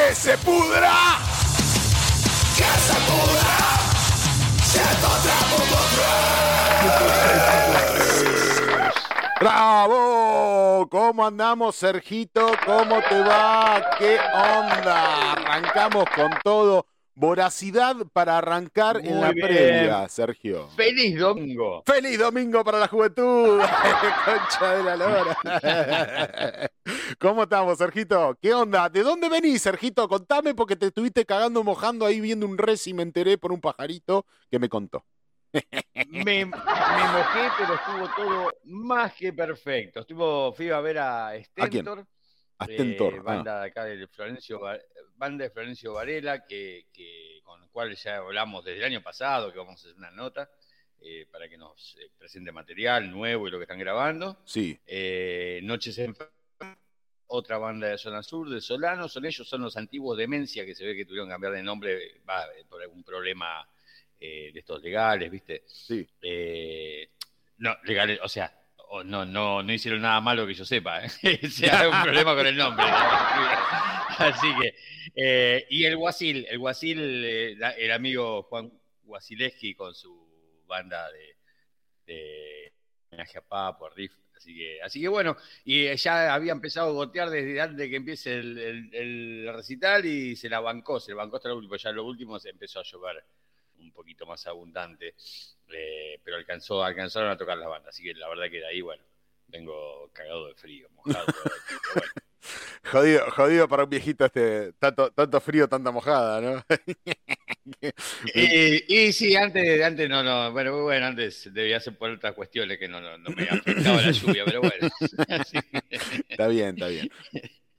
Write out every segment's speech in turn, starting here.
¡Que se pudra! ¡Que se pudra! ¡Bravo! ¿Cómo andamos, Sergito? ¿Cómo te va? ¿Qué onda? Arrancamos con todo. Voracidad para arrancar en la bien. previa, Sergio. ¡Feliz domingo! ¡Feliz domingo para la juventud! Concha de la lora. ¿Cómo estamos, Sergito? ¿Qué onda? ¿De dónde venís, Sergito? Contame porque te estuviste cagando mojando ahí viendo un res y me enteré por un pajarito que me contó. Me, me mojé, pero estuvo todo más que perfecto. Estuvo, fui a ver a Stentor, Astentor. eh, ah. banda de acá de Florencio, banda de Florencio Varela, que, que- con el cual ya hablamos desde el año pasado, que vamos a hacer una nota eh, para que nos eh, presente material nuevo y lo que están grabando. Sí. Eh, Noches en otra banda de zona sur, de Solano, son ellos, son los antiguos Demencia, que se ve que tuvieron que cambiar de nombre va, por algún problema de estos legales, ¿viste? Sí. No, legales, o sea, o no, no, no hicieron nada malo que yo sepa, ¿eh? sea, un problema con el nombre. Así que, eh, y el Guasil, el Guasil, eh, el amigo Juan Guasileski con su banda de, de homenaje a Papo, a Riff, así que, así que bueno, y eh, ya había empezado a gotear desde antes de que empiece el, el- el recital y se la bancó, se la bancó hasta lo último, ya lo último se empezó a llover un poquito más abundante, eh, pero alcanzó, alcanzaron a tocar las bandas, así que la verdad que de ahí, bueno, vengo cagado de frío, mojado bueno. Jodido, jodido para un viejito este, tanto, tanto frío, tanta mojada, ¿no? Y, y sí, antes, antes no, no, bueno, bueno, antes debía ser por otras cuestiones que no, no, no me afectaba la lluvia, pero bueno. Está bien, está bien.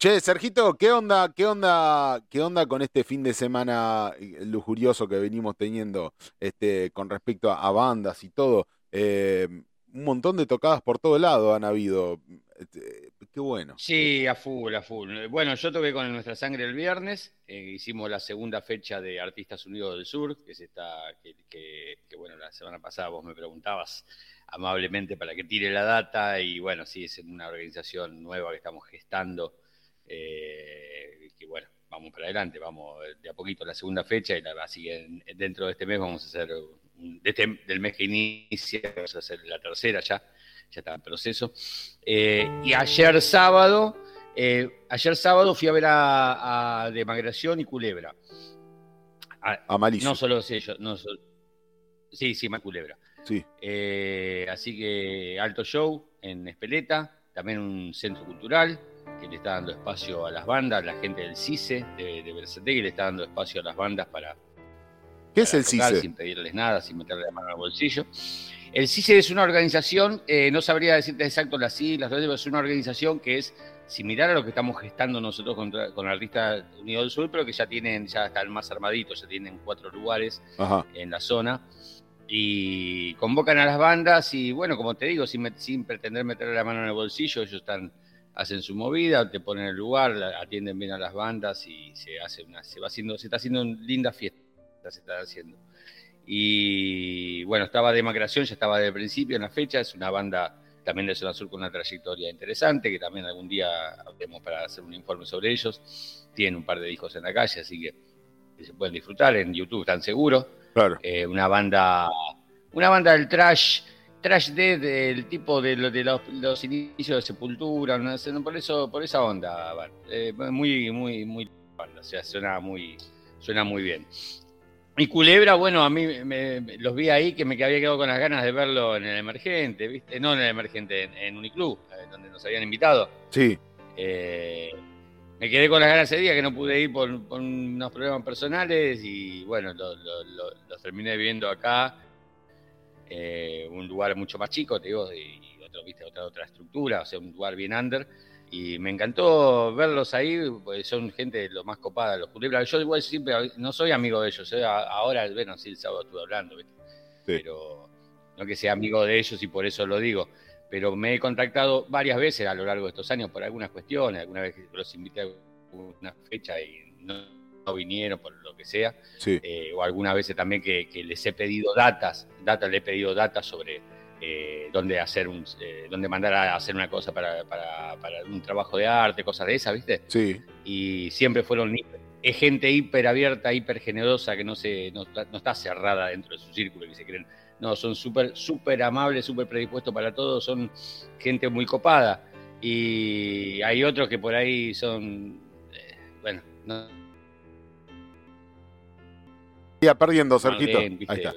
Che, Sergito, ¿qué onda, qué onda, qué onda con este fin de semana eh, lujurioso que venimos teniendo este, con respecto a, bandas y todo? Eh, un montón de tocadas por todo lado han habido. Este, qué bueno. Sí, a full, a full. Bueno, yo toqué con Nuestra Sangre el viernes, eh, hicimos la segunda fecha de Artistas Unidos del Sur, que es esta, que, bueno, la semana pasada vos me preguntabas amablemente para que tire la data y bueno, sí, es una organización nueva que estamos gestando, eh, que bueno, vamos para adelante, vamos de a poquito a la segunda fecha y la, así que en- dentro de este mes vamos a hacer, de este- del mes que inicia, vamos a hacer la tercera ya, ya está en proceso. Eh, y ayer sábado, eh, ayer sábado fui a ver a, a Demagración y Culebra. A- A no solo ellos, no solo- sí, sí, más Culebra. Sí. Eh, así que alto show en Espeleta, también un centro cultural que le está dando espacio a las bandas, la gente del CICE de, de Berazategui le está dando espacio a las bandas para, ¿Qué es para el tocar CICE? sin pedirles nada, sin meterle la mano al bolsillo. El CICE es una organización, eh, no sabría decirte exacto las siglas, pero es una organización que es similar a lo que estamos gestando nosotros contra- con Artistas Unidos del Sur, pero que ya tienen, ya están más armaditos, ya tienen cuatro lugares Ajá. en la zona y convocan a las bandas y bueno, como te digo, sin, sin pretender meterle la mano en el bolsillo, ellos están hacen su movida, te ponen el lugar, atienden bien a las bandas y se hace una, se va haciendo, se está haciendo una linda fiesta, se está haciendo. Y bueno, estaba Demacración, ya estaba desde el principio en la fecha, es una banda también de Zona Sur con una trayectoria interesante, que también algún día hablemos para hacer un informe sobre ellos. Tienen un par de discos en la calle, así que, que se pueden disfrutar, en YouTube están seguros. Claro. Eh, una banda una banda del trash trash death del tipo de, lo- de los, los inicios de Sepultura no sé, no, por eso por esa onda. Eh, muy muy muy o sea suena muy suena muy bien y Culebra bueno a mí me- me- los vi ahí que me había quedado con las ganas de verlo en el Emergente viste no en el Emergente en, en Uniclub eh, donde nos habían invitado Sí. eh, me quedé con las ganas ese día que no pude ir por, por unos problemas personales y bueno, lo- lo- lo- los terminé viendo acá. Eh, un lugar mucho más chico, te digo, y otro, viste, otra, otra estructura, o sea, un lugar bien under. Y me encantó verlos ahí, pues son gente de lo más copada, los culebras. Yo igual siempre no soy amigo de ellos, eh, ahora, bueno, sí, el sábado estuve hablando, ¿viste? pero no que sea amigo de ellos y por eso lo digo. Pero me he contactado varias veces a lo largo de estos años por algunas cuestiones, alguna vez los invité a una fecha y no, no vinieron por lo que sea, Sí. eh, o algunas veces también que, que les he pedido datas, data, le he pedido datas sobre eh, dónde hacer un, eh, dónde mandar a hacer una cosa para, para, para, un trabajo de arte, cosas de esas, ¿viste? Sí. Y siempre fueron es gente hiper abierta, hiper generosa, que no, se, no, está cerrada dentro de su círculo, que se creen. No, son súper súper amables, súper predispuestos para todo, son gente muy copada. Y hay otros que por ahí son, bueno, no. Perdiendo, Sergito. Ahí está,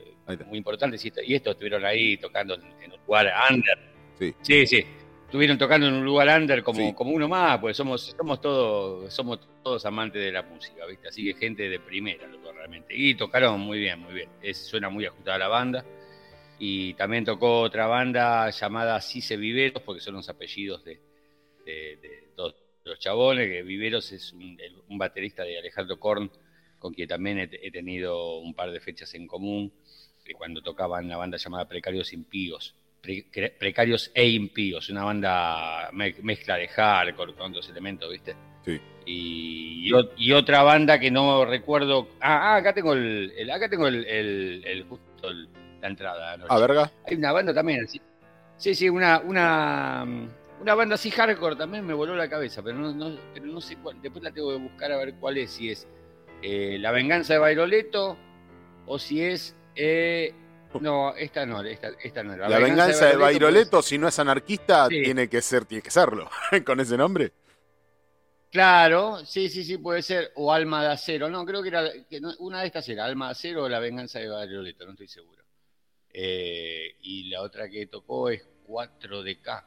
Muy importante. Y estos estuvieron ahí tocando en un lugar under. Sí. Sí, sí estuvieron tocando en un lugar under como, como uno más, pues somos, somos todos, somos todos amantes de la música, ¿viste? Así que gente de primera, realmente. Y tocaron muy bien, muy bien. Es, suena muy ajustada la banda. Y también tocó otra banda llamada Cise Viveros, porque son los apellidos de, todos los chabones, que Viveros es un, baterista de Alejandro Korn, con quien también he, tenido un par de fechas en común, cuando tocaban la banda llamada Precarios Impíos Precarios e Impíos, una banda mezcla de hardcore con dos elementos, ¿viste? Sí. Y, y, otra banda que no recuerdo. Ah, ah acá tengo el, acá tengo el, justo la entrada. ¿A ah, verga? Hay una banda también. Sí, sí, una, una, una banda así hardcore también me voló la cabeza, pero no, no, pero no sé cuál. Después la tengo que buscar a ver cuál es. Si es eh, La Venganza de Bairoleto o si es eh, no, esta no, esta, no. La, venganza, de Bairoleto, si no es anarquista, tiene que ser, tiene que serlo, con ese nombre. Claro, sí, sí, sí, puede ser. O Alma de Acero. No, creo que era una de estas era Alma de Acero o La Venganza de Bairoleto, no estoy seguro. Eh, y la otra que tocó es 4DK.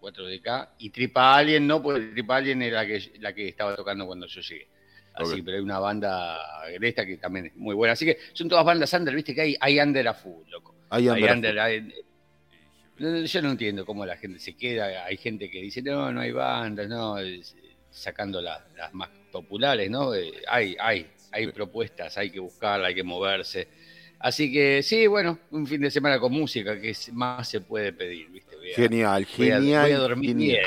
4DK. Y Tripa Alien no, porque Tripa Alien era la que, la que estaba tocando cuando yo llegué. Así, pero hay una banda de esta que también es muy buena. Así que son todas bandas under, viste que hay, hay under a full, loco. Hay under. yo no entiendo cómo la gente se queda. Hay gente que dice, no, no hay bandas, no, sacando las, más populares, ¿no? Eh, hay, hay, hay propuestas, hay que buscarla, hay que moverse. Así que sí, bueno, un fin de semana con música, que más se puede pedir, ¿viste? genial, genial. Voy a, dormir bien.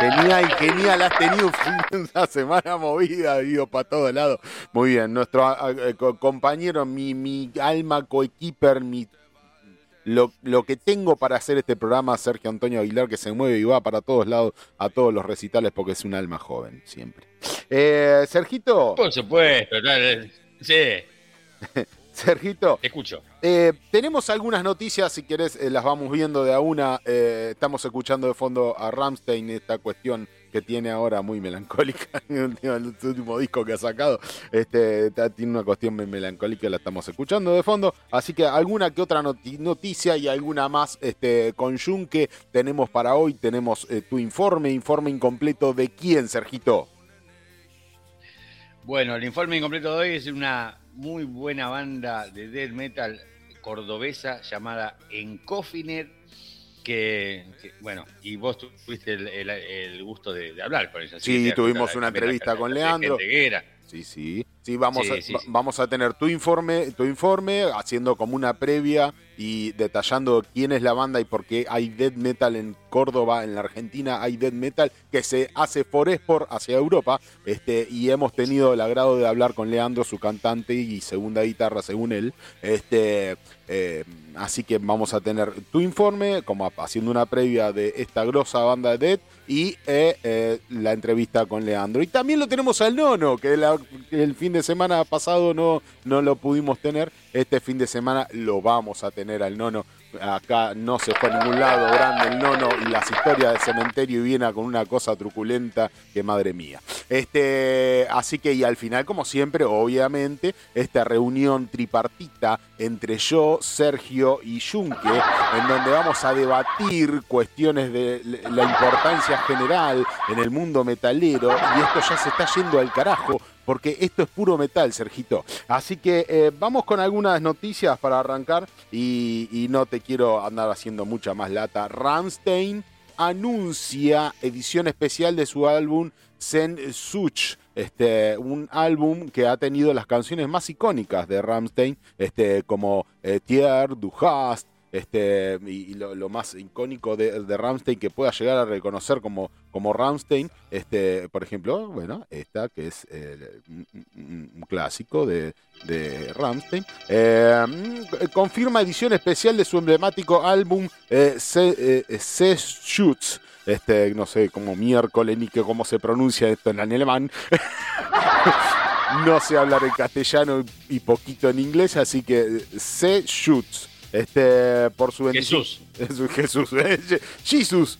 Genial, genial, has tenido una semana movida, digo, para todos lados. Muy bien, nuestro eh, compañero, mi, mi alma coequiper, mi lo, lo, que tengo para hacer este programa, Sergio Antonio Aguilar, que se mueve y va para todos lados, a todos los recitales, porque es un alma joven, siempre. Eh, Sergito. Por supuesto, sí. Sergito. Te escucho. Eh, tenemos algunas noticias, si querés, eh, las vamos viendo de a una. Eh, estamos escuchando de fondo a Ramstein, esta cuestión que tiene ahora muy melancólica, el último disco que ha sacado. Este, tiene una cuestión muy melancólica, la estamos escuchando de fondo. Así que alguna que otra noticia y alguna más este, con Junque tenemos para hoy. Tenemos tu informe, informe incompleto de quién, Sergito. Bueno, el informe incompleto de hoy es una muy buena banda de death metal cordobesa llamada Encoffiner, que, bueno, y vos tuviste el, gusto de, hablar con ella. Sí, tuvimos una entrevista con Leandro. Sí, sí. Sí, vamos, a, vamos a tener tu informe, tu informe, haciendo como una previa y detallando quién es la banda y por qué hay death metal en Córdoba, en la Argentina hay death metal que se hace por export hacia Europa. Este, y hemos tenido el agrado de hablar con Leandro, su cantante y segunda guitarra, según él. Este, eh, así que vamos a tener tu informe, como haciendo una previa de esta grosa banda de death y eh, eh, la entrevista con Leandro. Y también lo tenemos al nono, que el fin de semana pasado no, no lo pudimos tener. Este fin de semana lo vamos a tener al nono acá no se fue a ningún lado, grande el nono y las historias de cementerio y viene con una cosa truculenta que madre mía. Este, así que y al final, como siempre, obviamente, esta reunión tripartita entre yo, Sergio y Junque, en donde vamos a debatir cuestiones de la importancia general en el mundo metalero y esto ya se está yendo al carajo porque esto es puro metal, Sergito. Así que eh, vamos con algunas noticias para arrancar y, no te quiero andar haciendo mucha más lata. Ramstein anuncia edición especial de su álbum Zen Such, este, un álbum que ha tenido las canciones más icónicas de Ramstein, este, como eh, Tier, Du Hast, este, y, lo, más icónico de, de, Ramstein que pueda llegar a reconocer como, como Ramstein, este, por ejemplo, bueno, esta que es un, clásico de, de Ramstein, eh, confirma edición especial de su emblemático álbum eh, Se, eh, Schutz, este, no sé cómo miércoles ni que cómo se pronuncia esto en alemán. no sé hablar en castellano y poquito en inglés, así que Se Schutz. Este, por su Jesús. Jesús. Jesús.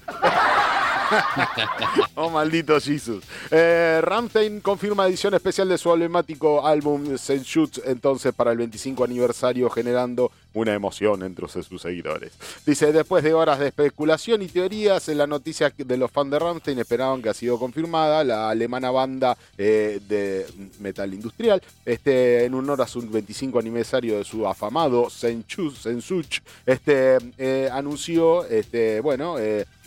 oh, maldito Jesus. Eh, Ramstein confirma edición especial de su emblemático álbum Senshut entonces para el 25 aniversario, generando una emoción entre sus seguidores. Dice, después de horas de especulación y teorías, en la noticia de los fans de Ramstein esperaban que ha sido confirmada, la alemana banda eh, de metal industrial, este, en honor a su 25 aniversario de su afamado Sensuch, este, eh, anunció, este, bueno,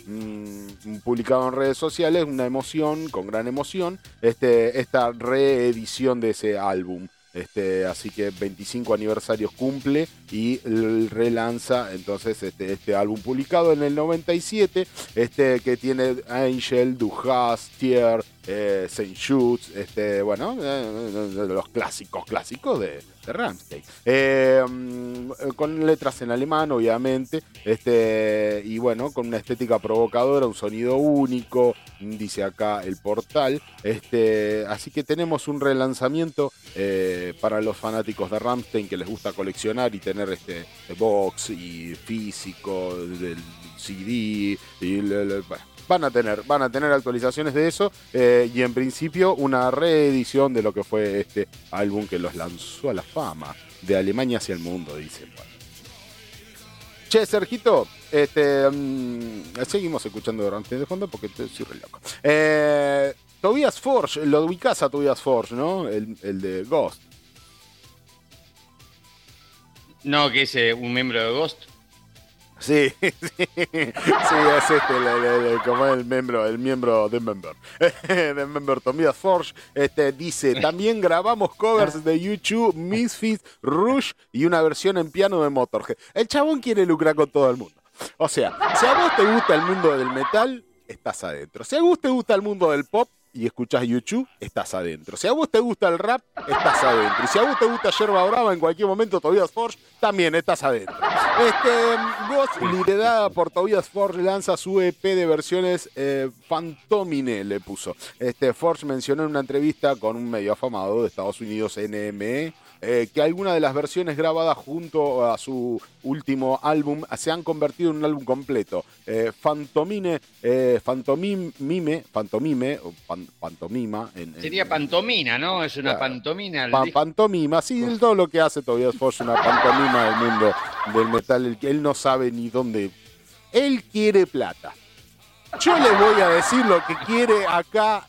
Mm, publicado en redes sociales, una emoción, con gran emoción, este, esta reedición de ese álbum. Este, así que 25 aniversarios cumple y relanza entonces este, este álbum publicado en el 97, este, que tiene Angel, Du Tier, eh, Saint Schutz, este, bueno, eh, los clásicos, clásicos de, de Ramstein. Eh, mm, con letras en alemán, obviamente, este, y bueno, con una estética provocadora, un sonido único, dice acá el portal. Este, así que tenemos un relanzamiento eh, para los fanáticos de Ramstein que les gusta coleccionar y tener este box y físico del CD y van a tener, van a tener actualizaciones de eso eh, y en principio una reedición de lo que fue este álbum que los lanzó a la fama de Alemania hacia el mundo, dicen. Che, Sergito, este, mm, seguimos escuchando durante de fondo porque estoy re loco. Eh, Tobias Forge, lo ubicás a Tobias Forge, ¿no? El, de Ghost. No, que es eh, un miembro de Ghost. Sí, sí, sí, es este, el, como el miembro, el miembro de Member, de Member Tobias Forge, este, dice, también grabamos covers de YouTube, Misfits, Rush y una versión en piano de Motorhead. El chabón quiere lucrar con todo el mundo. O sea, si a vos te gusta el mundo del metal, estás adentro. Si a vos te gusta el mundo del pop, y escuchás YouTube, estás adentro. Si a vos te gusta el rap, estás adentro. Y si a vos te gusta Yerba Brava, en cualquier momento Tobias Forge, también estás adentro. Este, Ghost, liderada por Tobias Forge, lanza su EP de versiones eh, Fantomine, le puso. Este, Forge mencionó en una entrevista con un medio afamado de Estados Unidos, NME, eh, que algunas de las versiones grabadas junto a su último álbum se han convertido en un álbum completo. Eh, Fantomine, eh, Fantomime, Fantomime, Pantomima. Sería pantomina, ¿no? Es una pantomina. pantomima, sí, todo lo que hace todavía es una pantomima del mundo del metal. Él no sabe ni dónde. Él quiere plata. Yo le voy a decir lo que quiere acá,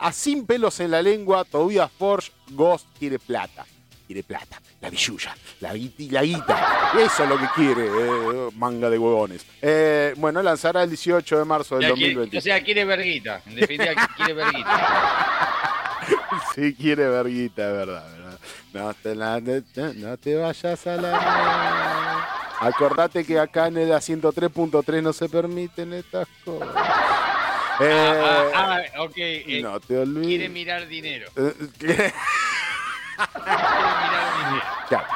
a sin pelos en la lengua, Tobias Forge Ghost quiere plata quiere plata, la billulla, la, la guita. Eso es lo que quiere, eh, manga de huevones. Eh, bueno, lanzará el 18 de marzo del 2020. o sea, quiere verguita. En definitiva, quiere verguita. sí, quiere verguita, es verdad. No, te no te vayas a la... Acordate que acá en el 103.3 no se permiten estas cosas. ah, ah, ah eh, ok. no te olvides. Quiere mirar dinero.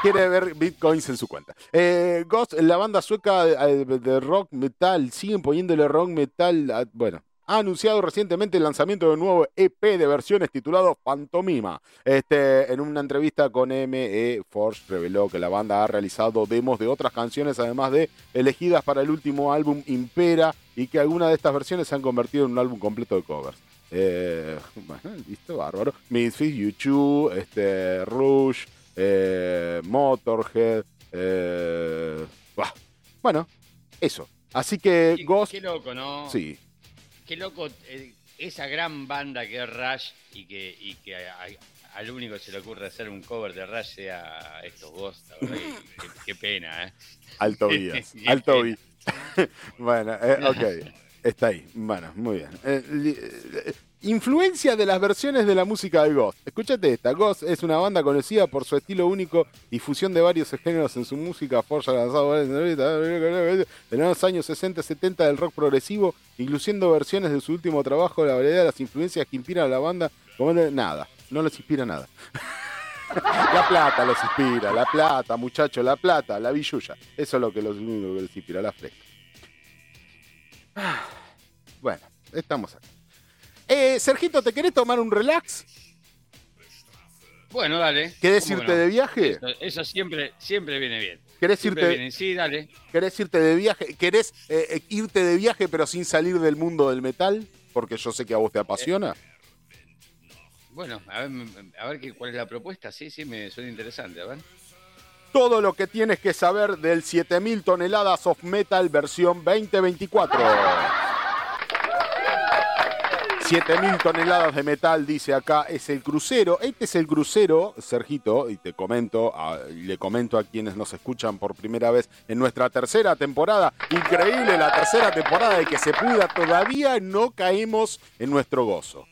Quiere ver bitcoins en su cuenta. Eh, Ghost, la banda sueca de, rock metal, siguen poniéndole rock metal. bueno, ha anunciado recientemente el lanzamiento de un nuevo EP de versiones titulado Pantomima. Este, en una entrevista con ME Force reveló que la banda ha realizado demos de otras canciones, además de elegidas para el último álbum Impera, y que algunas de estas versiones se han convertido en un álbum completo de covers. Eh, bueno, listo, bárbaro. Misfits, YouTube, este, Rush, eh, Motorhead. Eh, bueno, eso. Así que qué, Ghost. Qué loco, ¿no? Sí. Qué loco esa gran banda que es Rush y que, y que al único que se le ocurre hacer un cover de Rush sea estos Ghost. qué, pena, ¿eh? Alto Vías. Alto bueno, ok. Está ahí. Bueno, muy bien. Eh, eh, influencia de las versiones de la música de Ghost. Escúchate esta. Ghost es una banda conocida por su estilo único y fusión de varios géneros en su música. Forza lanzado en los años 60 70 del rock progresivo, incluyendo versiones de su último trabajo. La variedad de las influencias que inspiran a la banda. Como nada. No les inspira nada. La plata los inspira, la plata, muchachos, la plata, la billulla. Eso es lo que los único que les inspira, la fresca. Bueno, estamos aquí. Eh, Sergito, ¿te querés tomar un relax? Bueno, dale. ¿Querés irte de viaje? Eso, siempre, siempre viene bien. ¿Querés irte? Sí, dale. ¿Querés irte de viaje? ¿Querés eh, eh, irte de viaje pero sin salir del mundo del metal? Porque yo sé que a vos te apasiona. bueno, a ver, a ver qué, cuál es la propuesta. Sí, sí, me suena interesante. A ver. Todo lo que tienes que saber del 7000 toneladas of metal versión 2024. 7000 toneladas de metal, dice acá, es el crucero. Este es el crucero, Sergito, y te comento, le comento a quienes nos escuchan por primera vez en nuestra tercera temporada. Increíble la tercera temporada de que se pueda, todavía no caemos en nuestro gozo.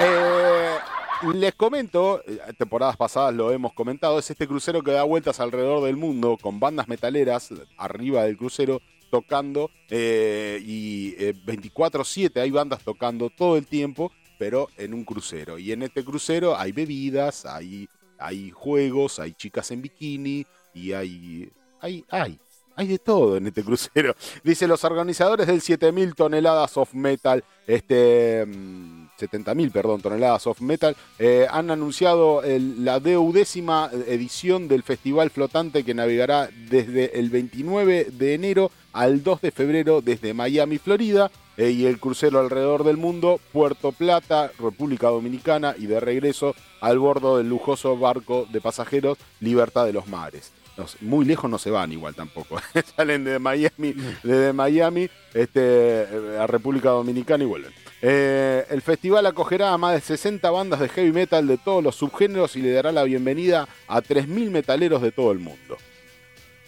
Eh, les comento, eh, temporadas pasadas lo hemos comentado, es este crucero que da vueltas alrededor del mundo con bandas metaleras arriba del crucero tocando eh, y 24/7 eh, hay bandas tocando todo el tiempo, pero en un crucero. Y en este crucero hay bebidas, hay, hay juegos, hay chicas en bikini y hay... hay, hay hay de todo en este crucero. Dice los organizadores del 7000 toneladas of metal, este 70.000, mm, perdón, toneladas of metal, eh, han anunciado la deudécima edición del festival flotante que navegará desde el 29 de enero al 2 de febrero desde Miami, Florida, eh, y el crucero alrededor del mundo, Puerto Plata, República Dominicana y de regreso al bordo del lujoso barco de pasajeros Libertad de los Mares. muy lejos no se van igual tampoco. Salen de Miami, desde Miami este, a República Dominicana y vuelven. Eh, el festival acogerá a más de 60 bandas de heavy metal de todos los subgéneros y le dará la bienvenida a 3.000 metaleros de todo el mundo.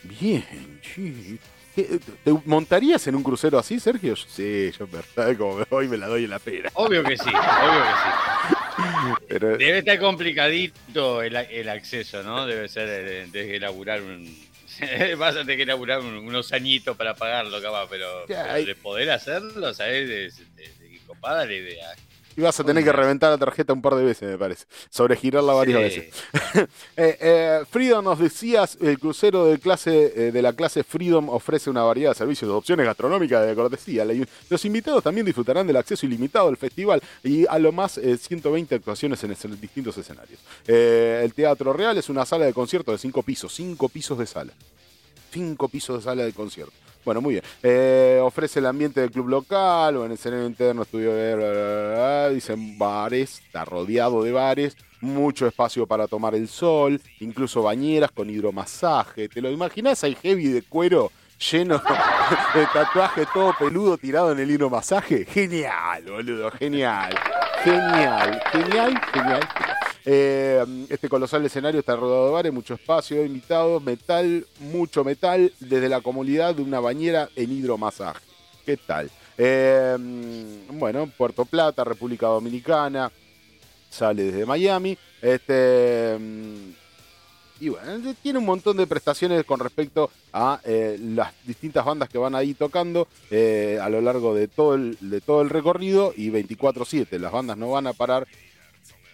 Bien, sí. ¿Te montarías en un crucero así, Sergio? Sí, yo verdad, como me voy me la doy en la pera. Obvio que sí, obvio que sí. Debe estar complicadito el, acceso, ¿no? Debe ser de, de elaborar un... Vas a tener que elaborar unos añitos para pagarlo, capaz, pero, de poder hacerlo, ¿sabes? De, de, copada la idea. Y vas a tener que reventar la tarjeta un par de veces, me parece. Sobregirarla varias veces. Eh, eh, Freedom, nos decías, el crucero de, clase, eh, de la clase Freedom ofrece una variedad de servicios, opciones gastronómicas de cortesía. Los invitados también disfrutarán del acceso ilimitado al festival y a lo más 120 actuaciones en, distintos escenarios. el Teatro Real es una sala de concierto de cinco pisos, cinco pisos de sala. Cinco pisos de sala de concierto. Bueno, muy bien. Eh, ofrece el ambiente del club local o en el escenario interno estudio de... Dicen bares, está rodeado de bares, mucho espacio para tomar el sol, incluso bañeras con hidromasaje. ¿Te lo imaginas? Hay heavy de cuero lleno de tatuaje todo peludo tirado en el hidromasaje. Genial, boludo, genial. Genial, genial, genial. Eh, este colosal escenario está rodeado de bares, mucho espacio, invitados, metal, mucho metal, desde la comodidad de una bañera en hidromasaje. ¿Qué tal? Eh, bueno, Puerto Plata, República Dominicana, sale desde Miami. Este. Y bueno, tiene un montón de prestaciones con respecto a eh, las distintas bandas que van ahí tocando a lo largo de todo el recorrido y 24/7. Las bandas no van a parar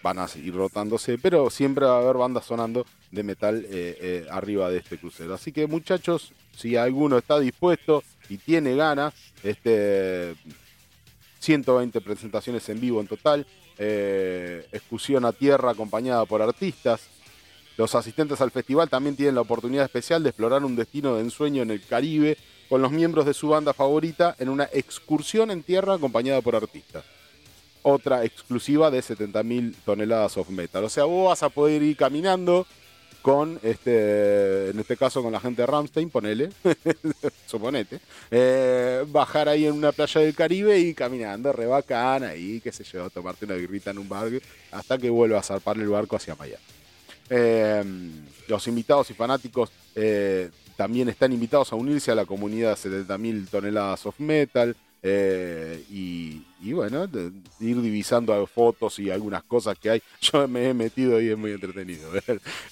van a seguir rotándose, pero siempre va a haber bandas sonando de metal eh, eh, arriba de este crucero. Así que muchachos, si alguno está dispuesto y tiene ganas, este 120 presentaciones en vivo en total, eh, excursión a tierra acompañada por artistas. Los asistentes al festival también tienen la oportunidad especial de explorar un destino de ensueño en el Caribe con los miembros de su banda favorita en una excursión en tierra acompañada por artistas otra exclusiva de 70.000 toneladas of metal. O sea, vos vas a poder ir caminando con, este, en este caso con la gente de Ramstein, ponele, suponete, eh, bajar ahí en una playa del Caribe y caminando, re bacana, y qué sé yo, tomarte una birrita en un bar hasta que vuelva a zarpar el barco hacia Miami. Eh, los invitados y fanáticos eh, también están invitados a unirse a la comunidad 70.000 toneladas of metal. Eh, y, bueno, ir divisando fotos y algunas cosas que hay. Yo me he metido y es muy entretenido.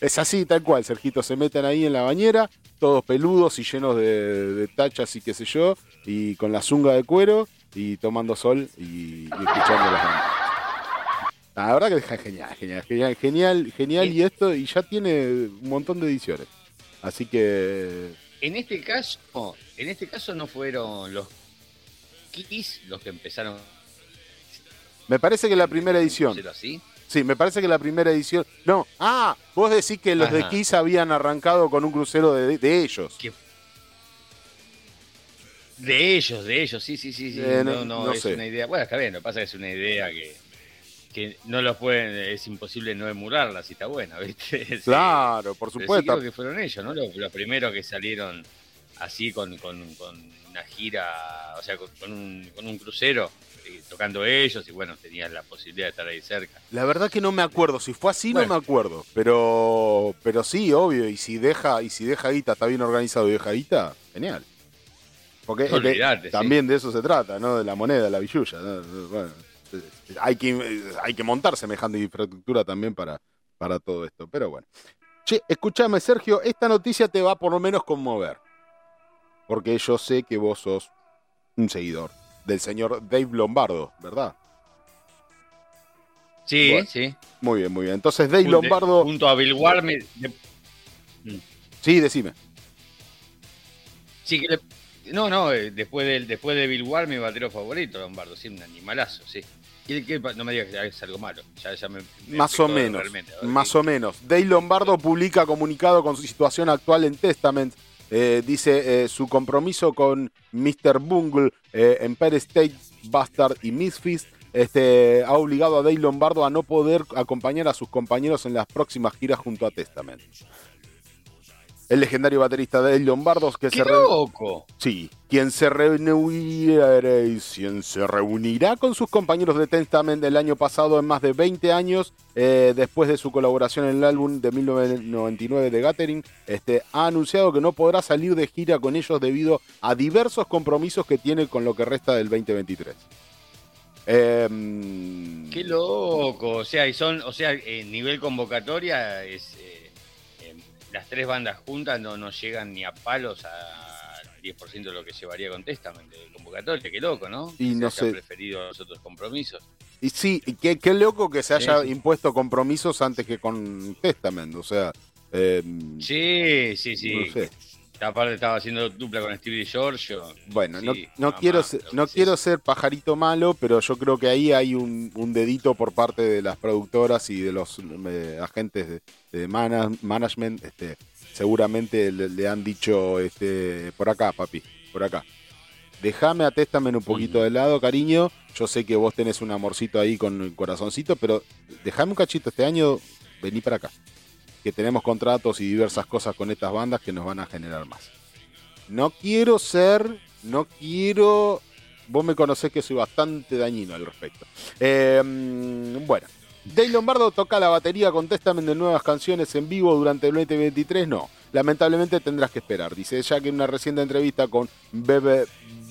Es así, tal cual. Sergito se meten ahí en la bañera, todos peludos y llenos de, tachas y qué sé yo, y con la zunga de cuero y tomando sol y, escuchando las bandas. La verdad que es genial, genial, genial, genial, genial y esto, y ya tiene un montón de ediciones. Así que. En este caso, en este caso no fueron los los que empezaron. Me parece que la primera edición. así? Sí, me parece que la primera edición. No, ah, vos decís que los de Kiss habían arrancado con un crucero de, ellos. De ellos, de ellos, sí, sí, sí. sí. Eh, no, no, es una idea. Bueno, está bien, lo que pasa es que es una idea que, que no los pueden, es imposible no emularla si está buena, ¿viste? Claro, por supuesto. creo que fueron ellos, ¿no? Los, primeros que salieron así con, con una gira, o sea, con, un, con un crucero, eh, tocando ellos y bueno, tenías la posibilidad de estar ahí cerca. La verdad que no me acuerdo, si fue así no me acuerdo, pero pero sí, obvio, y si deja y si deja guita, está bien organizado y deja guita, genial. Porque también de eso se trata, ¿no? De la moneda, la billulla. Bueno, hay que, hay que montar semejante infraestructura también para, para todo esto. Pero bueno. Che, escúchame, Sergio, esta noticia te va por lo menos conmover porque yo sé que vos sos un seguidor del señor Dave Lombardo, ¿verdad? Sí, sí. Muy bien, muy bien. Entonces Dave Lombardo... Junto a Bill Warme... Sí, decime. Sí, que No, no, eh, después de, después de Bill War, mi batero favorito, Lombardo, sí, un animalazo, sí. no me digas que es algo malo. más o menos. Más o menos. Dave Lombardo publica comunicado con su situación actual en Testament eh, dice eh, su compromiso con Mr. Bungle, eh, Empire State, Bastard y Misfits este, ha obligado a Dave Lombardo a no poder acompañar a sus compañeros en las próximas giras junto a Testament. El legendario baterista de Lombardos que ¡Qué se loco! Sí, quien se reunirá, quien se reunirá con sus compañeros de Testament el año pasado en más de 20 años eh, después de su colaboración en el álbum de 1999 de Gathering, este, ha anunciado que no podrá salir de gira con ellos debido a diversos compromisos que tiene con lo que resta del 2023. Em, Qué loco, o sea, y son, o sea, en nivel convocatoria es eh, las tres bandas juntas no, no llegan ni a palos al 10% de lo que llevaría con Testament de convocatoria. Qué loco, ¿no? Y no se sé. preferido los otros compromisos. Y sí, qué, qué loco que se haya impuesto compromisos antes que con Testament, o sea. Em, sí, sí, sí. No sé. Aparte estaba haciendo dupla con Stevie Giorgio. Bueno, no, no quiero, ser, no quiero ser pajarito malo, pero yo creo que ahí hay un, dedito por parte de las productoras y de los eh, agentes de, management. Este, seguramente le, han dicho este, por acá, papi, por acá. Déjame a Testament un poquito de lado, cariño. Yo sé que vos tenés un amorcito ahí con el corazoncito, pero déjame un cachito este año, vení para acá que tenemos contratos y diversas cosas con estas bandas que nos van a generar más. No quiero ser, no quiero... Vos me conocés que soy bastante dañino al respecto. Em, bueno, Dave Lombardo toca la batería con Testament de nuevas canciones en vivo durante el 2023. No, lamentablemente tendrás que esperar. Dice ya que en una reciente entrevista con Bebe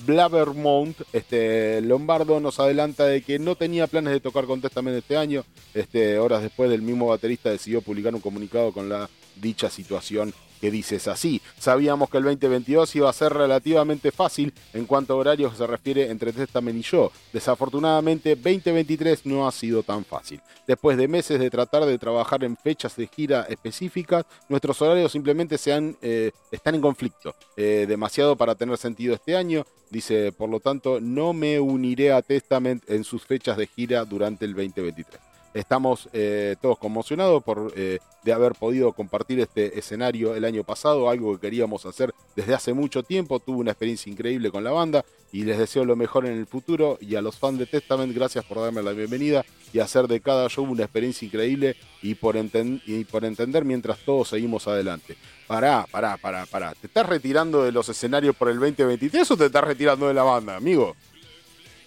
Blavermount, este, Lombardo nos adelanta de que no tenía planes de tocar con Testament este año. Este, horas después, del mismo baterista decidió publicar un comunicado con la dicha situación que dices así. Sabíamos que el 2022 iba a ser relativamente fácil en cuanto a horarios se refiere entre Testament y yo. Desafortunadamente, 2023 no ha sido tan fácil. Después de meses de tratar de trabajar en fechas de gira específicas, nuestros horarios simplemente se han, eh, están en conflicto. Eh, demasiado para tener sentido este año. Dice, por lo tanto, no me uniré a Testament en sus fechas de gira durante el 2023. Estamos eh, todos conmocionados por eh, de haber podido compartir este escenario el año pasado, algo que queríamos hacer desde hace mucho tiempo. Tuve una experiencia increíble con la banda y les deseo lo mejor en el futuro. Y a los fans de Testament, gracias por darme la bienvenida y hacer de cada show una experiencia increíble y por, y por entender mientras todos seguimos adelante. Pará, pará, pará, pará. ¿Te estás retirando de los escenarios por el 2023 o te estás retirando de la banda, amigo?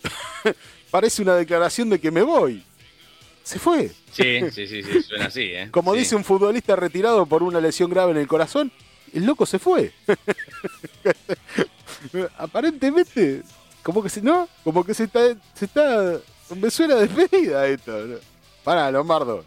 Parece una declaración de que me voy se fue. Sí, sí, sí, sí suena así. ¿eh? Como dice un futbolista retirado por una lesión grave en el corazón, el loco se fue. Aparentemente, como que se, ¿no? Como que se está, se está, me suena despedida esto. Para, Lombardo.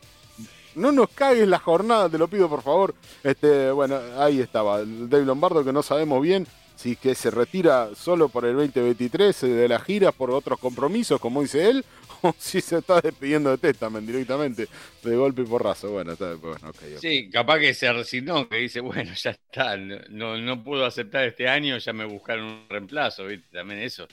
No nos cagues la jornada, te lo pido por favor. Este, bueno, ahí estaba. Dave Lombardo que no sabemos bien si que se retira solo por el 2023 eh, de las giras por otros compromisos, como dice él, si se está despidiendo de Testament directamente, de golpe y porrazo. Bueno, está, bueno okay, Sí, capaz que se resignó, que dice, bueno, ya está, no, no pudo aceptar este año, ya me buscaron un reemplazo, ¿viste? También eso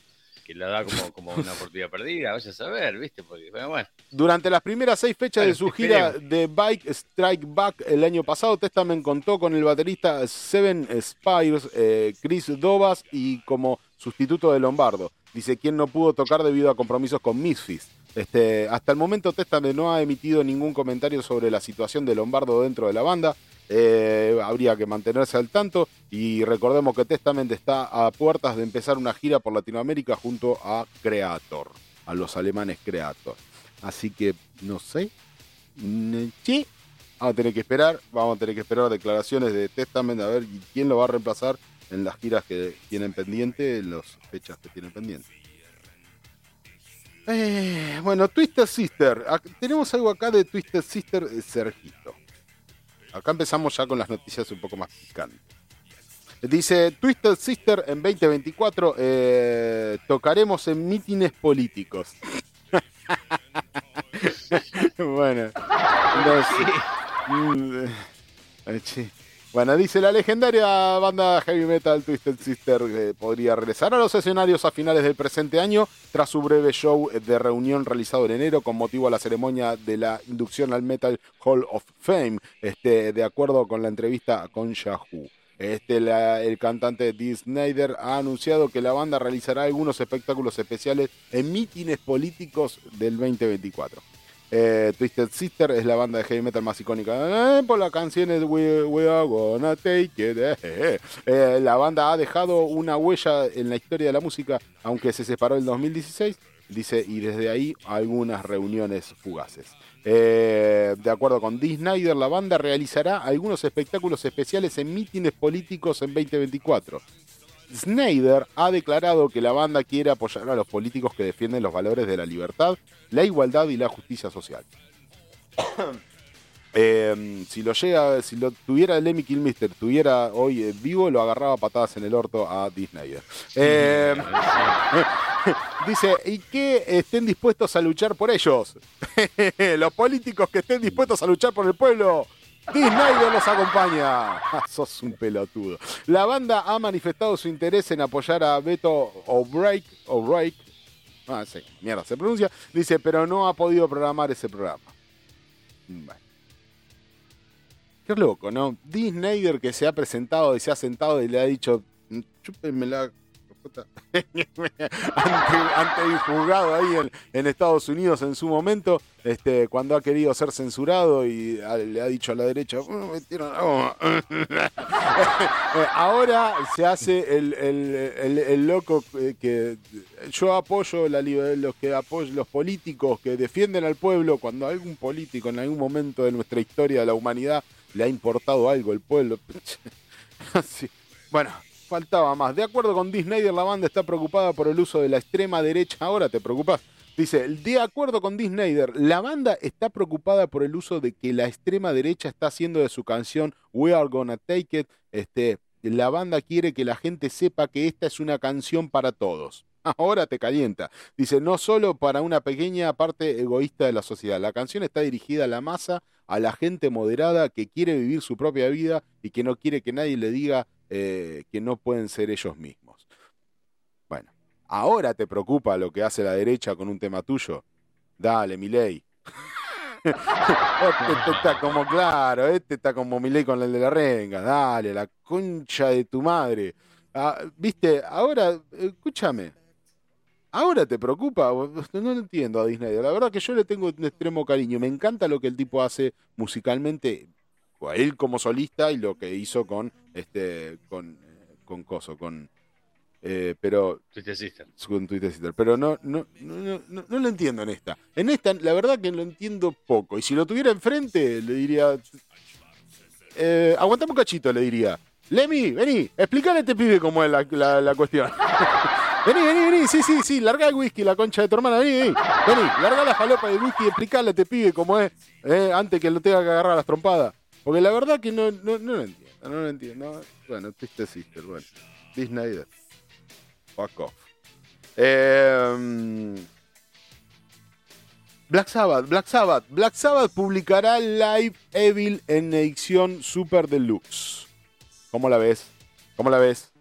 que la da como, como una oportunidad perdida, vaya a saber, ¿viste? Porque, bueno, Durante las primeras seis fechas de su gira de Bike Strike Back el año pasado, Testament contó con el baterista Seven Spires, eh, Chris Dobas y como sustituto de Lombardo. Dice quien no pudo tocar debido a compromisos con Misfits. Este, hasta el momento Testament no ha emitido ningún comentario sobre la situación de Lombardo dentro de la banda. Eh, habría que mantenerse al tanto y recordemos que Testament está a puertas de empezar una gira por Latinoamérica junto a Creator, a los alemanes Creator. Así que no sé, sí, vamos a tener que esperar, vamos a tener que esperar declaraciones de Testament a ver quién lo va a reemplazar en las giras que tienen pendiente, en las fechas que tienen pendiente. Eh, bueno, Twisted Sister. Tenemos algo acá de Twisted Sister Sergito. Acá empezamos ya con las noticias un poco más picantes. Dice Twisted Sister en 2024 eh, tocaremos en mítines políticos. bueno, mm, eh, Bueno, dice la legendaria banda heavy metal Twisted Sister que podría regresar a los escenarios a finales del presente año tras su breve show de reunión realizado en enero con motivo a la ceremonia de la inducción al Metal Hall of Fame, este, de acuerdo con la entrevista con Yahoo. Este, el cantante Dee Snyder ha anunciado que la banda realizará algunos espectáculos especiales en mítines políticos del 2024. Eh, Twisted Sister es la banda de heavy metal más icónica eh, por las canciones We, Are Gonna Take It. Eh, la banda ha dejado una huella en la historia de la música, aunque se separó en 2016. Dice, y desde ahí algunas reuniones fugaces. de acuerdo con Dee Snyder, la banda realizará algunos espectáculos especiales en mítines políticos en 2024. Snyder ha declarado que la banda quiere apoyar a los políticos que defienden los valores de la libertad, la igualdad y la justicia social. Em, si lo llega, si lo tuviera Lemmy Kilmister, tuviera hoy vivo, lo agarraba patadas en el orto a Disney. Em, dice, ¿y que estén dispuestos a luchar por ellos? los políticos que estén dispuestos a luchar por el pueblo. Disney los acompaña. Sos un pelotudo. La banda ha manifestado su interés en apoyar a Beto O'Brien, O'Brien Ah, sí, mierda, se pronuncia. Dice, pero no ha podido programar ese programa. Bueno. Qué loco, ¿no? Disney que se ha presentado y se ha sentado y le ha dicho, mm, chúpenme la ante, el juzgado ahí en, Estados Unidos en su momento, este, cuando ha querido ser censurado y le ha dicho a la derecha, oh, ahora se hace el, loco que yo apoyo la, los que apoyo, los políticos que defienden al pueblo cuando algún político en algún momento de nuestra historia de la humanidad le ha importado algo el pueblo. Bueno, faltaba más. De acuerdo con Disney, la banda está preocupada por el uso de la extrema derecha. Ahora te preocupas. Dice, de acuerdo con Disney, la banda está preocupada por el uso de que la extrema derecha está haciendo de su canción We Are Gonna Take It. Este, la banda quiere que la gente sepa que esta es una canción para todos. Ahora te calienta. Dice, no solo para una pequeña parte egoísta de la sociedad. La canción está dirigida a la masa, a la gente moderada que quiere vivir su propia vida y que no quiere que nadie le diga eh, que no pueden ser ellos mismos. Bueno, ahora te preocupa lo que hace la derecha con un tema tuyo. Dale, mi ley. este está como claro, este está como mi ley con el de la renga. Dale, la concha de tu madre. Ah, Viste, ahora, escúchame. Ahora te preocupa, no lo entiendo a Disney. La verdad que yo le tengo un extremo cariño. Me encanta lo que el tipo hace musicalmente a él como solista y lo que hizo con este con con coso con eh, pero con Twitter Sister. Pero no no, no no, no lo entiendo en esta. En esta la verdad que lo entiendo poco. Y si lo tuviera enfrente le diría eh, aguantame un cachito le diría. Lemmy, vení, explícale a este pibe cómo es la, la, cuestión. vení, vení, vení, sí, sí, sí, larga el whisky, la concha de tu hermana, vení, vení, vení, larga la falopa del whisky y explícale a este pibe cómo es, eh, antes que lo tenga que agarrar a las trompadas. Porque la verdad que no, no, no lo entiendo, no lo entiendo. Bueno, triste sister, bueno. Disney, fuck off. Eh, Black Sabbath, Black Sabbath. Black Sabbath publicará Live Evil en edición Super Deluxe. ¿Cómo la ves? ¿Cómo la ves?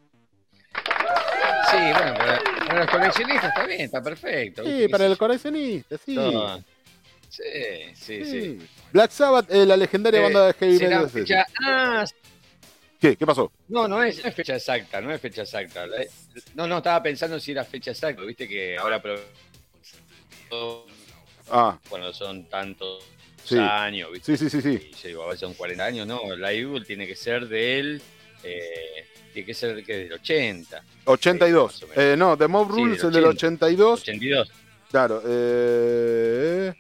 Sí, bueno, para, los coleccionistas está bien, está perfecto. Sí, para el coleccionista, sí. Sí, sí, sí, Black Sabbath, eh, la legendaria eh, banda de heavy metal. Ah, ¿Qué? ¿Qué pasó? No, no es, fecha exacta, no es fecha exacta. No, no, estaba pensando si era fecha exacta, viste que ahora... Ah. Cuando son tantos años, ¿viste? Sí, sí, sí. sí. Y yo a veces son 40 años, no, la Evil tiene que ser del. Eh, tiene que ser que del 80. 82. Eh, no, The Mob Rules es del 82. 82. Claro, eh.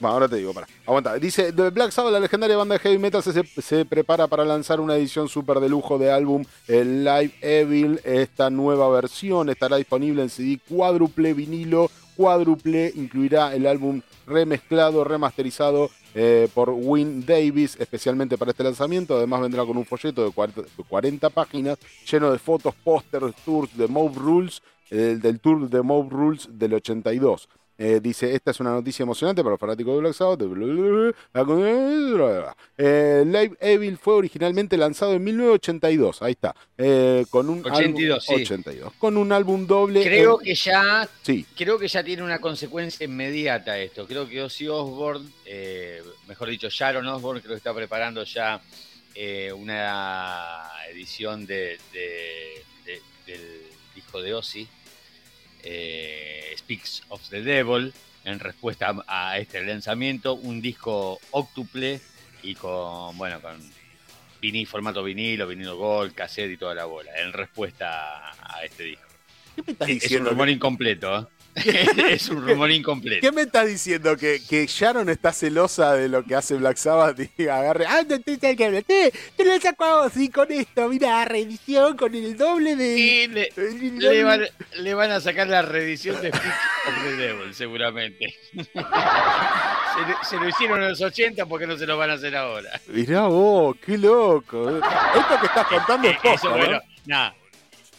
Bueno, ahora te digo, para. Aguanta. Dice, The Black Sabbath, la legendaria banda de heavy metal, se, se prepara para lanzar una edición súper de lujo de álbum, el Live Evil. Esta nueva versión estará disponible en CD cuádruple vinilo cuádruple incluirá el álbum remezclado, remasterizado eh, por Win Davis, especialmente para este lanzamiento. Además vendrá con un folleto de 40, páginas lleno de fotos, pósters, tours de Mob Rules, del tour de Mob Rules del 82. Eh, dice, esta es una noticia emocionante para los fanáticos de Black Sabbath. Eh, Live Evil fue originalmente lanzado en 1982. Ahí está. Eh, con un 82, álbum, 82. Con un álbum doble. Creo que ya. Sí. Creo que ya tiene una consecuencia inmediata esto. Creo que Ozzy Osbourne, mejor dicho, Sharon Osbourne, creo que está preparando ya una edición de, del hijo de Ozzy eh, Speaks of the Devil, en respuesta a, este lanzamiento, un disco octuple y con, bueno, con vinil, formato vinilo, vinilo gold, cassette y toda la bola, en respuesta a, este disco. ¿Qué me estás diciendo? Es un rumor incompleto, ¿eh? es un rumor incompleto. ¿Qué me estás diciendo? ¿Que, ¿Que, Sharon está celosa de lo que hace Black Sabbath y agarre. ¡Ah, no te que te, te lo saco así con esto! Mira, reedición con el doble de. le, van, le, van, a sacar la reedición de Speak of the Devil, seguramente. se, lo hicieron en los 80, porque no se lo van a hacer ahora? Mirá vos, qué loco. Esto que estás contando es poco, Eso, bueno, nada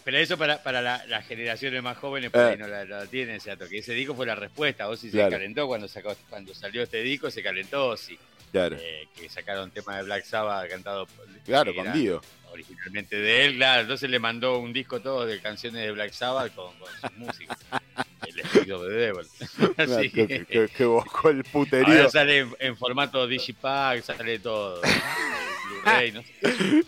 pero eso para, para las generaciones más jóvenes por ahí eh. no la, tienen, ¿cierto? Que ese disco fue la respuesta. Ozzy se calentó cuando, sacó, cuando salió este disco, se calentó Ozzy. Claro. Eh, que sacaron tema de Black Sabbath cantado claro, con Dio. Originalmente de él, claro. Entonces le mandó un disco todo de canciones de Black Sabbath con, con sus músicas. el estilo de Devil. Así que, que, que, el puterío. Ahora sale en, en formato Digipack, sale todo.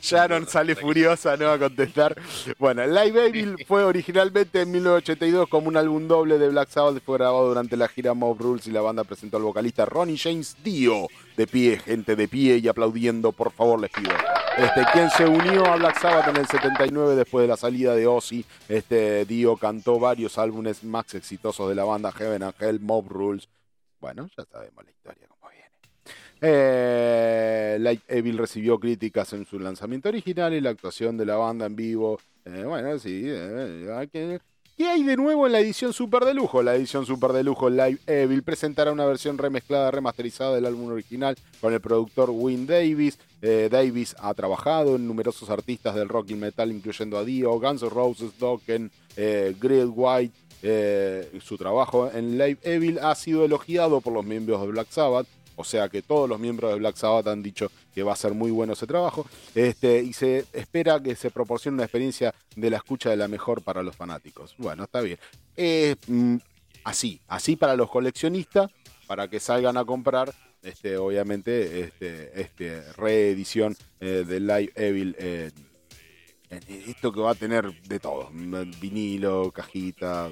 Sharon sale furiosa, no va a contestar. Bueno, Live Evil fue originalmente en 1982 como un álbum doble de Black Sabbath. Fue grabado durante la gira Mob Rules y la banda presentó al vocalista Ronnie James Dio. De pie, gente de pie y aplaudiendo, por favor, les pido. Este, quien se unió a Black Sabbath en el 79 después de la salida de Ozzy. Este, Dio cantó varios álbumes más exitosos de la banda Heaven and Hell, Mob Rules. Bueno, ya sabemos la historia. Eh, Light Evil recibió críticas en su lanzamiento original y la actuación de la banda en vivo. Eh, bueno, sí. Eh, ¿Qué hay de nuevo en la edición super de lujo? La edición super de lujo Live Evil presentará una versión remezclada, remasterizada del álbum original con el productor Win Davis. Eh, Davis ha trabajado en numerosos artistas del rock y metal, incluyendo a Dio, Guns N' Roses, Dokken, eh, White. su trabajo en Live Evil ha sido elogiado por los miembros de Black Sabbath o sea que todos los miembros de Black Sabbath han dicho que va a ser muy bueno ese trabajo. Este, y se espera que se proporcione una experiencia de la escucha de la mejor para los fanáticos. Bueno, está bien. Mm, así, así para los coleccionistas, para que salgan a comprar. Este, obviamente, este, este reedición eh, de Live Evil. esto que va a tener de todo: vinilo, cajita.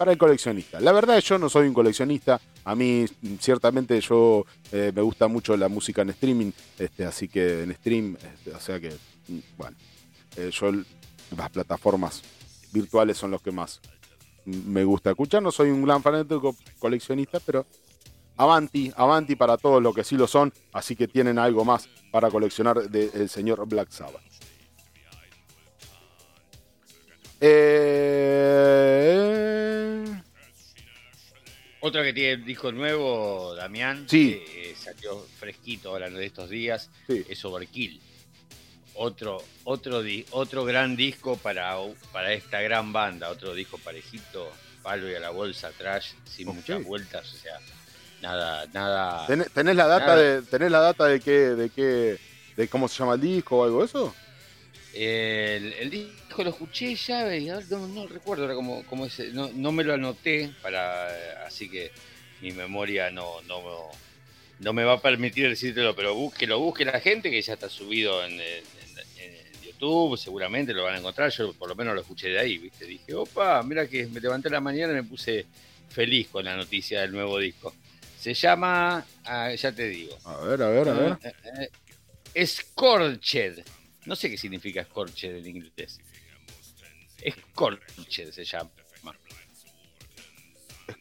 Para el coleccionista. La verdad, yo no soy un coleccionista. A mí, ciertamente, yo eh, me gusta mucho la música en streaming, este, así que en stream, este, o sea que, mm, bueno, eh, yo las plataformas virtuales son los que más me gusta escuchar. No soy un gran fanático coleccionista, pero avanti, avanti para todos los que sí lo son, así que tienen algo más para coleccionar del señor Black Sabbath. Eh... Otro que tiene disco nuevo, Damián, Sí. que salió fresquito ahora de estos días, Sí. es Overkill. Otro, otro, di- otro gran disco para, para esta gran banda, otro disco parejito, palo y a la bolsa, trash, sin muchas vueltas, o sea, nada, nada. ¿Tenés, tenés la data Nada. de, tenés la data de qué, de qué, de cómo se llama el disco o algo de eso? El, el disco lo escuché ya, no, no recuerdo ahora cómo, cómo es, no, no me lo anoté, para así que mi memoria no, no, no me va a permitir decírtelo, pero busque, lo busque la gente que ya está subido en, en- en YouTube, seguramente lo van a encontrar, yo por lo menos lo escuché de ahí, ¿viste? Dije, opa, mira que me levanté a la mañana y me puse feliz con la noticia del nuevo disco. Se llama, ah, ya te digo, A ver, a ver, a ver. eh, eh, eh, Scorched. No sé qué significa Scorched en inglés. Scorched se llama.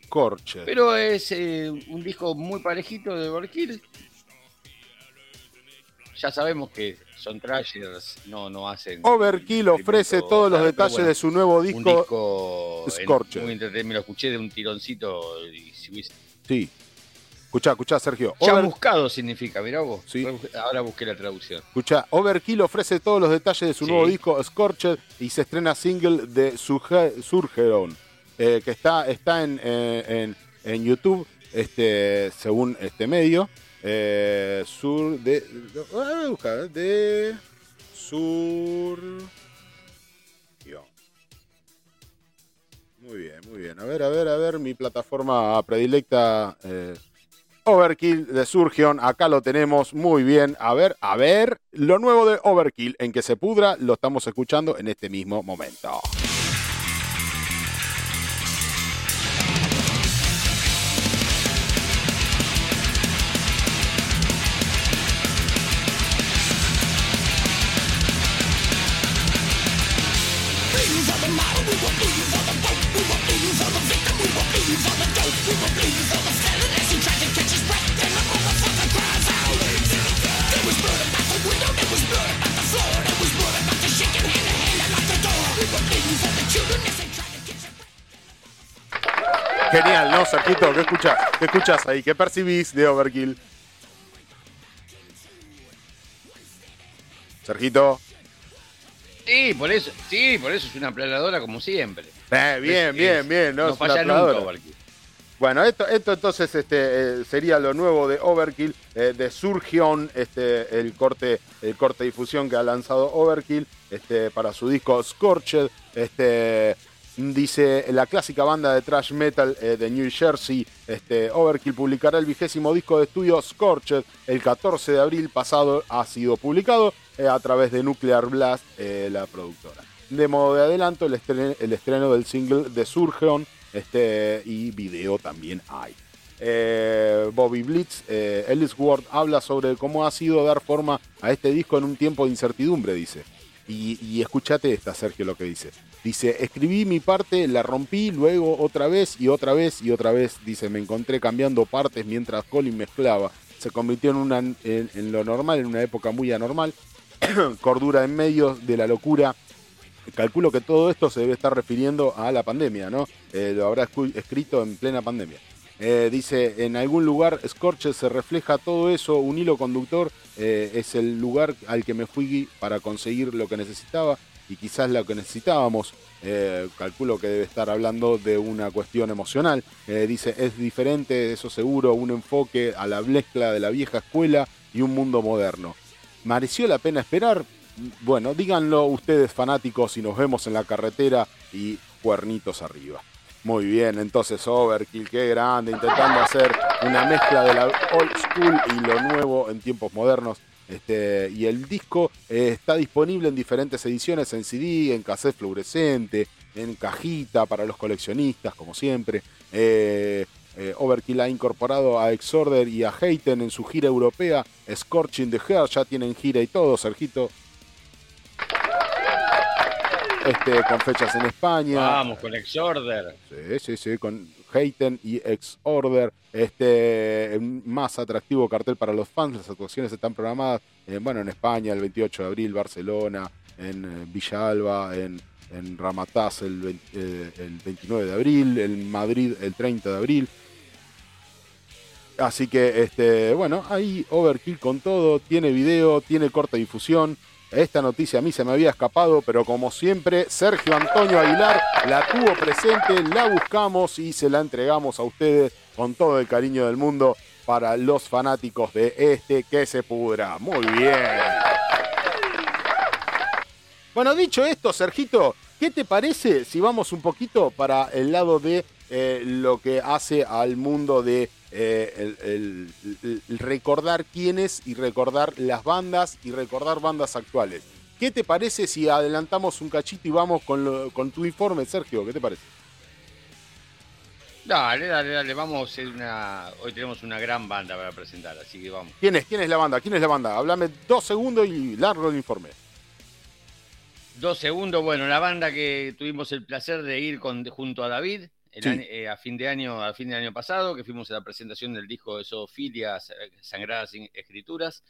Scorched. Pero es eh, un disco muy parejito de Overkill. Ya sabemos que son trashers, no, no hacen. Overkill ofrece todos los detalles bueno, de su nuevo Un disco. disco en- Scorched. muy entretenido. Me lo escuché de un tironcito. Y si hubiese- Sí. Escuchá, escuchá, Sergio. Ya Over- buscado significa, mirá vos. Sí. Ahora busqué la traducción. Escuchá, Overkill ofrece todos los detalles de su Sí. nuevo disco Scorched y se estrena single de Surge- Surgeon, eh, que está, está en, eh, en, en YouTube, este, según este medio. Eh, sur de. ah, busca, de. Sur. Muy bien, muy bien. A ver, a ver, a ver, mi plataforma predilecta. eh, Overkill de Surgeon, acá lo tenemos muy bien. A ver, a ver, lo nuevo de Overkill, en que se pudra, lo estamos escuchando en este mismo momento. Sergito? ¿Qué escuchás? ¿Qué escuchás ahí? ¿Qué percibís de Overkill? Sergito. Sí, por eso, sí, por eso es una planadora como siempre. Eh, bien, Es- bien, bien. No, No, falla nunca. Overkill. Bueno, esto, esto entonces este, eh, sería lo nuevo de Overkill, eh, de Surgeon, este, el corte, el corte difusión que ha lanzado Overkill este, para su disco Scorched. Este, dice la clásica banda de thrash metal eh, de New Jersey, este, Overkill publicará el vigésimo disco de estudio Scorched el 14 de abril pasado. Ha sido publicado eh, a través de Nuclear Blast, eh, la productora. De modo de adelanto, el estreno, el estreno del single de Surgeon este, y video también hay. Bobby Blitz, eh, Ellisworth habla sobre cómo ha sido dar forma a este disco en un tiempo de incertidumbre, dice. Y, y escúchate esta, Sergio, lo que dice. Dice, escribí mi parte, la rompí, luego otra vez y otra vez y otra vez. Dice, me encontré cambiando partes mientras Colin mezclaba. Se convirtió en, una, en, lo normal, en una época muy anormal. Cordura en medio de la locura calculo que todo esto se debe estar refiriendo a la pandemia, ¿no? Eh, lo habrá escrito en plena pandemia. Eh, dice, en algún lugar, Scorches se refleja todo eso, un hilo conductor, eh, es el lugar al que me fui para conseguir lo que necesitaba y quizás lo que necesitábamos. Eh, calculo que debe estar hablando de una cuestión emocional. Dice, es diferente, eso seguro, un enfoque a la mezcla de la vieja escuela y un mundo moderno. ¿Mereció la pena esperar? Bueno, díganlo ustedes fanáticos y nos vemos en la carretera y cuernitos arriba. Muy bien, entonces Overkill, qué grande, intentando hacer una mezcla de la old school y lo nuevo en tiempos modernos. Este, y el disco eh, está disponible en diferentes ediciones, en CD, en cassette fluorescente, en cajita para los coleccionistas, como siempre. Eh, eh, Overkill ha incorporado a Exorder y a Hayten en su gira europea. Scorching the Heart ya tienen gira y todo, Sergito. Este, con fechas en España. Vamos, con Exorder. Sí, sí, sí, con Hayten y Ex-Order. Este, más atractivo cartel para los fans. Las actuaciones están programadas, eh, bueno, en España el 28 de abril, Barcelona, en eh, Villa Alba, en en Ramataz el, el 29 de abril, en Madrid el 30 de abril. Así que, este, bueno, ahí Overkill con todo, tiene video, tiene corta difusión. Esta noticia a mí se me había escapado, pero como siempre, Sergio Antonio Aguilar la tuvo presente, la buscamos y se la entregamos a ustedes con todo el cariño del mundo para los fanáticos de este que se pudra. Muy bien. Bueno, dicho esto, Sergito, ¿qué te parece si vamos un poquito para el lado de eh, lo que hace al mundo de eh, el, recordar quiénes y recordar las bandas y recordar bandas actuales. ¿Qué te parece si adelantamos un cachito y vamos con, con tu informe, Sergio? ¿Qué te parece? Dale, dale, dale, vamos. Hoy tenemos una gran banda para presentar, así que vamos. ¿Quién es? ¿Quién es la banda? ¿Quién es la banda? Háblame dos segundos y largo el informe. Dos segundos, bueno, la banda que tuvimos el placer de ir con, junto a David, eh, a fin de año, a fin de año pasado, que fuimos a la presentación del disco de Zoofilia, Sangradas Escrituras.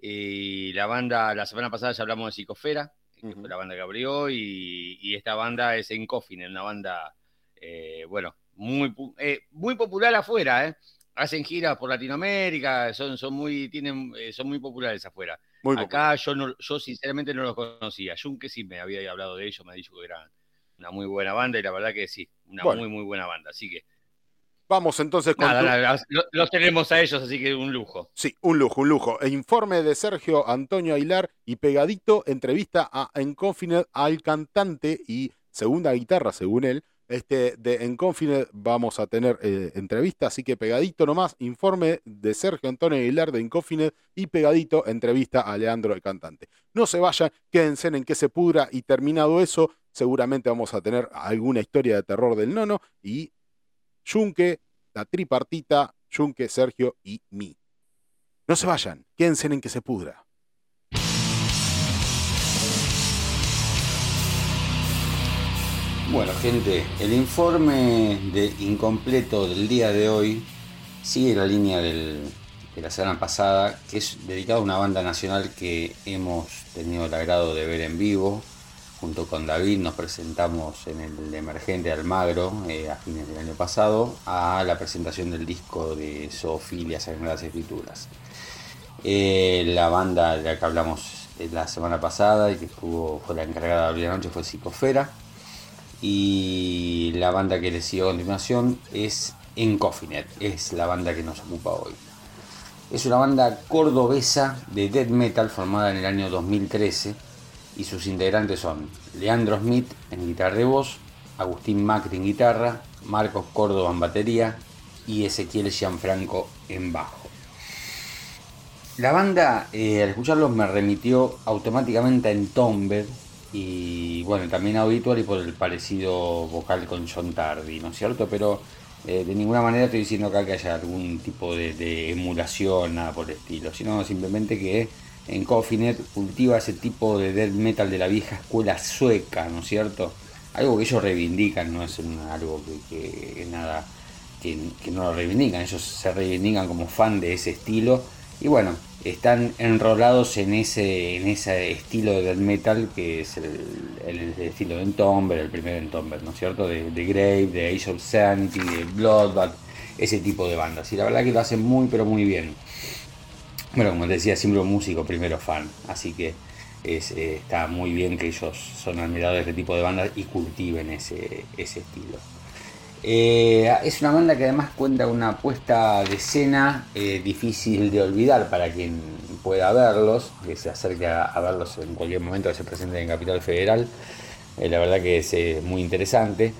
Y la banda, la semana pasada ya hablamos de Psicofera, que fue la banda que abrió, y, esta banda es en Coffin, una banda, eh, bueno, muy, eh, muy popular afuera, Hacen giras por Latinoamérica, son, son muy, tienen, son muy populares afuera. Acá yo no, yo sinceramente no los conocía. Junque sí me había hablado de ellos, me ha dicho que eran una muy buena banda y la verdad que sí, una muy, muy buena banda. Así que. Vamos entonces con. los tenemos a ellos, así que un lujo. Sí, un lujo, un lujo. E informe de Sergio Antonio Aguilar y pegadito entrevista a Enconfinet al cantante y segunda guitarra, según él, este, de Enconfinet vamos a tener eh, entrevista, así que pegadito nomás, informe de Sergio Antonio Aguilar de Enconfinet y pegadito entrevista a Leandro el cantante. No se vayan, quédense en que se pudra y terminado eso, seguramente vamos a tener alguna historia de terror del nono y Yunque, la tripartita, Yunque, Sergio y mí. No se vayan, quédense en que se pudra. Bueno, gente, el informe de incompleto del día de hoy sigue la línea de la semana pasada, que es dedicado a una banda nacional que hemos tenido el agrado de ver en vivo. Junto con David nos presentamos en el Emergente Almagro eh, a fines del año pasado a la presentación del disco de Zoofilia Sagradas Escrituras. Eh, la banda de la que hablamos la semana pasada y que estuvo, fue la encargada de abrir la noche fue Psicofera y la banda que le sigue a continuación es Encofinet, es la banda que nos ocupa hoy. Es una banda cordobesa de death metal formada en el año 2013 y sus integrantes son Leandro Smith en guitarra de voz, Agustín Macri en guitarra, Marcos Córdoba en batería y Ezequiel Gianfranco en bajo. La banda, eh, al escucharlos, me remitió automáticamente a Entombed, y bueno, también a y por el parecido vocal con John Tardy, ¿no es cierto? Pero eh, de ninguna manera estoy diciendo acá que haya algún tipo de, emulación, nada por el estilo, sino simplemente que en Coffinet cultiva ese tipo de death metal de la vieja escuela sueca, ¿no es cierto? Algo que ellos reivindican, no es algo que, nada, que, que no lo reivindican, ellos se reivindican como fan de ese estilo y bueno, están enrolados en ese, en ese estilo de death metal que es el, estilo de Entomber, el primer Entomber, ¿no es cierto? De, Grave, de Age of Sanity, de Bloodbath, ese tipo de bandas. Y la verdad que lo hacen muy, pero muy bien. Bueno, como decía, siempre un músico, primero fan, así que eh, está muy bien que ellos son admirados de este tipo de bandas y cultiven ese, estilo. Eh, es una banda que además cuenta con una puesta de escena eh, difícil de olvidar para quien pueda verlos, que se acerque a, verlos en cualquier momento que se presenten en Capital Federal. La verdad que es muy interesante.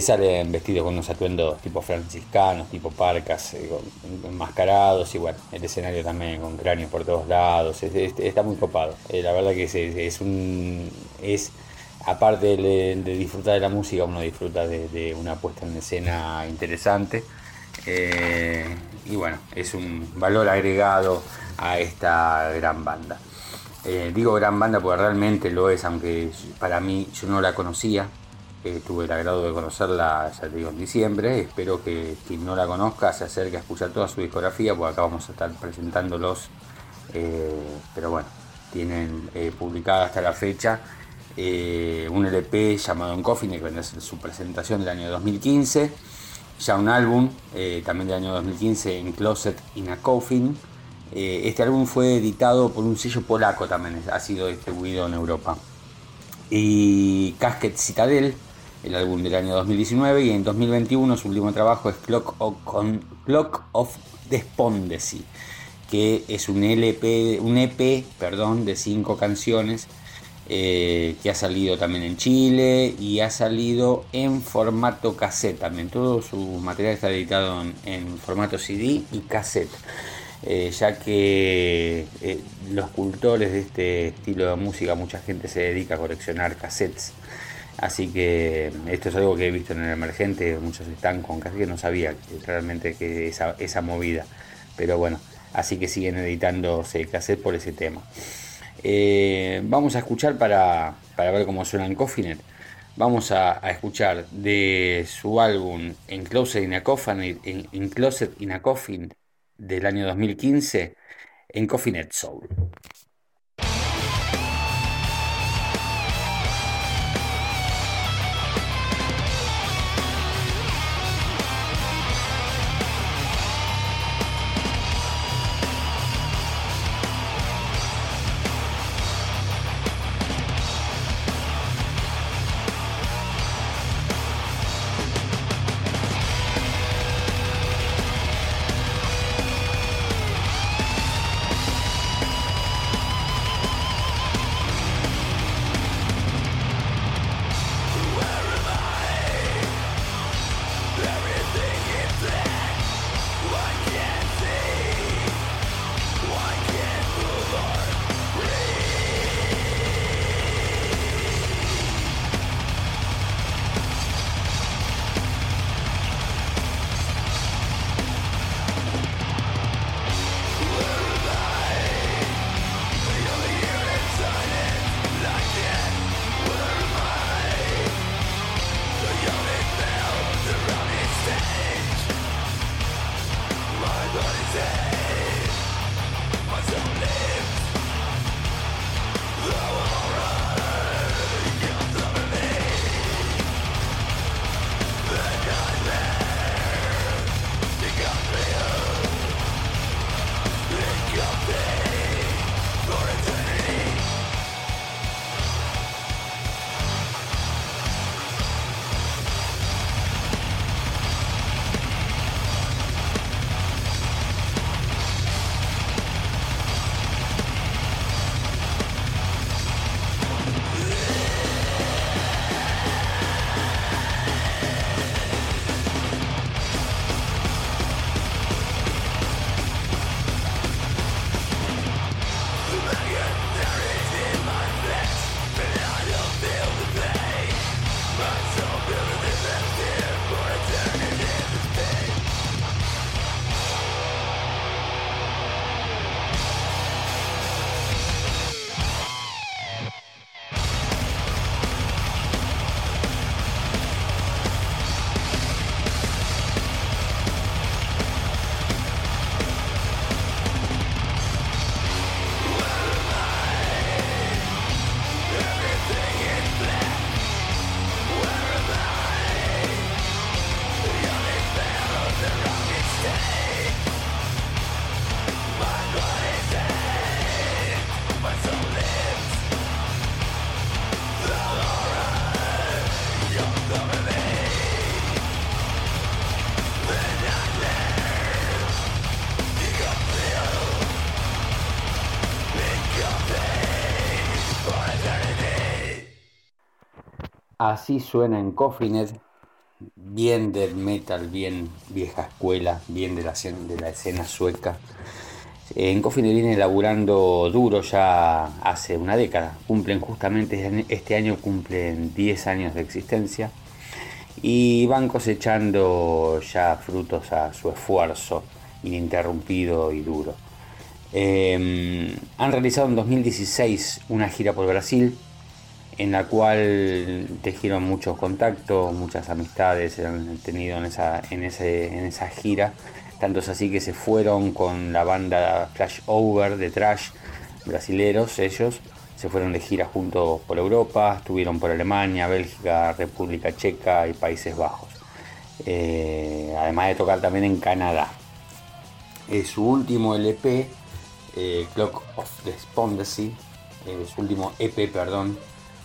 Salen vestidos con unos atuendos tipo franciscanos, tipo parcas, enmascarados y bueno, el escenario también con cráneos por todos lados. está muy copado. la verdad que es, un. Es, aparte de, disfrutar de la música, uno disfruta de, una puesta en escena interesante. Eh, y bueno, es un valor agregado a esta gran banda. Eh, digo gran banda porque realmente lo es, aunque para mí yo no la conocía. Eh, tuve el agrado de conocerla, ya te digo, en diciembre. Espero que quien no la conozca se acerque a escuchar toda su discografía, porque acá vamos a estar presentándolos. pero bueno, tienen publicada hasta la fecha eh, un LP llamado En Coffin, que es su presentación del año 2015, ya un álbum eh, también del año 2015 en Closet in a Coffin. Eh, este álbum fue editado por un sello polaco también, ha sido distribuido en Europa. Y Casket Citadel, el álbum del año 2019, y en 2021 su último trabajo es Clock of, of Despondency, que es un LP, un EP, perdón, de cinco canciones eh, que ha salido también en Chile y ha salido en formato cassette también. Todo su material está editado en, formato CD y cassette. Eh, ya que eh, los cultores de este estilo de música, mucha gente se dedica a coleccionar cassettes. Así que esto es algo que he visto en el emergente, muchos están con cassettes que no sabía realmente que esa, esa movida. Pero bueno, así que siguen editándose cassette por ese tema. Eh, vamos a escuchar para, ver cómo suena en Coffinet. Vamos a, escuchar de su álbum En Closet in a Coffin, en, Closet in a Coffin del año 2015 en Coffinet Soul. Así suena en Coffinet, bien del metal, bien vieja escuela, bien de la, escena sueca. En Coffinet viene laburando duro ya hace una década. Cumplen justamente este año cumplen 10 años de existencia y van cosechando ya frutos a su esfuerzo ininterrumpido y duro. Em, han realizado en 2016 una gira por Brasil en la cual tejieron muchos contactos, muchas amistades han tenido en esa, en, ese, en esa gira. Tanto es así que se fueron con la banda Flash Over de Trash, brasileros ellos, se fueron de gira juntos por Europa, estuvieron por Alemania, Bélgica, República Checa y Países Bajos. Eh, además de tocar también en Canadá. su último LP, eh, Clock of Despondency, su último EP, perdón,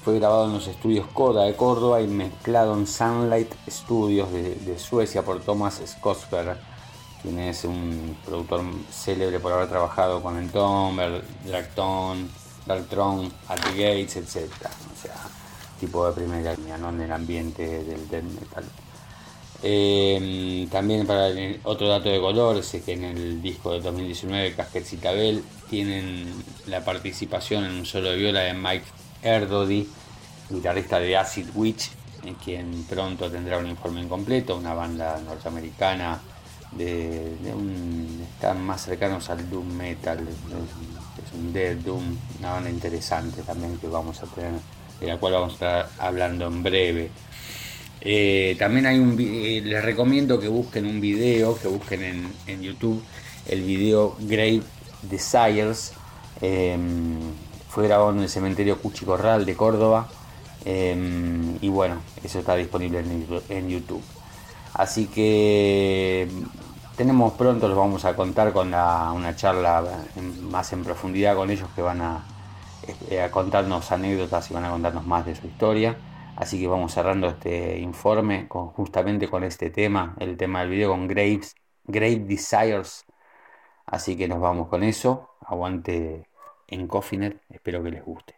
fue grabado en los estudios Coda de Córdoba y mezclado en Sunlight Studios de, Suecia por Thomas Skotsberg, quien es un productor célebre por haber trabajado con el Dragton, Darktron, At the Gates, etc. O sea, tipo de primera línea, ¿no? En el ambiente del death metal. Eh, también para otro dato de color es que en el disco de 2019 Casquet Tabel tienen la participación en un solo de viola de Mike Erdody, guitarrista de Acid Witch, en quien pronto tendrá un informe incompleto, una banda norteamericana de, un, están más cercanos al doom metal, es un dead doom, una banda interesante también que vamos a tener, de la cual vamos a estar hablando en breve. Eh, también hay un eh, les recomiendo que busquen un video, que busquen en, YouTube el video Grave Desires. Eh, fue grabado en el cementerio Cuchi Corral de Córdoba. Em, y bueno, eso está disponible en, YouTube. Así que tenemos pronto, los vamos a contar con una charla más en profundidad con ellos que van eh, a, contarnos anécdotas y van a contarnos más de su historia. Así que vamos cerrando este informe con, justamente con este tema, el tema del video con Graves, Grave Desires. Así que nos vamos con eso. Aguante en Coffinet. Espero que les guste.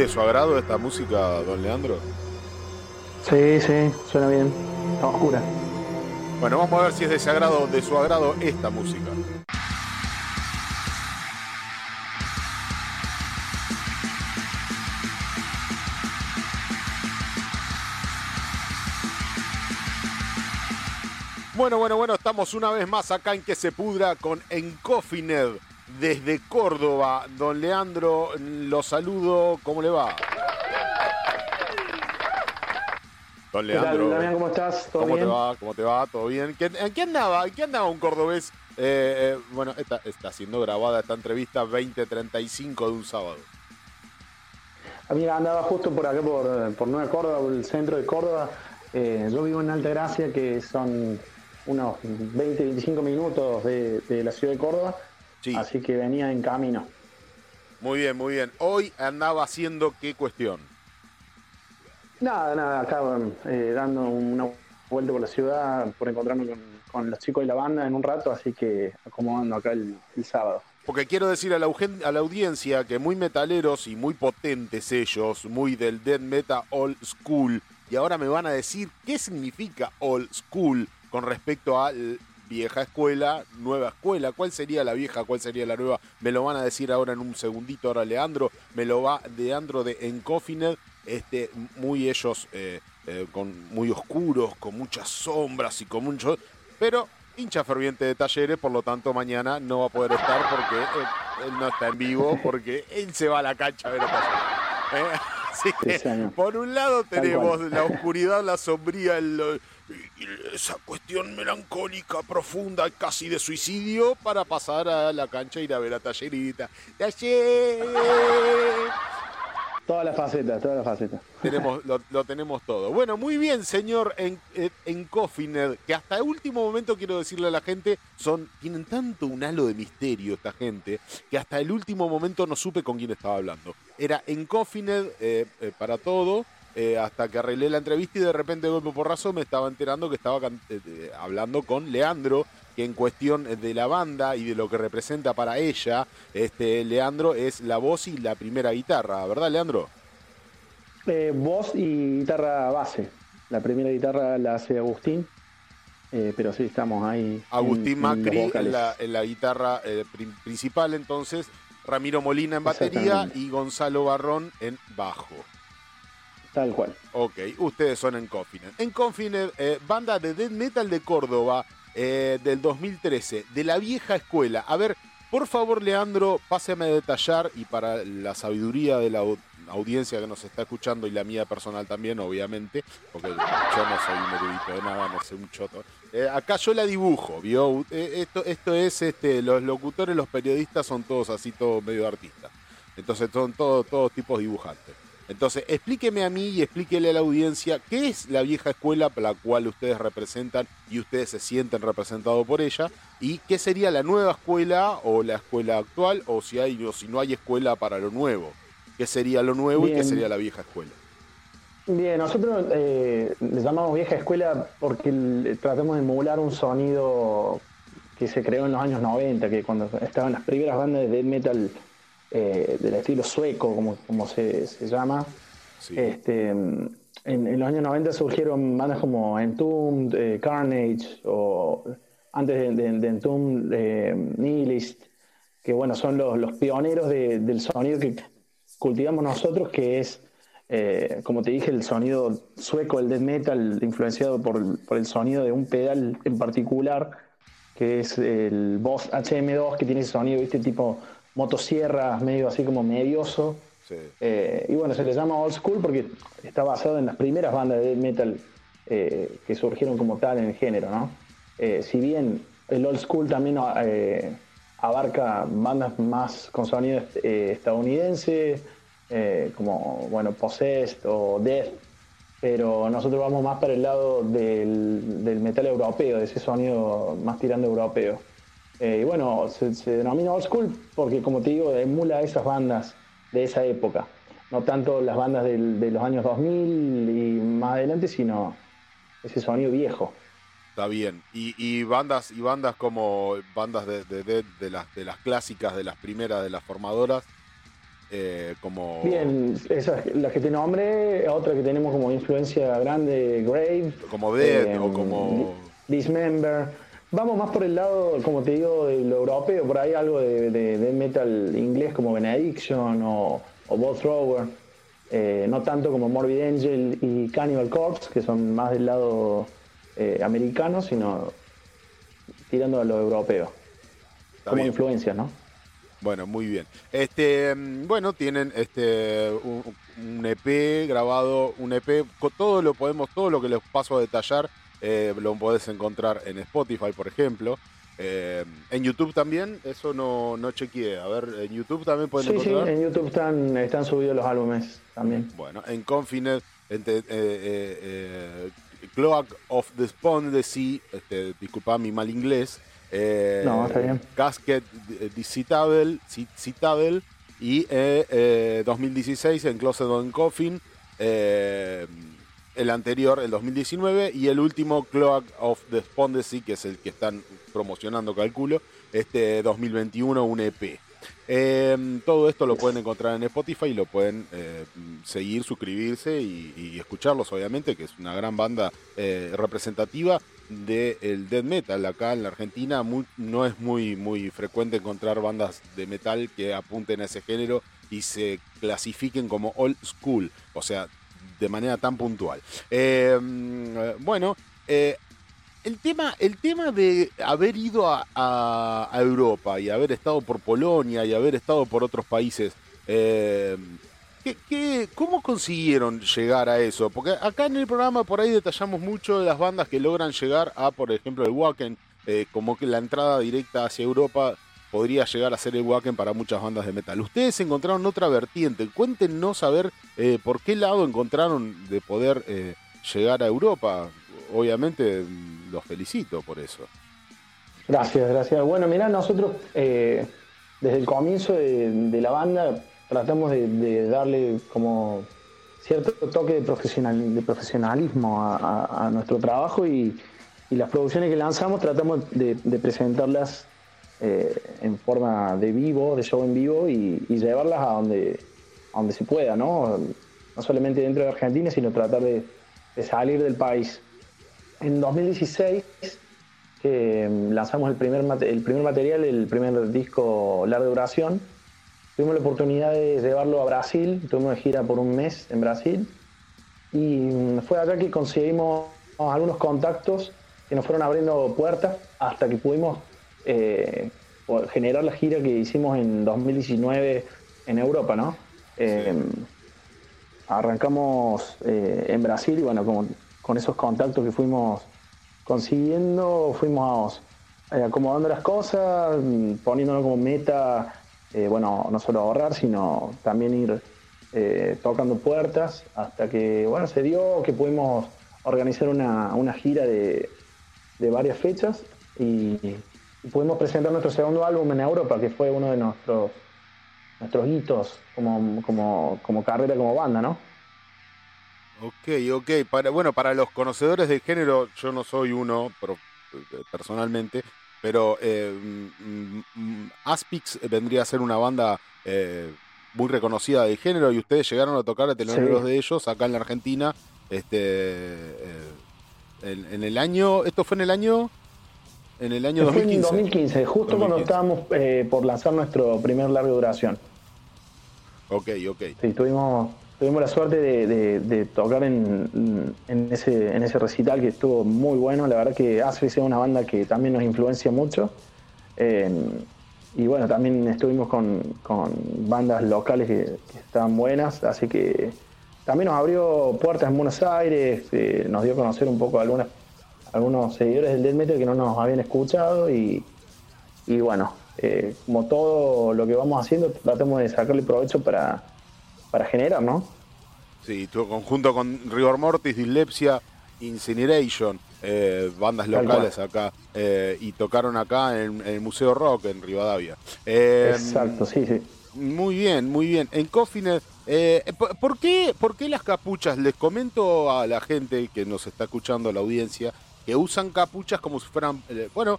De su agrado esta música, don Leandro? Sí, sí, suena bien. Está oscura. Bueno, vamos a ver si es de, su agrado, de su agrado esta música. Bueno, bueno, bueno, estamos una vez más acá en Que se pudra con Encofined desde Córdoba. Don Leandro, lo saludo, ¿cómo le va? Don Leandro. Hola, ¿Cómo estás? ¿Todo ¿Cómo te va? ¿Cómo te va? ¿Todo bien? ¿En qué andaba? ¿En qué andaba un cordobés? Eh, eh, bueno, está, está siendo grabada esta entrevista 2035 de un sábado. A mí andaba justo por acá, por, por Nueva Córdoba, por el centro de Córdoba. Eh, yo vivo en Alta Gracia, que son unos 20, 25 minutos de, la ciudad de Córdoba. Así que venía en camino. Muy bien, muy bien. Hoy andaba haciendo qué cuestión. Nada, nada, acá eh, dando una vuelta por la ciudad, por encontrarme con, los chicos de la banda en un rato, así que acomodando acá el, sábado. Porque quiero decir a la, a la, audiencia que muy metaleros y muy potentes ellos, muy del death metal old school, y ahora me van a decir qué significa old school con respecto a vieja escuela, nueva escuela. ¿Cuál sería la vieja? ¿Cuál sería la nueva? Me lo van a decir ahora en un segundito. Ahora Leandro, me lo va Leandro de Encofinet, este, muy ellos eh, eh, con muy oscuros, con muchas sombras y con mucho. Pero hincha ferviente de talleres, por lo tanto mañana no va a poder estar porque él, no está en vivo, porque él se va a la cancha a ver ¿Eh? Así que, por un lado tenemos la oscuridad, la sombría, el, esa cuestión melancólica, profunda, casi de suicidio, para pasar a la cancha y ir a ver a Tallerita. ¡Taller! Toda la faceta, toda la faceta. Tenemos, lo, tenemos todo. Bueno, muy bien, señor en, en que hasta el último momento quiero decirle a la gente, son, tienen tanto un halo de misterio esta gente, que hasta el último momento no supe con quién estaba hablando. Era en eh, eh, para todo, eh, hasta que arreglé la entrevista y de repente de golpe porrazo me estaba enterando que estaba eh, hablando con Leandro, que en cuestión de la banda y de lo que representa para ella, este Leandro es la voz y la primera guitarra, ¿verdad Leandro? Eh, voz y guitarra base. La primera guitarra la hace Agustín, pero sí estamos ahí. Agustín Macri en, la, guitarra principal entonces, Ramiro Molina en batería y Gonzalo Barrón en bajo. Ok, ustedes son en En Confinet, eh, banda de death metal de Córdoba eh, del 2013, de la vieja escuela. A ver, por favor, Leandro, páseme a detallar y para la sabiduría de la audiencia que nos está escuchando y la mía personal también, obviamente, porque yo no soy un erudito de nada, no sé un choto. Eh, acá yo la dibujo, ¿vio? esto, esto es, este, los locutores, los periodistas son todos así, todos medio artistas. Entonces son todos, todos tipos dibujantes. Entonces, explíqueme a mí y explíquele a la audiencia qué es la vieja escuela para la cual ustedes representan y ustedes se sienten representados por ella y qué sería la nueva escuela o la escuela actual o si hay o si no hay escuela para lo nuevo. ¿Qué sería lo nuevo y qué sería la vieja escuela? Bien, nosotros eh, le llamamos vieja escuela porque tratamos de emular un sonido que se creó en los años 90, que cuando estaban las primeras bandas de death metal eh, del estilo sueco, como, como se, llama. Este, en, los años 90 surgieron bandas como Entombed, eh, Carnage, o antes de, de, Entombed, eh, Nihilist, que bueno, son los, los pioneros del sonido que cultivamos nosotros, que es, como te dije, el sonido sueco, el death metal, influenciado por, por el sonido de un pedal en particular, que es el Boss HM2, que tiene ese sonido, ¿viste? Tipo motosierras, medio así como medioso. Eh, y bueno, se le llama old school porque está basado en las primeras bandas de metal eh, que surgieron como tal en el género, ¿no? Eh, si bien el old school también abarca bandas más con sonido estadounidense, como, bueno, Possessed o Death, pero nosotros vamos más para el lado del, del metal europeo, de ese sonido más tirando europeo. Eh, y bueno, se, denomina old school porque, como te digo, emula esas bandas de esa época. No tanto las bandas de los años 2000 y más adelante, sino ese sonido viejo. Está bien. Y, bandas y bandas como bandas de, de, las, de las clásicas, de las primeras, de las formadoras. eh, como... Bien, esas, las que te nombré, otra que tenemos como influencia grande, Grave. Como Dead o como... Dismember. Vamos más por el lado, como te digo, de lo europeo, por ahí algo de, metal inglés como Benediction o, o Ball Thrower. Eh, no tanto como Morbid Angel y Cannibal Corpse, que son más del lado eh, americano, sino tirando a lo europeo. como influencia, ¿no? Bueno, muy bien. Este, mm, bueno, tienen este un, EP grabado, un EP, todo lo podemos, todo lo que les paso a detallar, eh, lo podés encontrar en Spotify, por ejemplo. Eh, en YouTube también, eso no, no chequeé. A ver, en YouTube también pueden encontrar. Sí, en YouTube están, están subidos los álbumes también. Bueno, en Confinet, en, eh, Cloak of the Spondecy, este, disculpa mi mal inglés, eh, no, está bien. Casket Citadel, Citadel y eh, 2016 en Closet on Coffin. Eh, el anterior, el 2019, y el último Cloak of the Spondecy, que es el que están promocionando, calculo, este 2021, un EP. Em, todo esto lo pueden encontrar en Spotify lo pueden eh, seguir, suscribirse y, escucharlos, obviamente, que es una gran banda eh, representativa del death metal. Acá en la Argentina no es muy, muy frecuente encontrar bandas de metal que apunten a ese género y se clasifiquen como old school, o sea, de manera tan puntual. Em, bueno, eh, el tema, el tema de haber ido a, Europa y haber estado por Polonia y haber estado por otros países, eh, cómo consiguieron llegar a eso? Porque acá en el programa por ahí detallamos mucho de las bandas que logran llegar a, por ejemplo, el Wacken, eh, como que la entrada directa hacia Europa podría llegar a ser el Wacken para muchas bandas de metal. Ustedes encontraron otra vertiente. Cuéntenos a ver eh, por qué lado encontraron de poder llegar a Europa. Obviamente los felicito por eso. Gracias, gracias. Bueno, mira, nosotros eh, desde el comienzo de, la banda tratamos de, darle como cierto toque de profesionalismo a, nuestro trabajo y, las producciones que lanzamos tratamos de, presentarlas eh, en forma de vivo, de show en vivo y, llevarlas a donde, a donde se pueda, ¿no? No solamente dentro de Argentina, sino tratar de salir del país en 2016 que mm, lanzamos el primer, el primer material, el primer disco larga duración. Tuvimos la oportunidad de llevarlo a Brasil, tuvimos de gira por un mes en Brasil y mm, fue allá que conseguimos algunos contactos que nos fueron abriendo puertas hasta que pudimos eh, generar la gira que hicimos en 2019 en Europa, ¿no? Em, arrancamos eh, en Brasil y bueno, como con esos contactos que fuimos consiguiendo, fuimos eh, acomodando las cosas, poniéndolo como meta, eh, bueno, no solo ahorrar, sino también ir eh, tocando puertas hasta que, bueno, se dio que pudimos organizar una, gira de, varias fechas y, pudimos presentar nuestro segundo álbum en Europa, que fue uno de nuestros, nuestros hitos como, como, como carrera, como banda, ¿no? Ok, ok. Para, bueno, para los conocedores del género, yo no soy uno personalmente, pero eh, mm, mm, Aspix vendría a ser una banda eh, muy reconocida del género y ustedes llegaron a tocar a teloneros de ellos acá en la Argentina. Este, eh, en, el año, ¿esto fue en el año? En el año 2015. en 2015, justo cuando estábamos por lanzar nuestro primer larga duración. Ok, ok. Sí, tuvimos tuvimos la suerte de, tocar en, ese, en ese recital que estuvo muy bueno. La verdad que Asphyx es una banda que también nos influencia mucho. y bueno, también estuvimos con, bandas locales que, estaban buenas, así que también nos abrió puertas en Buenos Aires, eh, nos dio a conocer un poco a algunos seguidores del death metal que no nos habían escuchado y, bueno, eh, como todo lo que vamos haciendo, tratamos de sacarle provecho para para generar, ¿no? Sí, tu conjunto con Rigor Mortis, Dyspepsia, Incineration, eh, bandas locales acá, eh, y tocaron acá en, el Museo Rock en Rivadavia. Eh, Exacto, sí, sí. Muy bien, muy bien. En Coffin, ¿por, qué, ¿por qué las capuchas? Les comento a la gente que nos está escuchando, la audiencia, que usan capuchas como si fueran, bueno,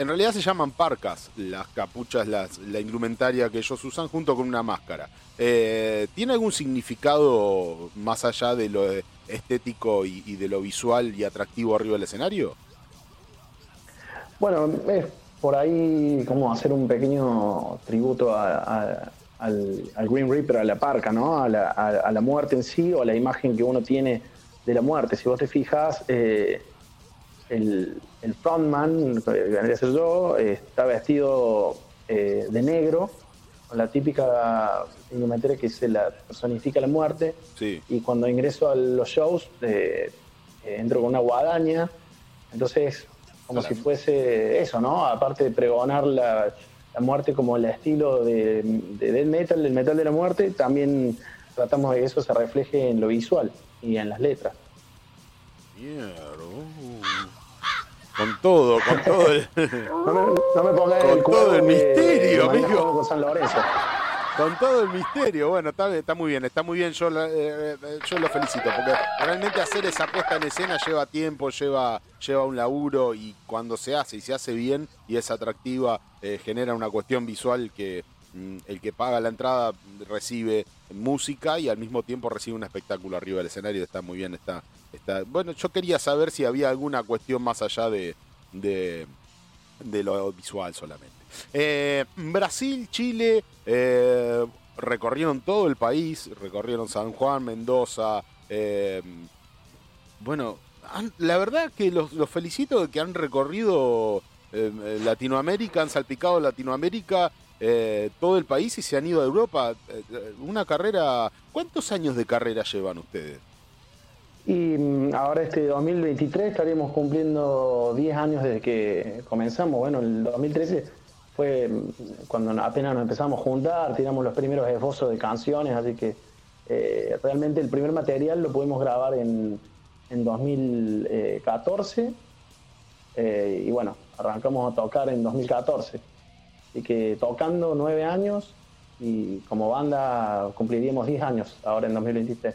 en realidad se llaman parcas, las capuchas, las, la indumentaria que ellos usan junto con una máscara. Eh, ¿Tiene algún significado más allá de lo estético y, de lo visual y atractivo arriba del escenario? Bueno, es por ahí como hacer un pequeño tributo al, Green Reaper, a la parca, ¿no? A la, muerte en sí o a la imagen que uno tiene de la muerte. Si vos te fijas, eh, el, frontman, que vendría a ser yo, está vestido eh, de negro, con la típica indumentaria que se la personifica la muerte. Y cuando ingreso a los shows, eh, entro con una guadaña. Entonces, como si fuese eso, ¿no? Aparte de pregonar la, muerte como el estilo de, de metal, del metal de la muerte, también tratamos de que eso se refleje en lo visual y en las letras. Con todo, con todo el. No me, pongas con todo el misterio, amigo. Con San Lorenzo. Con todo el misterio, bueno, está, está muy bien, está muy bien, yo, eh, eh, yo lo felicito, porque realmente hacer esa puesta en escena lleva tiempo, lleva, lleva un laburo y cuando se hace y se hace bien y es atractiva, eh, genera una cuestión visual que mm, el que paga la entrada recibe música y al mismo tiempo recibe un espectáculo arriba del escenario, está muy bien, está, está. Bueno, yo quería saber si había alguna cuestión más allá de, de, lo visual solamente. Eh, Brasil, Chile, eh, recorrieron todo el país, recorrieron San Juan, Mendoza. Eh, bueno, la verdad que los, los, felicito de que han recorrido Latinoamérica, han salpicado Latinoamérica eh, todo el país y se han ido a Europa. Eh, una carrera, ¿cuántos años de carrera llevan ustedes? Y mm, ahora este 2023 estaríamos cumpliendo 10 años desde que comenzamos. Bueno, el 2013 fue mm, cuando apenas nos empezamos a juntar, tiramos los primeros esbozos de canciones, así que eh, realmente el primer material lo pudimos grabar en, en 2014 y bueno, arrancamos a tocar en 2014. Así que tocando nueve años y como banda cumpliríamos diez años ahora en 2023.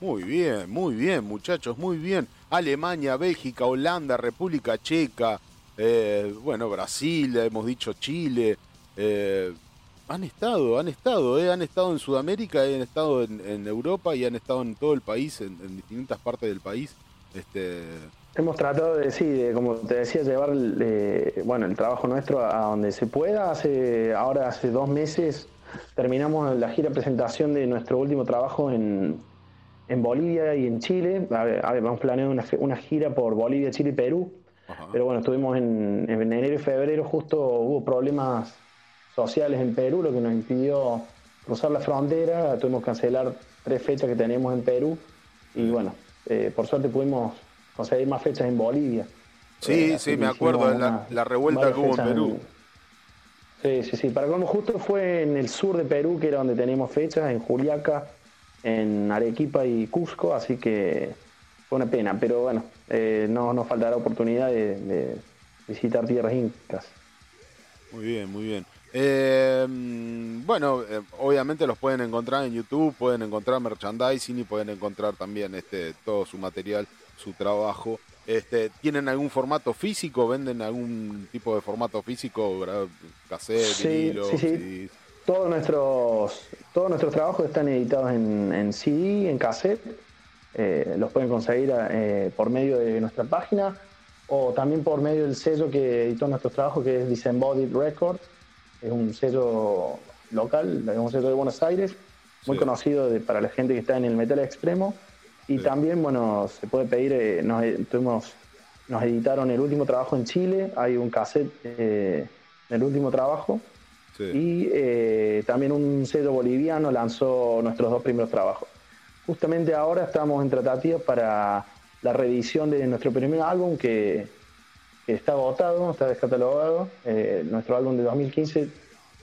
Muy bien, muy bien, muchachos, muy bien. Alemania, Bélgica, Holanda, República Checa, eh, bueno, Brasil, hemos dicho Chile. Eh, han estado, han estado, eh, han estado en Sudamérica, han estado en, Europa y han estado en todo el país, en, en distintas partes del país. Este, Hemos tratado de, sí, como te decía, llevar eh, bueno, el trabajo nuestro a donde se pueda. Hace, ahora hace dos meses terminamos la gira presentación de nuestro último trabajo en, Bolivia y en Chile. A vamos planeando una, una, gira por Bolivia, Chile y Perú. Pero bueno, estuvimos en, en, enero y febrero, justo hubo problemas sociales en Perú, lo que nos impidió cruzar la frontera. Tuvimos que cancelar tres fechas que teníamos en Perú. Y bueno, eh, por suerte pudimos conseguir más fechas en Bolivia. Sí, eh, sí, me acuerdo de la, revuelta que hubo en Perú. sí, sí, sí. Para como justo fue en el sur de Perú, que era donde teníamos fechas, en Juliaca, en Arequipa y Cusco, así que fue una pena. Pero bueno, eh, no nos faltará oportunidad de, visitar tierras incas. Muy bien, muy bien. Eh, bueno, obviamente los pueden encontrar en YouTube, pueden encontrar merchandising y pueden encontrar también este todo su material su trabajo. Este, ¿Tienen algún formato físico? ¿Venden algún tipo de formato físico? ¿Cassette, sí, sí, sí. Todos nuestros, todos nuestros trabajos están editados en, en CD, en cassette. Eh, los pueden conseguir eh, por medio de nuestra página o también por medio del sello que editó nuestros trabajos, que es Disembodied Records. Es un sello local, es un sello de Buenos Aires, muy conocido para la gente que está en el metal extremo. Y también, bueno, se puede pedir, eh, nos, eh, tuvimos, nos editaron el último trabajo en Chile, hay un cassette eh, del último trabajo. Y también un sello boliviano lanzó nuestros dos primeros trabajos. Justamente ahora estamos en tratativas para la reedición de nuestro primer álbum que, está agotado, está descatalogado. nuestro álbum de 2015,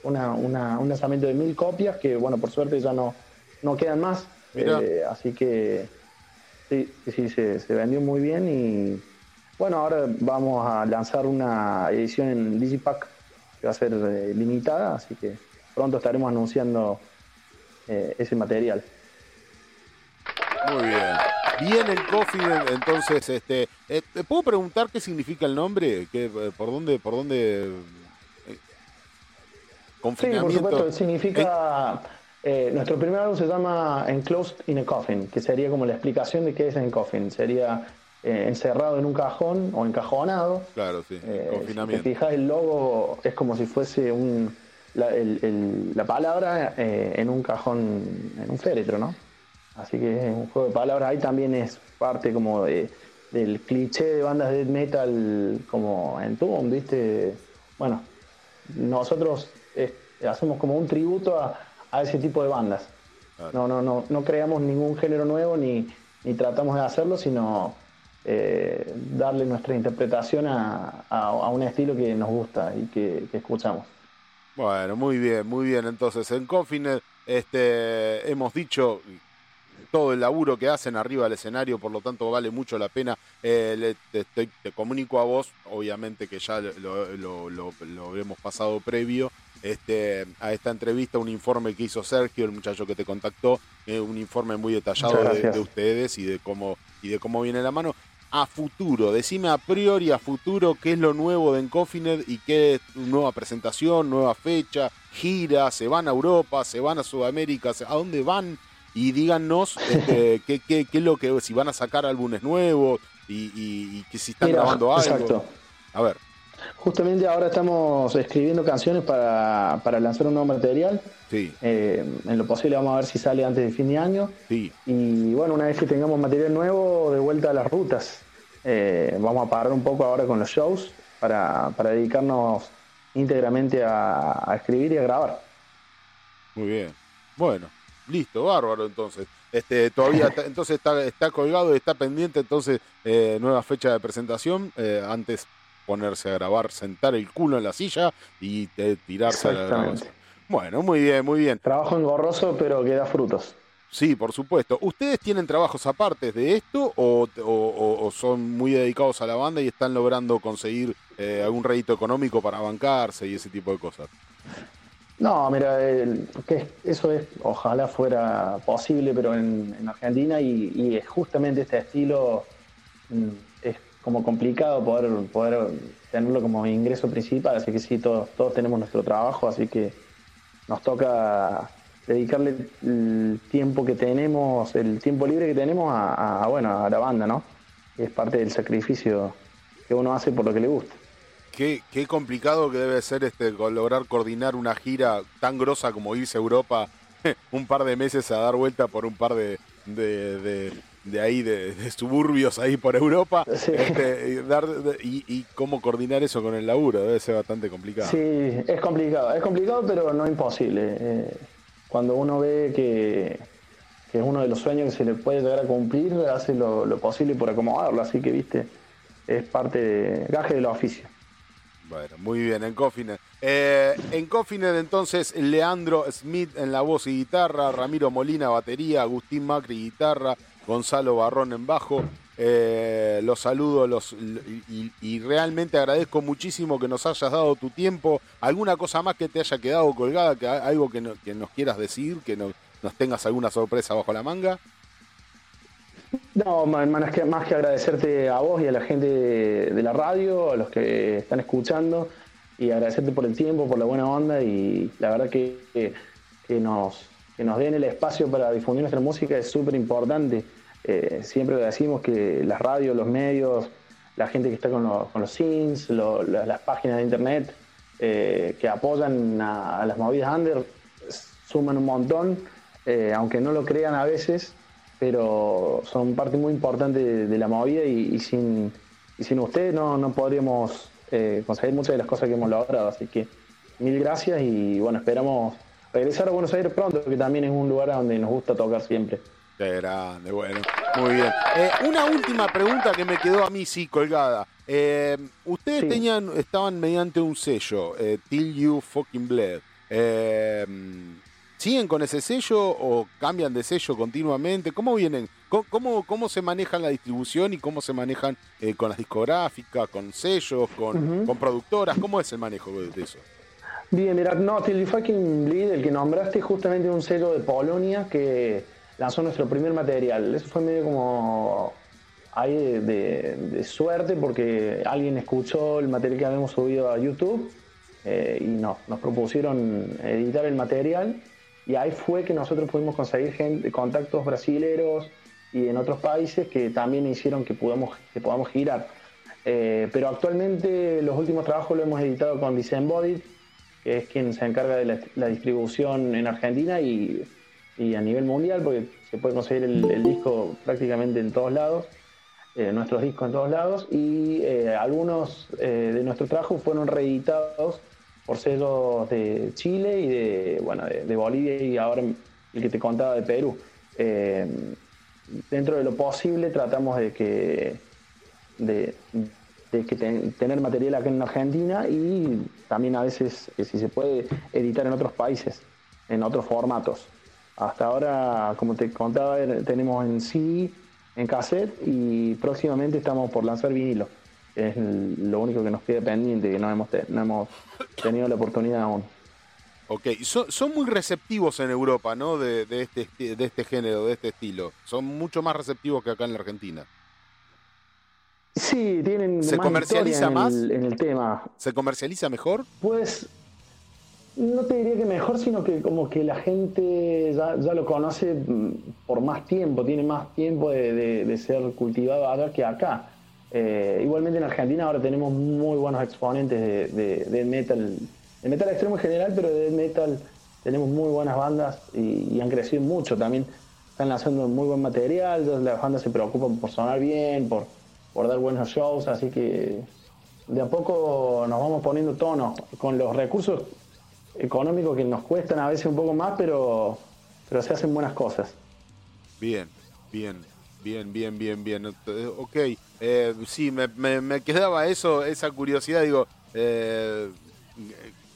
una, un lanzamiento de mil copias que, bueno, por suerte ya no, no quedan más. así que Sí, sí, se, vendió muy bien y bueno, ahora vamos a lanzar una edición en Digipack que va a ser eh, limitada, así que pronto estaremos anunciando eh, ese material. Muy bien. bien en Confident, entonces, este, eh, ¿te puedo preguntar qué significa el nombre? ¿Qué, ¿Por dónde, por dónde Sí, por supuesto, significa... Eh, nuestro primer álbum se llama Enclosed in a Coffin, que sería como la explicación de qué es en coffin. Sería encerrado en un cajón o encajonado. Claro, sí, confinamiento. Si te fijas, el logo es como si fuese un, la, palabra en un cajón, en un féretro, ¿no? Así que es un juego de palabras. Ahí también es parte como de, del cliché de bandas de metal como en Tomb, ¿viste? Bueno, nosotros eh, hacemos como un tributo a, ese tipo de bandas. No, no, no, no creamos ningún género nuevo ni, ni tratamos de hacerlo, sino eh, darle nuestra interpretación a, a, un estilo que nos gusta y que, escuchamos. Bueno, muy bien, muy bien. Entonces, en Confinet este, hemos dicho todo el laburo que hacen arriba del escenario, por lo tanto vale mucho la pena. Eh, te, comunico a vos, obviamente que ya lo, hemos pasado previo, este, a esta entrevista, un informe que hizo Sergio, el muchacho que te contactó, eh, un informe muy detallado de, ustedes y de cómo y de cómo viene la mano. A futuro, decime a priori a futuro qué es lo nuevo de Encofinet y qué es nueva presentación, nueva fecha, gira, se van a Europa, se van a Sudamérica, a dónde van y díganos este, qué, qué, qué, es lo que, si van a sacar álbumes nuevos y, que si están grabando algo. Exacto. A ver. Justamente ahora estamos escribiendo canciones para, para lanzar un nuevo material. Sí. Eh, en lo posible vamos a ver si sale antes de fin de año. Sí. Y bueno, una vez que tengamos material nuevo, de vuelta a las rutas. Eh, vamos a parar un poco ahora con los shows para, para dedicarnos íntegramente a, a escribir y a grabar. Muy bien. Bueno, Listo, bárbaro entonces. Este, todavía entonces está, está colgado y está pendiente, entonces eh, nueva fecha de presentación. Eh, antes ponerse a grabar, sentar el culo en la silla y eh, tirarse a la grabación. Bueno, muy bien, muy bien. Trabajo engorroso, pero que da frutos. Sí, por supuesto. ¿Ustedes tienen trabajos aparte de esto o, son muy dedicados a la banda y están logrando conseguir algún rédito económico para bancarse y ese tipo de cosas? No, mira, que eso es, ojalá fuera posible, pero en, Argentina y, es justamente este estilo mm, como complicado poder, poder tenerlo como ingreso principal, así que sí, todos, todos tenemos nuestro trabajo, así que nos toca dedicarle el tiempo que tenemos, el tiempo libre que tenemos a, bueno, a la banda, ¿no? Es parte del sacrificio que uno hace por lo que le gusta. Qué, qué, complicado que debe ser este lograr coordinar una gira tan grosa como irse Europa un par de meses a dar vuelta por un par de, ahí, de, suburbios ahí por Europa. Este, y, dar, y, cómo coordinar eso con el laburo, debe ser bastante complicado. Sí, es complicado, es complicado pero no imposible. Eh, cuando uno ve que, que, es uno de los sueños que se le puede llegar a cumplir, hace lo, lo posible por acomodarlo, así que, viste, es parte de gaje del oficio. Bueno, muy bien, en Cofinet. Eh, en Cofinet entonces Leandro Smith en la voz y guitarra, Ramiro Molina batería, Agustín Macri guitarra, Gonzalo Barrón en bajo. Eh, los saludo los, y, realmente agradezco muchísimo que nos hayas dado tu tiempo. ¿Alguna cosa más que te haya quedado colgada? Que, ¿Algo que, nos quieras decir? ¿Que nos tengas alguna sorpresa bajo la manga? No, más que, más que agradecerte a vos y a la gente de, la radio, a los que están escuchando, y agradecerte por el tiempo, por la buena onda, y la verdad que, nos, que nos den el espacio para difundir nuestra música es súper importante. Eh, siempre decimos que las radios, los medios, la gente que está con, los scenes, las páginas de internet eh, que apoyan a, las movidas under, suman un montón, eh, aunque no lo crean a veces pero son parte muy importante de, la movida y, sin, sin ustedes no, no podríamos conseguir muchas de las cosas que hemos logrado. Así que mil gracias y bueno, esperamos regresar a Buenos Aires pronto, que también es un lugar donde nos gusta tocar siempre. Qué grande, bueno, muy bien. Eh, una última pregunta que me quedó a mí, sí, colgada. Eh, ustedes tenían, estaban mediante un sello, Till You Fucking Bled. ¿Siguen con ese sello o cambian de sello continuamente? ¿Cómo vienen? ¿Cómo, cómo, se manejan la distribución y cómo se manejan eh, con las discográficas, con sellos, con, productoras? ¿Cómo es el manejo de eso? Bien, mira, no, Fucking Bleed, el que nombraste, justamente un sello de Polonia que lanzó nuestro primer material. Eso fue medio como ahí de, suerte porque alguien escuchó el material que habíamos subido a YouTube eh, y no, nos propusieron editar el material y ahí fue que nosotros pudimos conseguir gente, contactos brasileros y en otros países que también hicieron que podamos, que podamos girar. Eh, pero actualmente los últimos trabajos lo hemos editado con Disembodied, que es quien se encarga de la, distribución en Argentina y, a nivel mundial, porque se puede conseguir el, disco prácticamente en todos lados, eh, nuestros discos en todos lados, y eh, algunos de nuestros trabajos fueron reeditados por sellos de Chile y de, bueno, de, Bolivia y ahora el que te contaba de Perú. dentro de lo posible tratamos de que que tener material acá en Argentina y también a veces, eh, si se puede, editar en otros países, en otros formatos. Hasta ahora, como te contaba, er, tenemos en CD, en cassette y próximamente estamos por lanzar vinilo. Es lo único que nos queda pendiente, que no hemos, no hemos tenido la oportunidad aún. Ok, son, muy receptivos en Europa, ¿no? De, de, este, de este género, de este estilo. Son mucho más receptivos que acá en la Argentina. Sí, tienen ¿Se comercializa más en el tema. ¿Se comercializa mejor? Pues no te diría que mejor, sino que como que la gente ya, lo conoce mm, por más tiempo, tiene más tiempo de, ser cultivado allá que acá. Eh, igualmente en Argentina ahora tenemos muy buenos exponentes de, metal, de metal extremo en general, pero de metal tenemos muy buenas bandas y, y, han crecido mucho también. Están lanzando muy buen material, las bandas se preocupan por sonar bien, por, por dar buenos shows, así que de a poco nos vamos poniendo tono con los recursos económicos que nos cuestan a veces un poco más, pero, pero se hacen buenas cosas. Bien, bien, bien, bien, bien, bien. Ok, eh, sí, me, me, quedaba eso, esa curiosidad, digo, eh,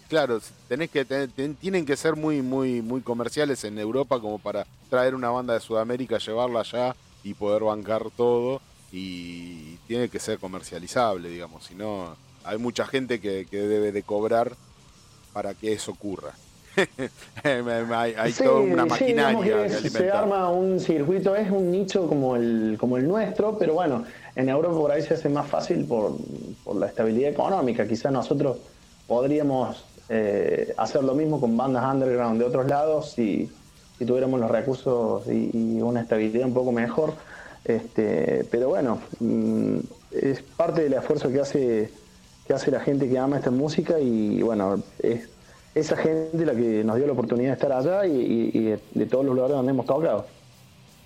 claro, tenés que tienen que ser muy, muy, muy comerciales en Europa como para traer una banda de Sudamérica, llevarla allá y poder bancar todo y tiene que ser comercializable, digamos, si no hay mucha gente que, debe de cobrar para que eso ocurra. hay, toda una maquinaria que, Se arma un circuito, es un nicho como el, como el nuestro, pero bueno, en Europa por ahí se hace más fácil por, la estabilidad económica. Quizás nosotros podríamos eh, hacer lo mismo con bandas underground de otros lados si, tuviéramos los recursos y una estabilidad un poco mejor este, pero bueno, mm, es parte del esfuerzo que hace, que hace la gente que ama esta música y bueno, es esa gente la que nos dio la oportunidad de estar allá y, de, todos los lugares donde hemos tocado.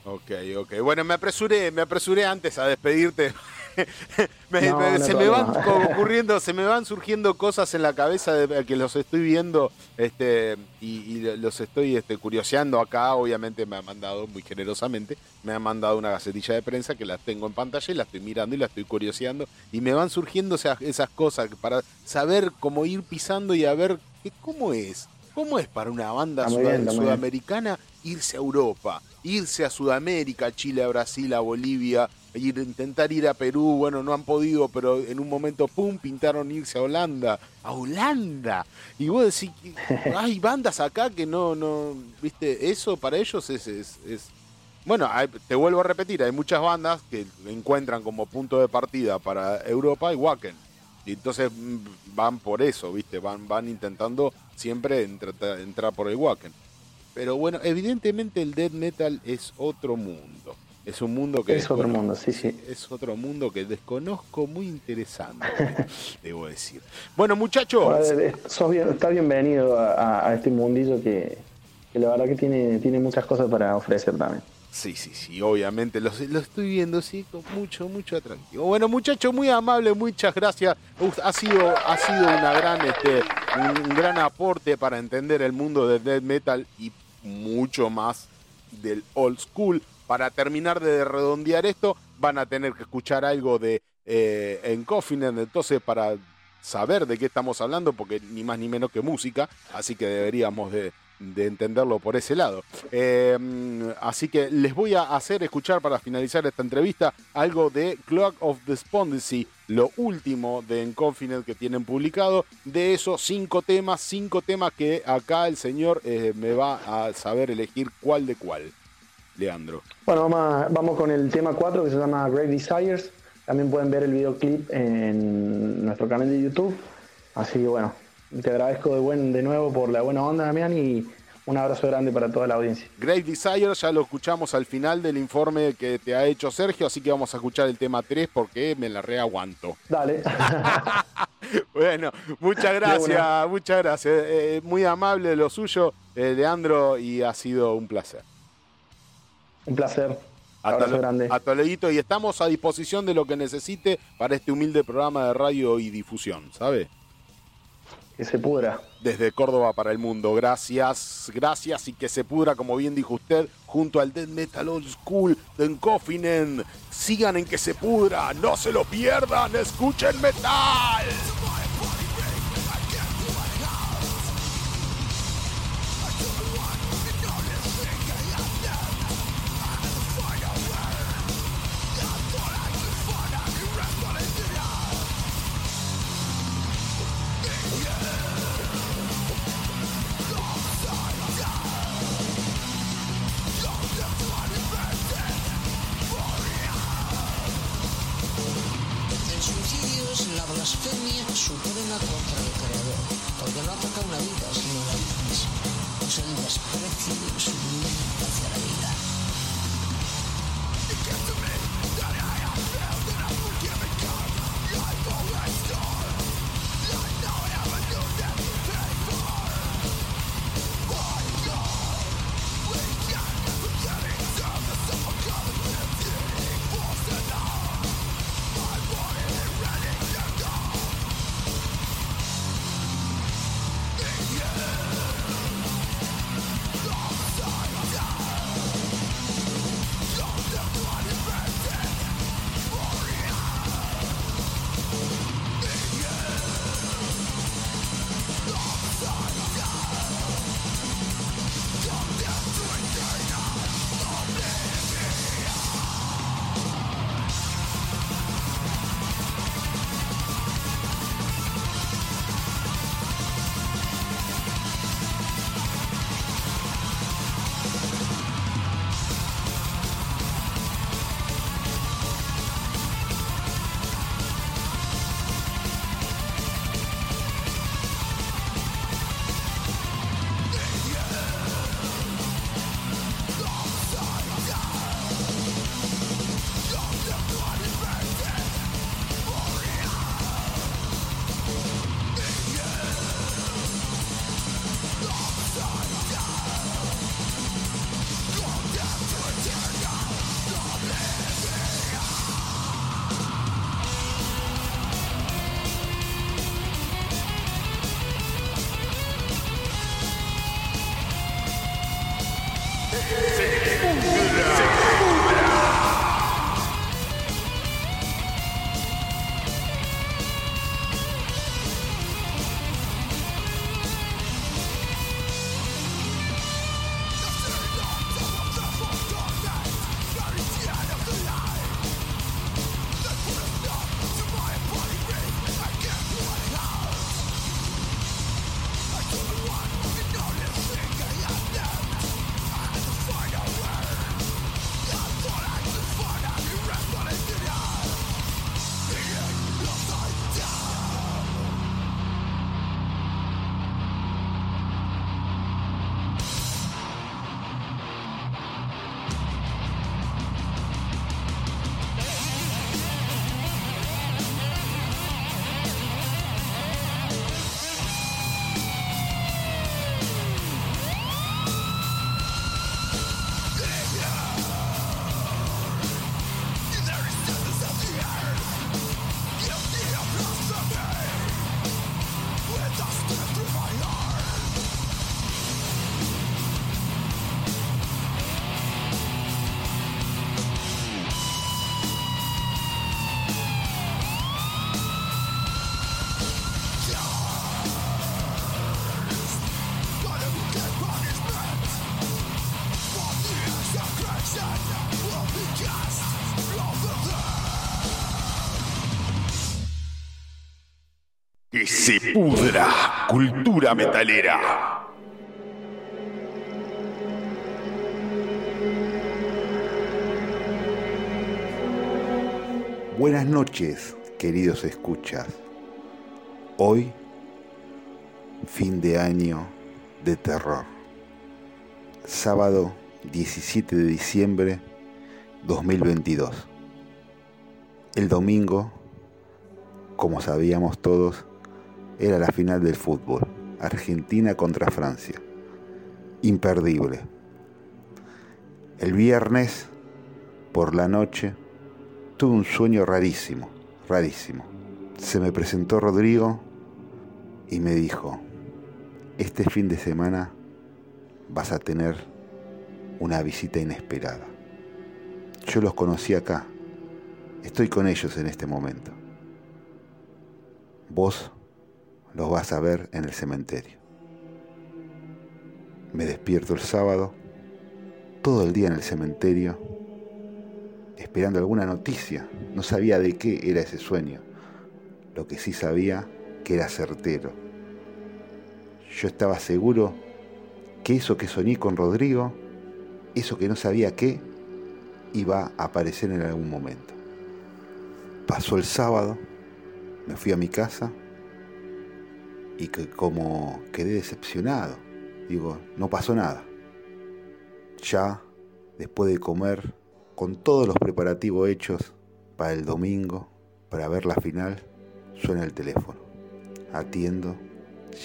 Ok, ok. Bueno, me apresuré, me apresuré antes a despedirte se me van ocurriendo, se me van surgiendo cosas en la cabeza de que los estoy viendo este, y, los estoy este, curioseando acá. Obviamente me ha mandado muy generosamente, me ha mandado una gacetilla de prensa que la tengo en pantalla y la estoy mirando y la estoy curioseando. Y me van surgiendo esas, esas cosas para saber cómo ir pisando y a ver qué, cómo es. ¿Cómo es para una banda sudamericana irse a Europa, irse a Sudamérica, Chile, a Brasil, a Bolivia, ir, intentar ir a Perú, bueno, no han podido, pero en un momento, pum, pintaron irse a Holanda, a Holanda. Y vos decís, hay bandas acá que no, no, viste, eso para ellos es, es, bueno, te vuelvo a repetir, hay muchas bandas que encuentran como punto de partida para Europa y Wacken. Y entonces mm, van por eso, ¿viste? Van, van intentando siempre entrar por el Wacken. Pero bueno, evidentemente el death metal es otro mundo. Es un mundo que... Es otro mundo, sí, sí. Es otro mundo que desconozco, muy interesante, debo decir. Bueno, muchachos... está bienvenido a, este mundillo que, la verdad que tiene, tiene muchas cosas para ofrecer también. Sí, sí, sí, obviamente lo, lo estoy viendo, sí, con mucho, mucho atractivo. Bueno, muchachos, muy amable, muchas gracias. Ha sido, ha sido una gran, este, un gran aporte para entender el mundo del death metal y mucho más del old school para terminar de redondear esto, van a tener que escuchar algo de eh, entonces para saber de qué estamos hablando, porque ni más ni menos que música, así que deberíamos de, entenderlo por ese lado. Em, así que les voy a hacer escuchar para finalizar esta entrevista algo de Clock of Despondency, lo último de Enconfinet que tienen publicado. De esos cinco temas, cinco temas que acá el señor eh, me va a saber elegir cuál de cuál. Leandro. Bueno, vamos, vamos con el tema 4 que se llama Great Desires. También pueden ver el videoclip en nuestro canal de YouTube. Así que bueno, te agradezco de, buen, de nuevo por la buena onda, Damián, y un abrazo grande para toda la audiencia. Great Desire, ya lo escuchamos al final del informe que te ha hecho Sergio, así que vamos a escuchar el tema 3 porque me la reaguanto. Dale. bueno, muchas gracias, muchas gracias. Eh, muy amable lo suyo, eh, Leandro, y ha sido un placer. Un placer. Hasta, Abrazo grande. hasta luego, y estamos a disposición de lo que necesite para este humilde programa de radio y difusión, ¿sabe? Que se pudra. Desde Córdoba para el mundo. Gracias, gracias y que se pudra, como bien dijo usted, junto al Dead Metal Old School de Coffinen. Sigan en que se pudra, no se lo pierdan, escuchen metal. Blasfemia suprema contra el Creador, porque no ataca una vida, sino la vida misma. Es el desprecio sublime hacia la vida. se pudra cultura metalera. Buenas noches, queridos escuchas. Hoy, fin de año de terror. Sábado 17 de diciembre 2022. El domingo, como sabíamos todos, era la final del fútbol. Argentina contra Francia. Imperdible. El viernes, por la noche, tuve un sueño rarísimo, rarísimo. Se me presentó Rodrigo y me dijo, este fin de semana vas a tener una visita inesperada. Yo los conocí acá, estoy con ellos en este momento. Vos los vas a ver en el cementerio. Me despierto el sábado, todo el día en el cementerio, esperando alguna noticia. No sabía de qué era ese sueño. Lo que sí sabía que era certero. Yo estaba seguro que eso que soñé con Rodrigo, eso que no sabía qué, iba a aparecer en algún momento. Pasó el sábado, me fui a mi casa y que como quedé decepcionado, digo, no pasó nada. Ya, después de comer, con todos los preparativos hechos para el domingo, para ver la final, suena el teléfono. Atiendo,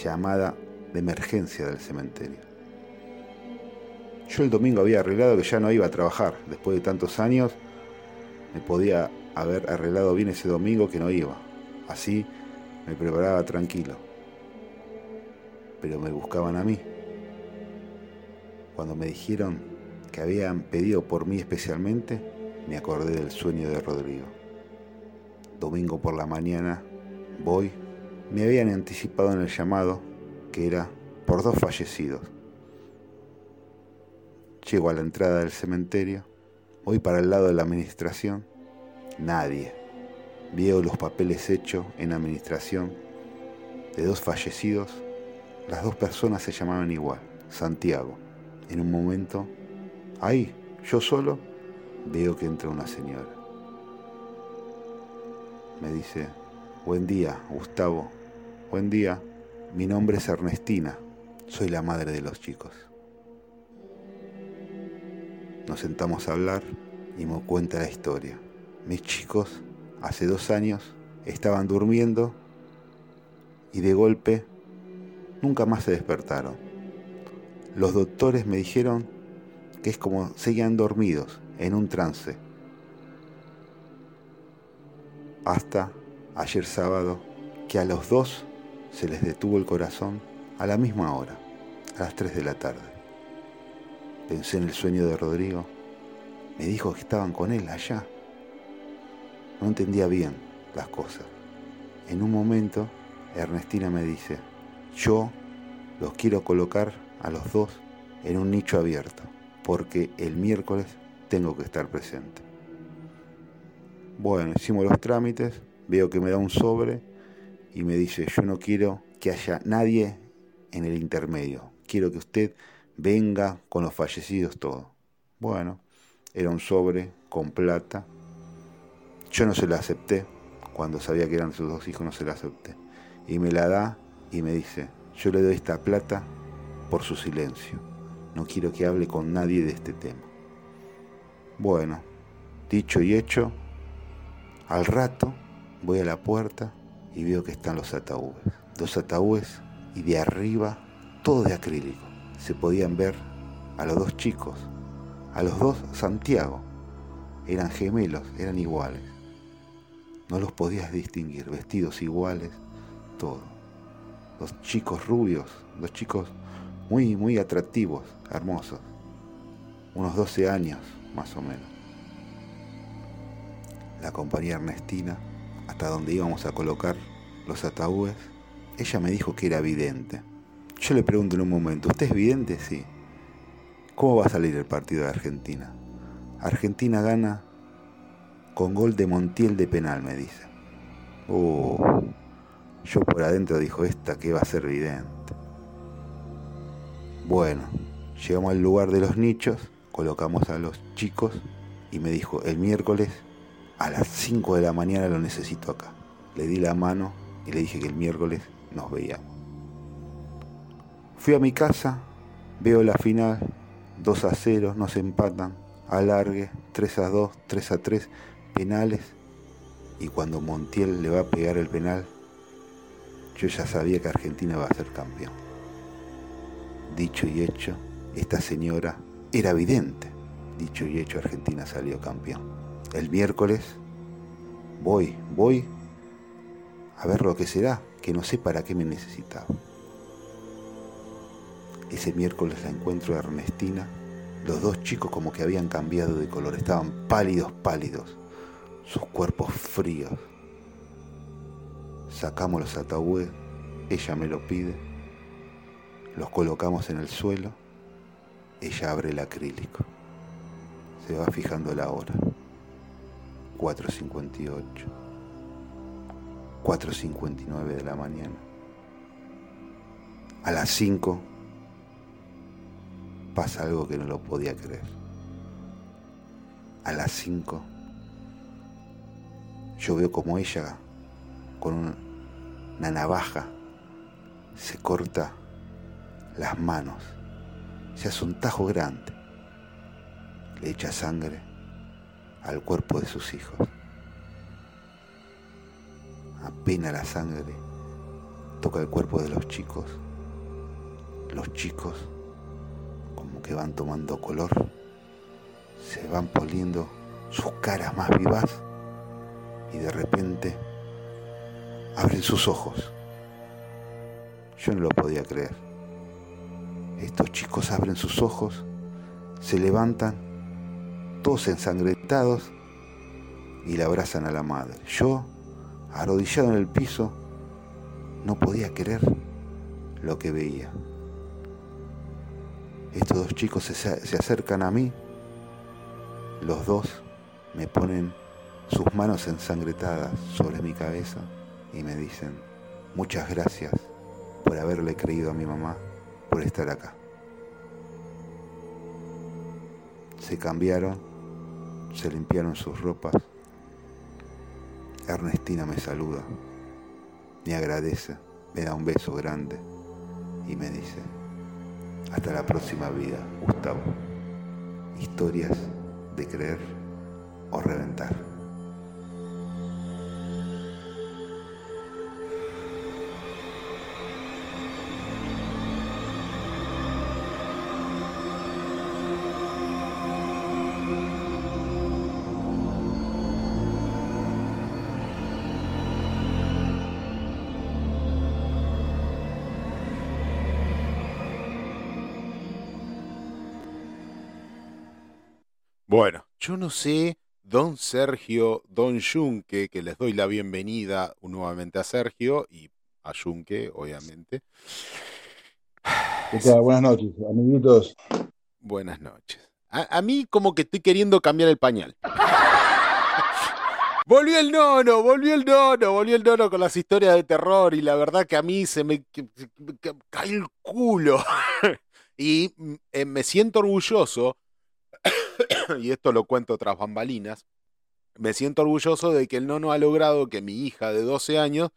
llamada de emergencia del cementerio. Yo el domingo había arreglado que ya no iba a trabajar. Después de tantos años, me podía haber arreglado bien ese domingo que no iba. Así me preparaba tranquilo. Pero me buscaban a mí. Cuando me dijeron que habían pedido por mí especialmente, me acordé del sueño de Rodrigo. Domingo por la mañana, voy. Me habían anticipado en el llamado que era por dos fallecidos. Llego a la entrada del cementerio, voy para el lado de la administración, nadie. Veo los papeles hechos en administración de dos fallecidos. Las dos personas se llamaban igual, Santiago. En un momento, ahí, yo solo, veo que entra una señora. Me dice, buen día, Gustavo. Buen día, mi nombre es Ernestina. Soy la madre de los chicos. Nos sentamos a hablar y me cuenta la historia. Mis chicos, hace dos años, estaban durmiendo y de golpe nunca más se despertaron. Los doctores me dijeron que es como seguían dormidos en un trance. Hasta ayer sábado que a los dos se les detuvo el corazón a la misma hora, a las 3 de la tarde. Pensé en el sueño de Rodrigo. Me dijo que estaban con él allá. No entendía bien las cosas. En un momento, Ernestina me dice, yo los quiero colocar a los dos en un nicho abierto, porque el miércoles tengo que estar presente. Bueno, hicimos los trámites, veo que me da un sobre y me dice, yo no quiero que haya nadie en el intermedio, quiero que usted venga con los fallecidos todo. Bueno, era un sobre con plata. Yo no se la acepté, cuando sabía que eran sus dos hijos no se la acepté. Y me la da y me dice, yo le doy esta plata por su silencio. No quiero que hable con nadie de este tema. Bueno, dicho y hecho, al rato voy a la puerta y veo que están los ataúdes. Dos ataúdes y de arriba todo de acrílico. Se podían ver a los dos chicos, a los dos Santiago. Eran gemelos, eran iguales. No los podías distinguir, vestidos iguales, todo. Dos chicos rubios, dos chicos muy, muy atractivos, hermosos. Unos 12 años, más o menos. La compañía Ernestina, hasta donde íbamos a colocar los ataúdes, ella me dijo que era vidente. Yo le pregunto en un momento, ¿usted es vidente? Sí. ¿Cómo va a salir el partido de Argentina? Argentina gana con gol de Montiel de penal, me dice. Uh, yo por adentro dijo, esta que va a ser vidente. Bueno, llegamos al lugar de los nichos, colocamos a los chicos y me dijo, el miércoles A las 5 de la mañana lo necesito acá. Le di la mano y le dije que el miércoles nos veíamos. Fui a mi casa, veo la final, 2 a 0, nos empatan, alargue, 3 a 2, 3 a 3, penales. Y cuando Montiel le va a pegar el penal, yo ya sabía que Argentina va a ser campeón. Dicho y hecho, esta señora era evidente. Dicho y hecho, Argentina salió campeón. El miércoles voy, voy a ver lo que será, que no sé para qué me necesitaba. Ese miércoles la encuentro a Ernestina. Los dos chicos como que habían cambiado de color, estaban pálidos, pálidos, sus cuerpos fríos. Sacamos los ataúdes, ella me lo pide, los colocamos en el suelo, ella abre el acrílico, se va fijando la hora, 4.58, 4.59 de la mañana. A las 5 pasa algo que no lo podía creer. A las 5 yo veo como ella con una navaja se corta las manos, se hace un tajo grande, le echa sangre al cuerpo de sus hijos. Apenas la sangre toca el cuerpo de los chicos, los chicos como que van tomando color, se van poniendo sus caras más vivas y de repente abren sus ojos. Yo no lo podía creer. Estos chicos abren sus ojos, se levantan, todos ensangrentados, y le abrazan a la madre. Yo, arrodillado en el piso, no podía creer lo que veía. Estos dos chicos se, se acercan a mí, los dos me ponen sus manos ensangretadas sobre mi cabeza y me dicen, muchas gracias por haberle creído a mi mamá, por estar acá. Se cambiaron, se limpiaron sus ropas. Ernestina me saluda, me agradece, me da un beso grande y me dice, hasta la próxima vida, Gustavo. Historias de creer o reventar. Yo no sé, don Sergio, don Junque, que les doy la bienvenida nuevamente a Sergio y a Junque, obviamente. Buenas noches, amiguitos. Buenas noches. A, a mí como que estoy queriendo cambiar el pañal. Volvió el nono, volvió el nono, volvió el nono con las historias de terror y la verdad que a mí se me cae el culo. y mm, eh, me siento orgulloso, y esto lo cuento tras bambalinas, me siento orgulloso de que el nono ha logrado que mi hija de 12 años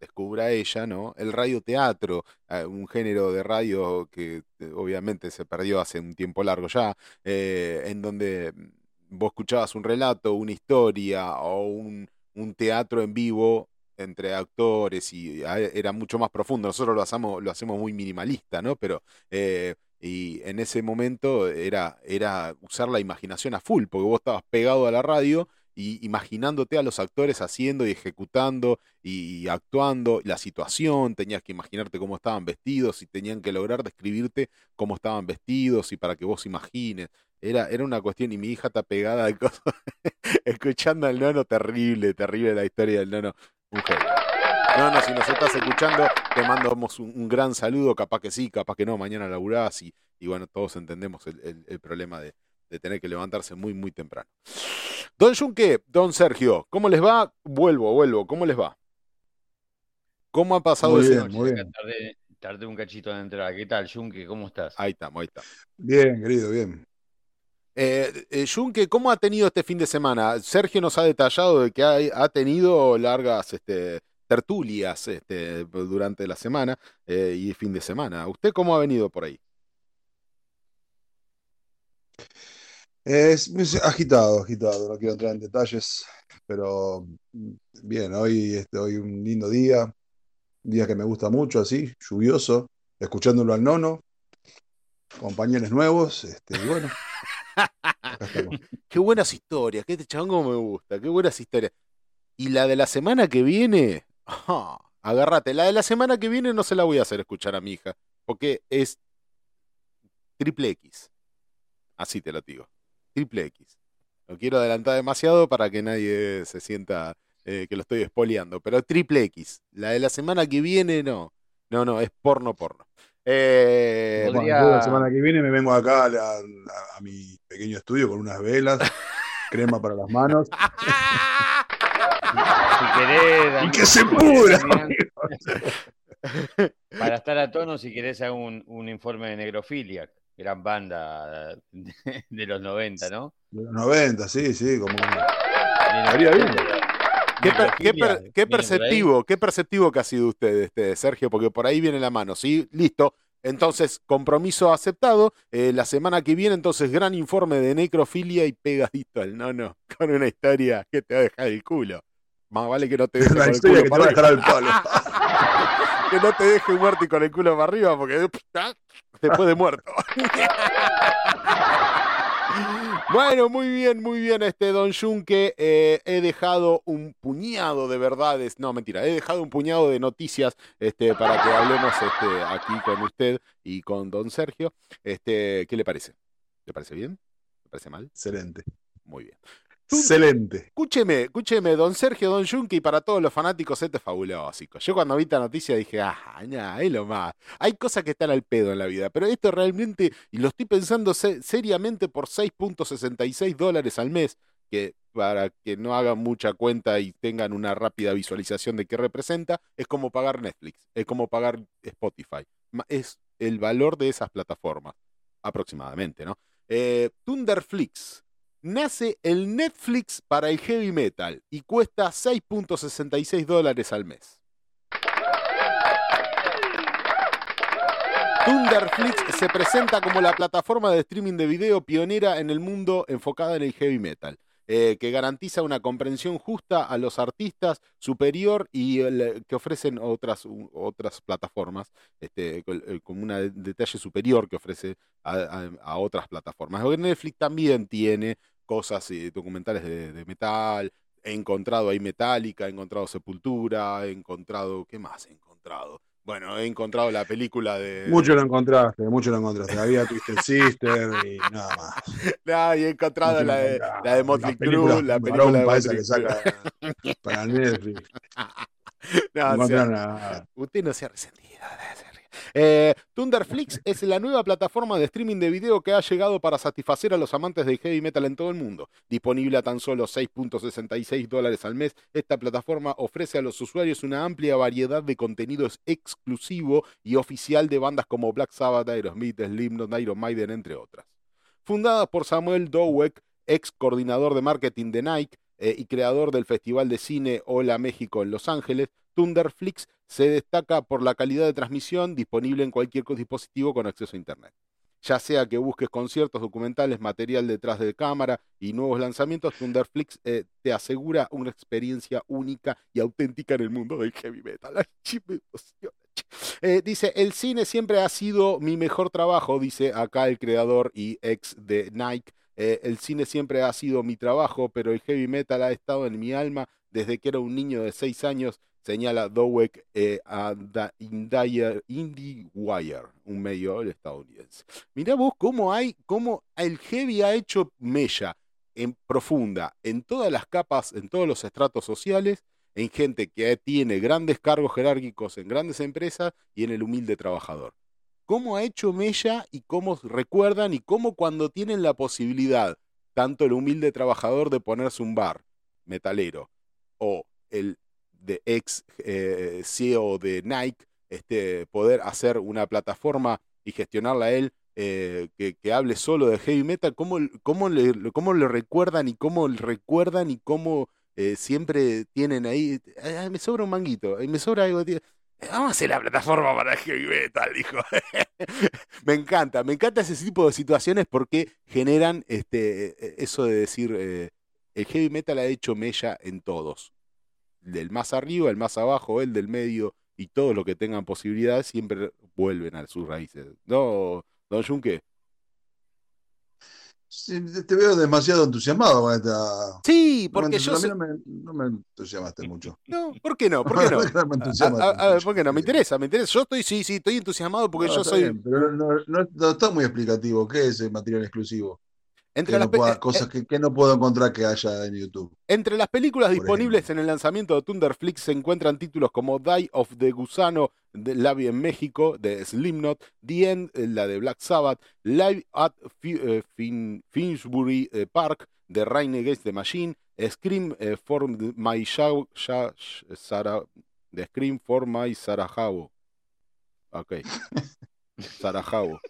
descubra ella, ¿no? El radioteatro, eh, un género de radio que eh, obviamente se perdió hace un tiempo largo ya, eh, en donde vos escuchabas un relato, una historia o un, un teatro en vivo entre actores y a- era mucho más profundo. Nosotros lo hacemos, lo hacemos muy minimalista, ¿no? Pero y en ese momento era, era usar la imaginación a full, porque vos estabas pegado a la radio y imaginándote a los actores haciendo y ejecutando y, actuando la situación, tenías que imaginarte cómo estaban vestidos y tenían que lograr describirte cómo estaban vestidos y para que vos imagines. Era, era una cuestión, y mi hija está pegada de cosas, escuchando al nono, terrible, terrible la historia del nono. Genio. Nono, si nos estás escuchando, te mandamos un, un gran saludo, capaz que sí, capaz que no, mañana laburás y, y bueno, todos entendemos el, el- el problema de, de tener que levantarse muy, muy temprano. Don Junque, don Sergio, ¿cómo les va? Vuelvo, vuelvo, ¿cómo les va? ¿Cómo ha pasado Muy ese bien, muy bien. Tardé, tardé un cachito en entrar. ¿Qué tal, Junque? ¿Cómo estás? Ahí estamos, ahí estamos. Bien, querido, bien. Eh, eh, Junque, ¿cómo ha tenido este fin de semana? Sergio nos ha detallado de que ha, ha tenido largas este, tertulias este, durante la semana eh, y fin de semana. ¿Usted cómo ha venido por ahí? Es, es agitado, agitado, no quiero entrar en detalles, pero mm, bien, hoy, este, hoy un lindo día, un día que me gusta mucho, así, lluvioso, escuchándolo al nono, compañeros nuevos, este, y bueno. Qué buenas historias, qué este chabón como me gusta, qué buenas historias. Y la de la semana que viene, agárrate, la de la semana que viene no se la voy a hacer escuchar a mi hija, porque es triple X. Así te lo digo, triple X. No quiero adelantar demasiado para que nadie se sienta eh, que lo estoy espoleando, pero triple X. La de la semana que viene no, no, no, es porno porno. Eh, Bueno, la semana que viene me vengo acá a, la- a- a mi pequeño estudio con unas velas, crema para las manos. Si querés, ¡Y que se pudra! Para estar a tono, si querés, hago un, un informe de Necrofilia, gran banda de, de los 90, ¿no? De los 90, sí, sí, como Estaría bien. Qué, per- qué per- perceptivo, qué perceptivo que ha sido usted, este, Sergio, porque por ahí viene la mano, ¿sí? Listo. Entonces, compromiso aceptado. Eh, la semana que viene, entonces, gran informe de necrofilia y pegadito al nono con una historia que te va a dejar el culo. Más vale que no te deje con el culo que para arriba. palo. que no te deje muerto y con el culo para arriba, porque después de muerto. Bueno, muy bien, muy bien, este Don Junque. Eh, he dejado un puñado de verdades, no mentira, he dejado un puñado de noticias este, para que hablemos este, aquí con usted y con Don Sergio. Este, ¿Qué le parece? ¿Le parece bien? ¿Le parece mal? Excelente. Muy bien. Excelente. Escúcheme, escúcheme, don Sergio, don Junque, y para todos los fanáticos, este es fabuloso. Yo cuando vi esta noticia dije, ah, ya, es lo más. Hay cosas que están al pedo en la vida, pero esto realmente, y lo estoy pensando se- seriamente por 6.66 dólares al mes, que para que no hagan mucha cuenta y tengan una rápida visualización de qué representa, es como pagar Netflix, es como pagar Spotify. Es el valor de esas plataformas, aproximadamente, ¿no? Eh, Thunderflix nace el Netflix para el heavy metal y cuesta 6.66 dólares al mes. Thunderflix se presenta como la plataforma de streaming de video pionera en el mundo enfocada en el heavy metal, eh, que garantiza una comprensión justa a los artistas superior y el- que ofrecen otras, otras plataformas, este, con, eh, un detalle superior que ofrece a, a- a otras plataformas. Netflix también tiene cosas eh, documentales de, de metal. He encontrado ahí Metallica, he encontrado Sepultura, he encontrado. ¿Qué más he encontrado? Bueno, he encontrado la película de. Mucho lo encontraste, mucho lo encontraste. Había Twisted Sister y nada más. Ah, y he encontrado la de, la de Motley Crue, la película de Motley Crue. para Netflix. No, No sea. Usted no se ha resentido. ser. Eh, Thunderflix es la nueva plataforma de streaming de video que ha llegado para satisfacer a los amantes del heavy metal en todo el mundo. Disponible a tan solo 6.66 dólares al mes, esta plataforma ofrece a los usuarios una amplia variedad de contenidos exclusivo y oficial de bandas como Black Sabbath, Aerosmith, Slipknot, Iron Maiden, entre otras. Fundada por Samuel Dowek, ex coordinador de marketing de Nike eh, y creador del Festival de Cine Hola México en Los Ángeles, Thunderflix se destaca por la calidad de transmisión disponible en cualquier dispositivo con acceso a Internet. Ya sea que busques conciertos, documentales, material detrás de cámara y nuevos lanzamientos, Thunderflix eh, te asegura una experiencia única y auténtica en el mundo del heavy metal. Eh, dice, el cine siempre ha sido mi mejor trabajo, dice acá el creador y ex de Nike. Eh, el cine siempre ha sido mi trabajo, pero el heavy metal ha estado en mi alma desde que era un niño de 6 años, señala Dowek eh, a Da- Indie IndieWire, un medio estadounidense. Mirá vos cómo hay, cómo el heavy ha hecho mella en profunda en todas las capas, en todos los estratos sociales, en gente que tiene grandes cargos jerárquicos en grandes empresas y en el humilde trabajador. Cómo ha hecho mella y cómo recuerdan y cómo cuando tienen la posibilidad, tanto el humilde trabajador de ponerse un bar metalero o el de ex eh, CEO de Nike, este, poder hacer una plataforma y gestionarla él eh, que, hable solo de heavy metal, cómo, cómo, le, cómo le recuerdan y cómo recuerdan y cómo eh, siempre tienen ahí, "Ah, me sobra un manguito, me sobra algo, tío". Vamos a hacer la plataforma para heavy metal, dijo. me encanta, me encanta ese tipo de situaciones porque generan este, eso de decir, el heavy metal ha hecho mella en todos. Del más arriba, el más abajo, el del medio y todos los que tengan posibilidad siempre vuelven a sus raíces. ¿No, don Junque? Sí, te- veo demasiado entusiasmado con esta. Sí, No porque entus- yo... soy- no me, no me entusiasmaste mucho. No, ¿por qué no? ¿Por qué no? No A, entusiasmaste a- a ver. ¿por qué no? Me interesa, me interesa. Yo estoy, sí, sí, estoy entusiasmado porque No, yo soy... bien, pero no, no- no está muy explicativo. ¿Qué es el material exclusivo? Entre Que las, no pe- pueda- eh, cosas que, que no puedo encontrar que haya en YouTube. Entre las películas disponibles en el lanzamiento de Thunderflix se encuentran títulos como Die of the Gusano, de Lavi en México, de Slipknot, The End, eh, la de Black Sabbath, Live at Fi- eh, Fin- Finsbury eh, Park, de Rain Against the Machine, Scream eh, for My Shao- Sha- Sh- Sara- de Scream for My Sarajevo. Ok. Sarajevo.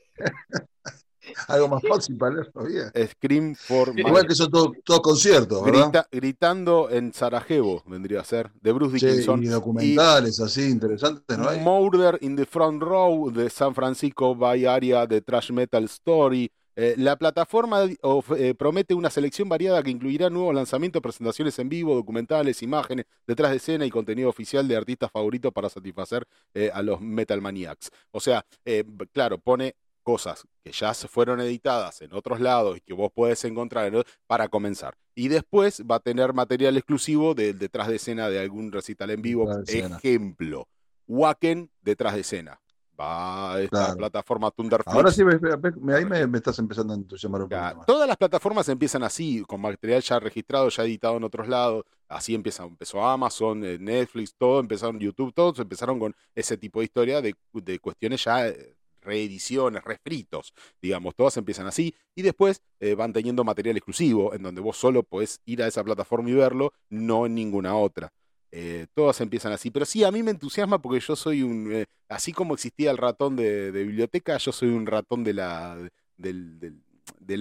Algo más fácil para leerlo bien. Scream for My Igual que son todos todos conciertos, ¿verdad? Grita- gritando en Sarajevo, vendría a ser, de Bruce Sí, Dickinson. y documentales así interesantes, ¿no hay? Murder in the Front Row de San Francisco Bay Area de Trash Metal Story. Eh, la plataforma of- eh, promete una selección variada que incluirá nuevos lanzamientos, presentaciones en vivo, documentales, imágenes, detrás de escena y contenido oficial de artistas favoritos para satisfacer eh, a los Metal Maniacs. O sea, eh, claro, pone cosas que ya se fueron editadas en otros lados y que vos puedes encontrar para comenzar. Y después va a tener material exclusivo del detrás de escena de algún recital en vivo. Ejemplo, Wacken detrás de escena. Va a esta Claro. plataforma Thunderflix. Ahora sí, me- ahí me, me estás empezando a entusiasmar un poquito más. Todas las plataformas empiezan así, con material ya registrado, ya editado en otros lados. Así empieza, empezó Amazon, eh, Netflix, todo, empezaron YouTube, todos empezaron con ese tipo de historia de, de cuestiones ya eh, reediciones, refritos, digamos, todas empiezan así. Y después eh, van teniendo material exclusivo, en donde vos solo podés ir a esa plataforma y verlo, no en ninguna otra. Eh, todas empiezan así. Pero sí, a mí me entusiasma porque yo soy un. eh, así como existía el ratón de, biblioteca, yo soy un ratón de la, del,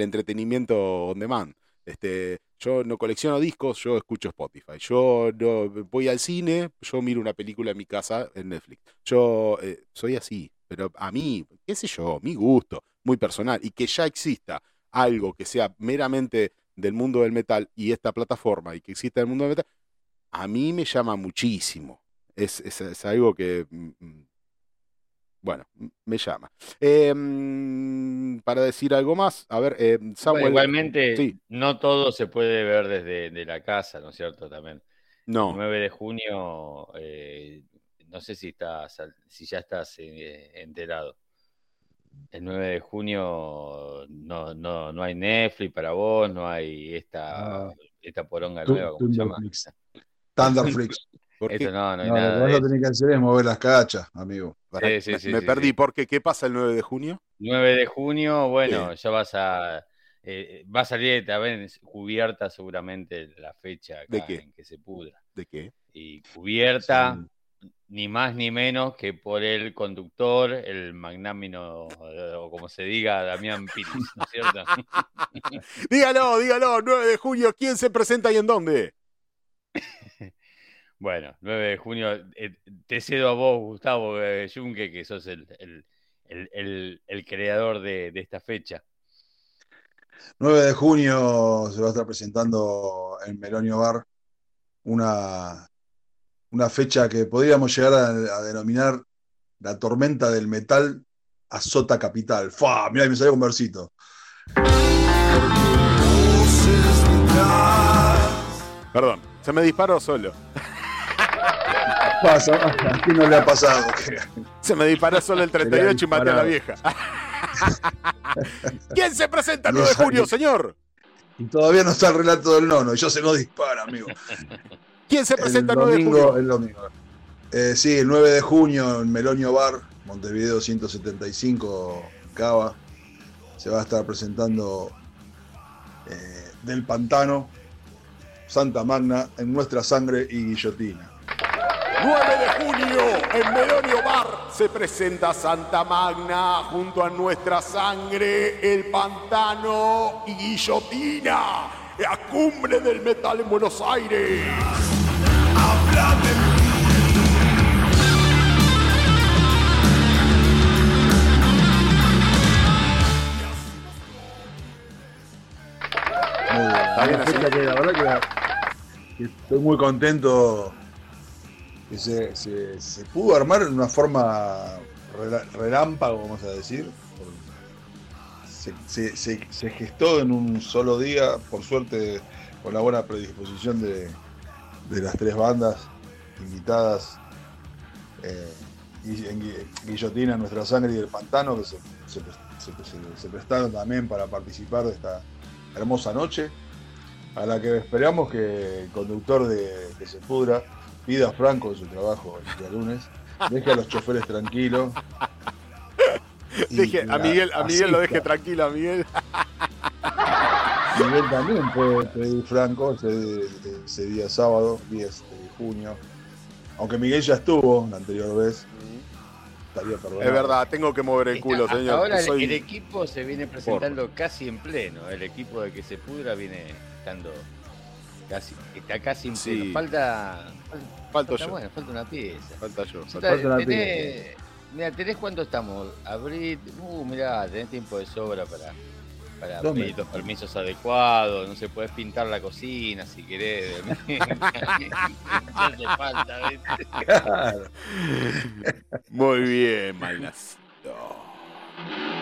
entretenimiento on demand. Este, yo no colecciono discos, yo escucho Spotify. Yo no voy al cine, yo miro una película en mi casa en Netflix. Yo soy así, pero a mí, qué sé yo, mi gusto, muy personal. Y que ya exista algo que sea meramente del mundo del metal y esta plataforma y que exista el mundo del metal, a mí me llama muchísimo. Es, es- es algo que, mm, mm, bueno, me llama. Eh, mm, para decir algo más, a ver, eh, Samuel. Bueno, igualmente, Sí, no todo se puede ver desde de la casa, ¿no es cierto? También. El no. 9 de junio, eh, no sé si estás, si ya estás eh, enterado. El 9 de junio no, no, no hay Netflix para vos, no hay esta, Ah. esta poronga nueva, ¿cómo se llama? Thunderflix. Thunderflix. ¿Por qué? Esto no, no hay No, lo nada que tener que hacer es mover las cachas, amigo. Sí, sí, me, sí, me sí, perdí, sí. porque ¿qué pasa el 9 de junio? 9 de junio, bueno, ya vas a. eh, va a salir también cubierta seguramente la fecha ¿De qué? en que se pudra. ¿De qué? Y cubierta, Sí. Ni más ni menos que por el conductor, el magnámino, o como se diga, Damián Piris, ¿no es cierto? Dígalo, dígalo, 9 de junio, ¿quién se presenta y en dónde? bueno, 9 de junio, eh, te cedo a vos, Gustavo eh, Junque, que sos el, el- el- el- el creador de, de esta fecha. 9 de junio se va a estar presentando en Melonio Bar una, una fecha que podríamos llegar a, a denominar la tormenta del metal azota capital. ¡Fua! Mirá, me salió un versito. Perdón, se me disparó solo. Pasa, ¿a quién no le ha pasado? Se me disparó solo el 38 y maté a la vieja. ¿Quién se presenta el No 9 de junio, señor? Y todavía no está el relato del nono, y yo se no dispara, amigo. ¿Quién se El presenta el 9 de domingo, junio? el domingo. Eh, sí, el 9 de junio en Melonio Bar, Montevideo 175, Cava, se va a estar presentando eh, Del Pantano, Santa Magna, En Nuestra Sangre y Guillotina. 9 de junio en Melonio Bar se presenta Santa Magna junto a Nuestra Sangre, El Pantano y Guillotina. La cumbre del metal en Buenos Aires. Muy bien. Está bien Una así. fecha que la verdad que, estoy muy contento que se, se- se pudo armar en una forma relámpago, vamos a decir. Se, gestó en un solo día, por suerte con la buena predisposición de, las tres bandas invitadas. eh, en Gui- Guillotina, Nuestra Sangre y El Pantano, que se prestaron también para participar de esta hermosa noche, a la que esperamos que el conductor de Que se pudra pida a Franco en su trabajo el día lunes, deje a los choferes tranquilos. Deje, a Miguel, a Miguel lo deje tranquilo, a Miguel. Miguel también puede pedir Franco ese, ese día sábado, 10 de junio. Aunque Miguel ya estuvo la anterior vez, estaría perdonado. Es verdad, tengo que mover el culo, señor. Ahora el- Soy- el equipo se viene presentando casi en pleno. El equipo de que se pudra viene estando casi, está casi en Sí. pleno. Falta, Falto falta, yo. bueno, falta una pieza. Falta yo. Falta- una tenés, mira, tenés cuánto estamos, abril, uh, mirá, tenés tiempo de sobra para, para ¿Dónde? pedir los permisos adecuados, no se puedes pintar la cocina si querés. Ya hace falta, ¿viste? Claro, Muy bien, Malnas.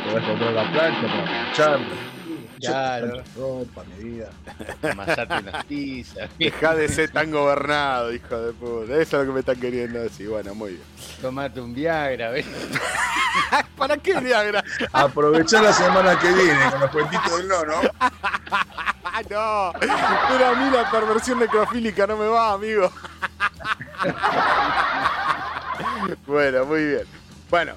podés comprar la plancha para planchar. Claro. ropa, medida. amasarte unas Deja de ser tan gobernado, hijo de puta. Eso es lo que me están queriendo decir. Bueno, muy bien. tomate un Viagra, ¿ves? ¿Para qué Viagra? Aprovechar la semana que viene con los cuentitos del nono. Ah, no. Pero a mí la perversión necrofílica no me va, amigo. bueno, muy bien. Bueno,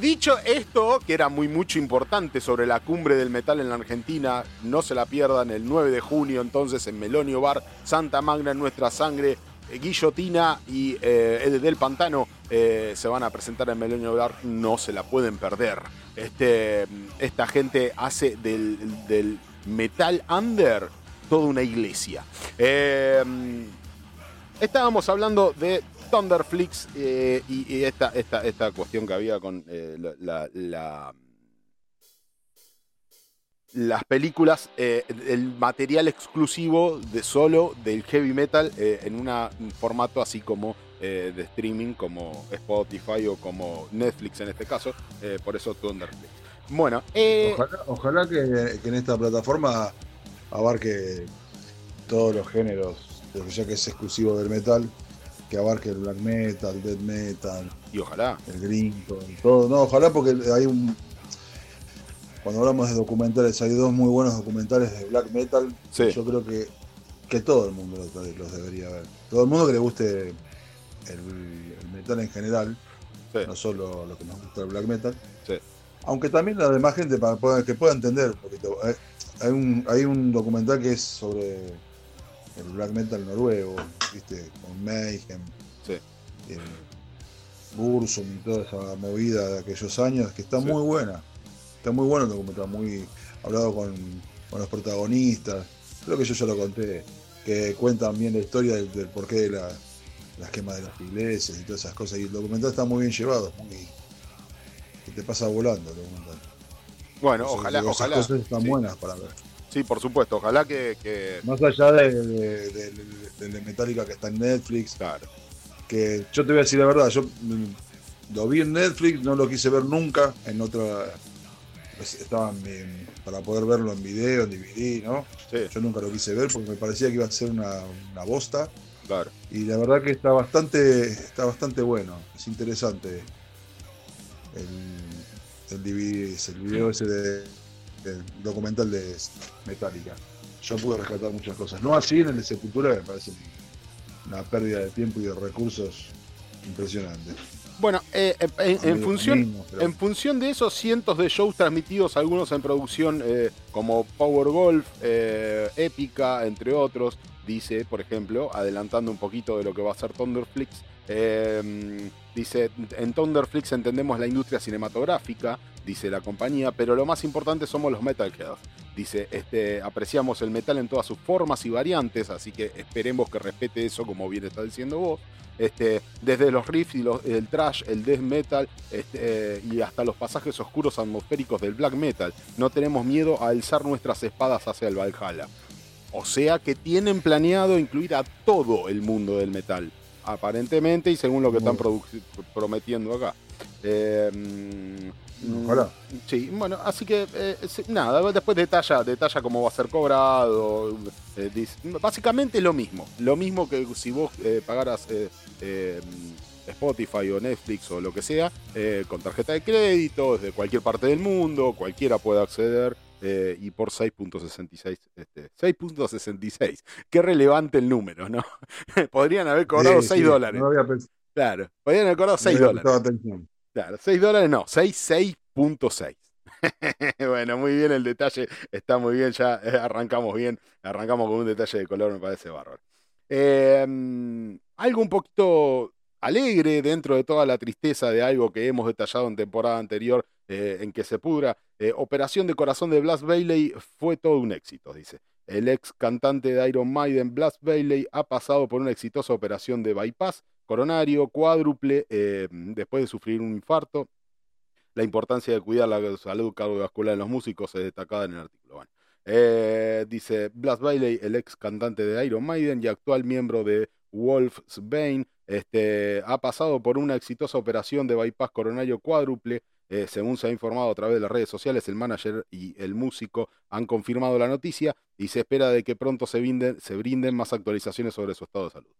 dicho esto, que era muy mucho importante sobre la cumbre del metal en la Argentina, no se la pierdan el 9 de junio entonces en Melonio Bar, Santa Magna en nuestra sangre, eh, Guillotina y eh, del Pantano eh, se van a presentar en Melonio Bar, no se la pueden perder. Este, esta gente hace del, del metal under toda una iglesia. Eh, estábamos hablando de Thunderflix eh, y, esta, esta, esta cuestión que había con eh, la- la- la- las películas, eh, el material exclusivo de solo del heavy metal en un formato así como de streaming, como Spotify o como Netflix en este caso, por eso Thunderflix. Bueno, Ojalá, que, en esta plataforma abarque todos los géneros, ya que es exclusivo del metal, que abarque el black metal, death metal, y ojalá. el gringo, todo. No, ojalá porque hay un. Cuando hablamos de documentales, hay dos muy buenos documentales de black metal. Sí. Yo creo que, que todo el mundo los, los debería ver. Todo el mundo que le guste el, el metal en general, Sí. no solo lo que nos gusta el black metal. Sí. Aunque también la demás gente para que pueda entender un poquito. Hay, hay un, hay un documental que es sobre el black metal noruego, ¿viste? Con Mayhem, Sí. el Bursum y toda esa movida de aquellos años, que está Sí. muy buena. Está muy bueno el documental, muy hablado con, con los protagonistas. Creo que yo ya lo conté, que cuentan bien la historia del, del porqué de la, las quemas de las iglesias y todas esas cosas. Y el documental está muy bien llevado, muy, que te pasa volando el documental. Bueno, ojalá, digo, esas ojalá. cosas están Sí. buenas para ver. Sí, por supuesto, ojalá que, que- Más allá de, de, de- Metallica que está en Netflix, claro. que yo te voy a decir la verdad, yo mm, lo vi en Netflix, no lo quise ver nunca en otra. pues, Estaba para poder verlo en video, en DVD, ¿no? Sí, Yo nunca lo quise ver porque me parecía que iba a ser una, una bosta. claro. Y la verdad que está bastante, está bastante bueno, es interesante el, el DVD, el video ese de, del documental de Metallica. Yo pude rescatar muchas cosas. No así en el de Sepultura, me parece una pérdida de tiempo y de recursos impresionante. Bueno, eh, eh, en, función, pero- en función de esos cientos de shows transmitidos, algunos en producción eh, como Power Golf, Épica, entre otros, dice, por ejemplo, adelantando un poquito de lo que va a ser Thunderflix, Eh, dice, en Thunderflix entendemos la industria cinematográfica, dice la compañía, pero lo más importante somos los metalheads. Dice, este, apreciamos el metal en todas sus formas y variantes, así que esperemos que respete eso como bien está diciendo vos. Este, desde los riffs y el trash, el death metal este, eh, y hasta los pasajes oscuros atmosféricos del black metal. No tenemos miedo a alzar nuestras espadas hacia el Valhalla. O sea que tienen planeado incluir a todo el mundo del metal, aparentemente y según lo que están prometiendo acá. Eh, mm, Ojalá. Sí, bueno, así que eh, nada, después detalla, detalla cómo va a ser cobrado. eh, dice- básicamente lo mismo, lo mismo que si vos eh, pagaras Spotify o Netflix o lo que sea, con tarjeta de crédito, desde cualquier parte del mundo, cualquiera puede acceder. Eh, y por 6.66, este, 6.66. Qué relevante el número, ¿no? Podrían haber cobrado Sí, 6 sí, dólares. No había, Claro, podrían haber cobrado no 6 había dólares. atención. Claro, 6 dólares no, 6, 6.6. bueno, muy bien el detalle, está muy bien, ya eh, arrancamos bien, arrancamos con un detalle de color, me parece bárbaro. Eh, mm, algo un poquito alegre dentro de toda la tristeza de algo que hemos detallado en temporada anterior eh, en que se pudra. eh, Operación de Corazón de Blas Bailey fue todo un éxito, dice. El ex cantante de Iron Maiden, Blas Bailey, ha pasado por una exitosa operación de bypass coronario cuádruple eh, después de sufrir un infarto. La importancia de cuidar la salud cardiovascular en los músicos es destacada en el artículo. Bueno, dice Blas Bailey, el ex cantante de Iron Maiden y actual miembro de Wolfsbane, este, ha pasado por una exitosa operación de bypass coronario cuádruple. Eh, según se ha informado a través de las redes sociales, el manager y el músico han confirmado la noticia y se espera de que pronto se brinden, más actualizaciones sobre su estado de salud.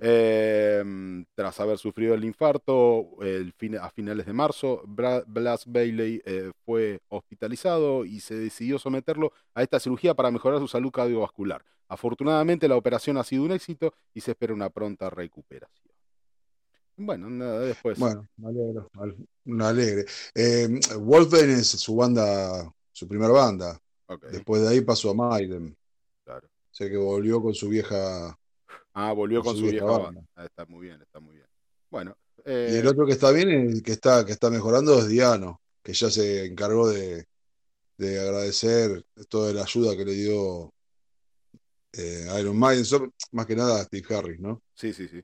Eh, tras haber sufrido el infarto a finales de marzo, Bra- Blas Bailey eh, fue hospitalizado y se decidió someterlo a esta cirugía para mejorar su salud cardiovascular. Afortunadamente la operación ha sido un éxito y se espera una pronta recuperación. Bueno, nada, después. Bueno, me alegro, al- me alegre. Eh, es su banda, su primera banda. Después de ahí pasó a Maiden. claro. Sé que volvió con su vieja. Ah, volvió con con su su vieja vieja banda. banda. Ah, está muy bien, está muy bien. Bueno, Y eh, el otro que está bien, que está, que está mejorando es Diano, que ya se encargó de, de agradecer toda la ayuda que le dio eh, Iron Maiden, más que nada a Steve Harris, ¿no? sí, sí, sí.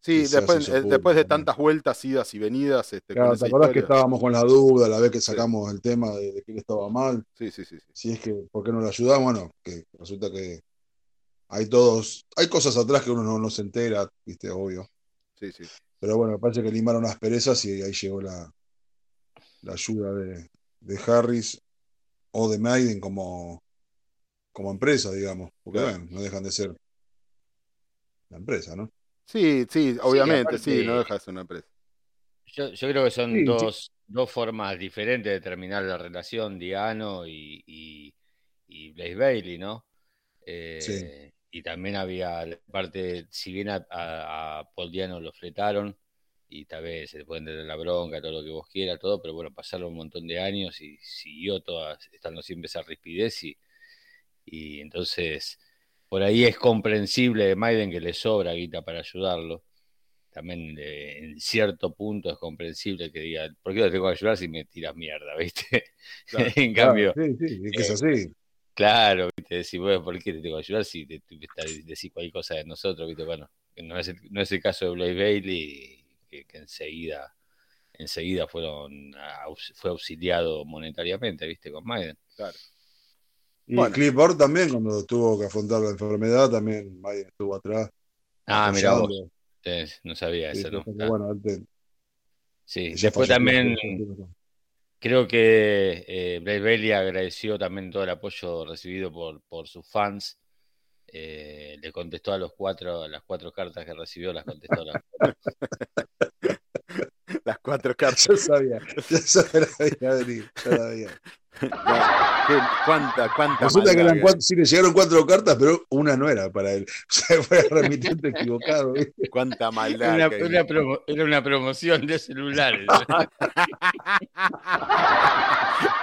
Sí, después, eh, después de tantas vueltas, idas y venidas, este, Claro, con ¿te acordás que estábamos con la duda la vez que sacamos el tema de, de que él estaba mal? Sí, sí, sí, sí. Si es que, ¿por qué no lo ayudamos? Bueno, que resulta que hay todos, hay cosas atrás que uno no, no se entera, viste, obvio. Sí, sí. Pero bueno, me parece que limaron las perezas y ahí llegó la, la ayuda de, de Harris o de Maiden como, como empresa, digamos. Porque Claro. bueno, no dejan de ser la empresa, ¿no? Sí, sí, obviamente, sí, aparte- no deja de ser una empresa. Yo, yo creo que son Sí, sí. dos, dos formas diferentes de terminar la relación, Diano y, y, y Blaze Bailey, ¿no? Eh, Sí. Y también había parte, si bien a, a, a Paul Diano lo fletaron, y tal vez se le pueden tener la bronca, todo lo que vos quieras, todo, pero bueno, pasaron un montón de años y siguió todas, estando siempre esa rispidez y, y entonces por ahí es comprensible de Maiden que le sobra guita para ayudarlo. También en cierto punto es comprensible que diga, ¿por qué lo tengo que ayudar si me tiras mierda, viste? Claro, en cambio, Claro, sí, sí, es que es eh, así. claro, viste, decir, bueno, ¿por qué te tengo que ayudar si te, te, te decís cualquier cosa de nosotros, viste? Bueno, no es el, no es el caso de Blaze Bailey, que, que enseguida, enseguida fueron fue auxiliado monetariamente, viste, con Maiden. Claro. Y Bueno. Cliff Burr también, cuando tuvo que afrontar la enfermedad, también Maiden estuvo atrás. Ah, mira vos, no sabía Sí, eso, Ah, bueno, sí, después también tiempo. Creo que eh, Blaze Bailey agradeció también todo el apoyo recibido por, por sus fans. Eh, le contestó a los cuatro, a las cuatro cartas que recibió, las contestó a las Las cuatro cartas. Yo sabía, yo sabía, venir, qué- cuánta, cuánta Resulta que maldad eran cuatro, sí, le llegaron cuatro cartas, pero una no era para él. O sea, fue el remitente equivocado. ¿viste? Cuánta Era maldad. una, que hay. una promo- era una promoción de celulares.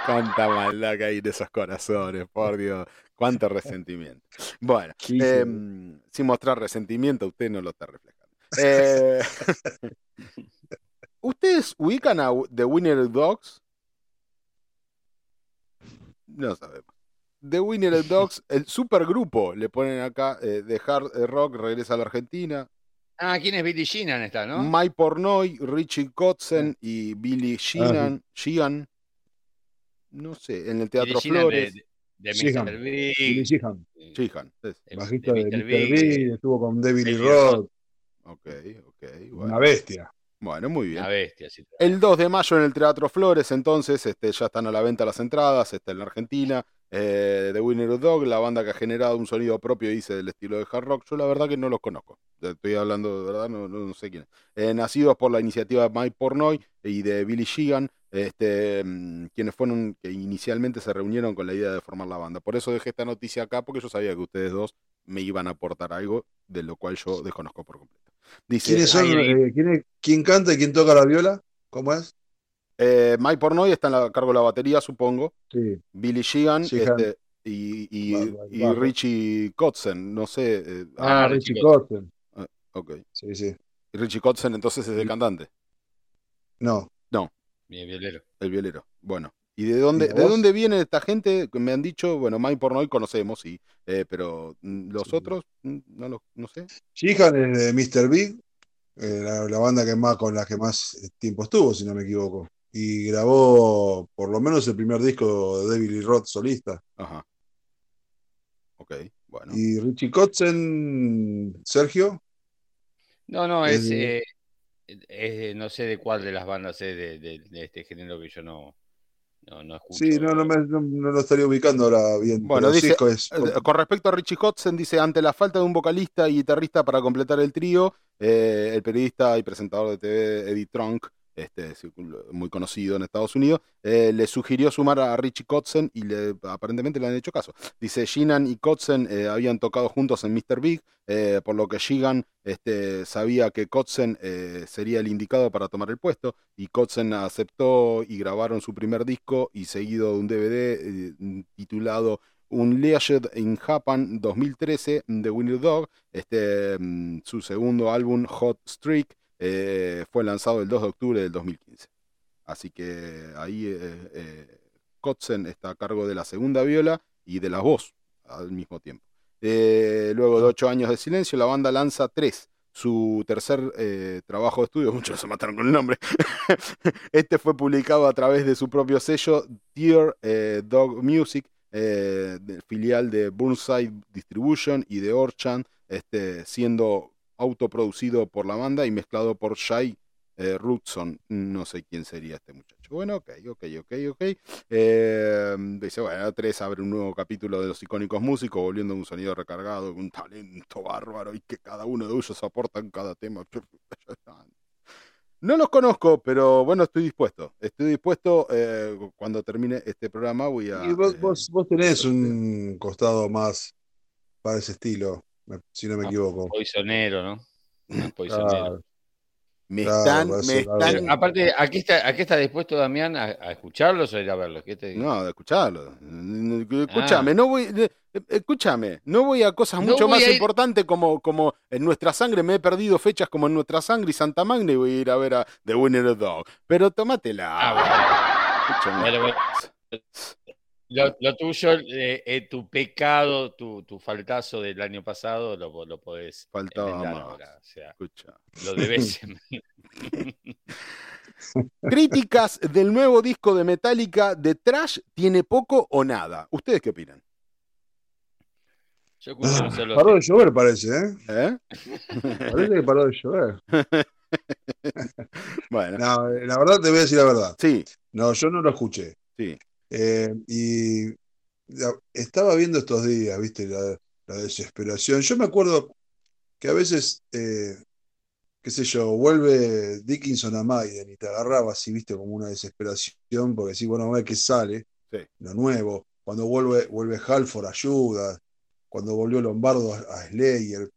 Cuánta maldad que hay en esos corazones, por Dios. Cuánto resentimiento. Bueno, Sí, sí. em, sin mostrar resentimiento, usted no lo está reflejando. Eh, ¿Ustedes ubican a The Winner Dogs? No sabemos. The Winner Dogs, el supergrupo, le ponen acá, eh, de hard rock, regresa a la Argentina. Ah, ¿quién es Billy Sheenan está, no? Mike Pornoy, Richie Kotzen y Billy Sheehan. Sheehan. No sé, en el Teatro Billy Sheenan Flores. de, de Sheehan. Mr. Billy. Sheehan, Sheehan, es. de- bajista de de Mr. Big. Big, estuvo con David Lee Roth, Ok, ok. una bestia. Bueno muy bien. Una bestia, sí. El 2 de mayo en el Teatro Flores, entonces, este, ya están a la venta las entradas, este, en la Argentina. Eh, The Winner Dog, la banda que ha generado un sonido propio, dice, del estilo de hard rock. Yo la verdad que no los conozco. Estoy hablando de verdad, no, no- no sé quién. Eh, nacidos por la iniciativa de Mike Pornoy y de Billy Sheehan, este, mm, quienes fueron que inicialmente se reunieron con la idea de formar la banda. Por eso dejé esta noticia acá, porque yo sabía que ustedes dos me iban a aportar algo de lo cual yo desconozco por completo. Dice, ¿Quiénes son? Ay, eh, ¿quién, es- quién canta y quién toca la viola? ¿Cómo es? eh, Mike Pornoy está en la- a cargo de la batería, supongo. Sí. Billy Sheehan, Sheehan. este, y, y-. Richie Kotzen, no sé. eh, Ah, Ah, Richie. Kotzen. ok. Sí, sí. Y Richie Kotzen entonces es el cantante, No. Mi violero. el violero. Bueno. ¿Y de dónde, ¿Y de dónde viene esta gente? Me han dicho, bueno, Mike Pornoy conocemos, sí, eh, pero mm, los Sí. otros, mm, no, lo, no sé. Sheehan es de Mr. Big, eh, la, la banda que más con la que más eh, tiempo estuvo, si no me equivoco. Y grabó por lo menos el primer disco de David Lee Roth solista. Ajá. Ok, bueno. Y Richie Kotzen, Sergio, No, no, Es es, eh, no sé de cuál de las bandas es de, de- de este género que yo no, no, no escucho. sí, no, no, me- no- no lo estaría ubicando ahora bien. Bueno, dice- es- Eh, Con respecto a Richie Kotzen, dice, ante la falta de un vocalista y guitarrista para completar el trío, eh, el periodista y presentador de TV Eddie Trunk, este, muy conocido en Estados Unidos, eh, le sugirió sumar a Richie Kotzen y le, aparentemente le han hecho caso. Dice, Sheenan y Kotzen eh, habían tocado juntos en Mr. Big, eh, por lo que Sheehan este, sabía que Kotzen sería el indicado para tomar el puesto, y Kotzen aceptó y grabaron su primer disco y seguido de un DVD titulado Unleashed in Japan 2013 de Winner Dog, este, mm, su segundo álbum Hot Streak eh, fue lanzado el 2 de octubre del 2015. Así que ahí eh, eh, Kotzen está a cargo de la segunda viola y de la voz al mismo tiempo. Luego de ocho años de silencio, la banda lanza tres. Su tercer trabajo de estudio, muchos se mataron con el nombre. este fue publicado a través de su propio sello, Dear Dog Music, filial de Burnside Distribution y de Orchan, este, siendo autoproducido por la banda y mezclado por Shai eh, Rutson. No sé quién sería este muchacho. Bueno, ok, ok, ok, ok. Eh, dice, bueno, tres abre un nuevo capítulo de los icónicos músicos, volviendo a un sonido recargado, un talento bárbaro y que cada uno de ellos aporta en cada tema. No los conozco, pero bueno, estoy dispuesto. Estoy dispuesto, eh, cuando termine este programa voy a... y vos, eh, vos, vos tenés un costado más para ese estilo, si no me Ah, equivoco. Poisonero, ¿no? Poisonero. Me claro, están... me están Pero, aparte, ¿aquí está, ¿aquí está dispuesto Damián a, a escucharlos o a ir a verlos? ¿Qué te digo? No, de escucharlo. Escúchame, no voy, escúchame, no voy a cosas No mucho más a ir- importantes como, como en nuestra sangre. Me he perdido fechas como en nuestra sangre y Santa Magna y voy a ir a ver a The Winner Dog. Pero tómatela. Ah, Escúchame. Bueno, bueno. Lo, lo tuyo, eh, eh, tu pecado, tu, tu faltazo del año pasado, lo, lo podés Faltaba más. ahora. O sea, Escucha. lo debes. Críticas del nuevo disco de Metallica de Trash tiene poco o nada. ¿Ustedes qué opinan? Yo solo Paró de llover, parece, ¿eh? ¿Eh? Parece que paró de llover. Bueno, No, la verdad te voy a decir la verdad. sí, No, yo no lo escuché. sí. Eh, y estaba viendo estos días, viste, la, la desesperación. Yo me acuerdo que a veces, eh, qué sé yo, vuelve Dickinson a Maiden y te agarraba así, viste, como una desesperación, porque sí, bueno, a ver qué sale, Sí. lo nuevo. Cuando vuelve, vuelve Halford ayuda, cuando volvió Lombardo a, a Slayer.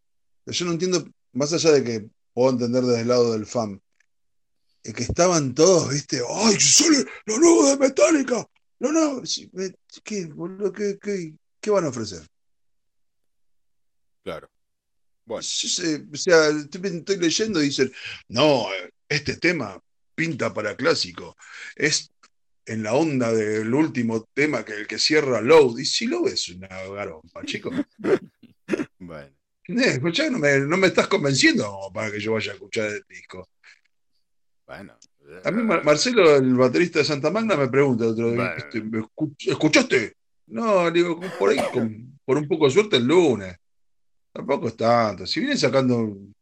Yo no entiendo, más allá de que puedo entender desde el lado del fan, que estaban todos, viste, ¡ay, sale lo nuevo de Metallica! No, no, me- ¿qué, boludo? ¿Qué, qué, qué van a ofrecer? Claro. Bueno. Sí, O sea, estoy, leyendo y dicen, no, este tema pinta para clásico. Es en la onda del último tema que el que cierra Load. Y si Load es una garompa, chicos. Bueno. Eh, escuchá, no me, no me estás convenciendo para que yo vaya a escuchar el disco. Bueno. A mí Mar- Marcelo, el baterista de Santa Magna, me pregunta el otro día, este, ¿me escu- ¿escuchaste? No, le digo, por ahí, con- por un poco de suerte, el lunes. Tampoco es tanto. Si vienen sacando un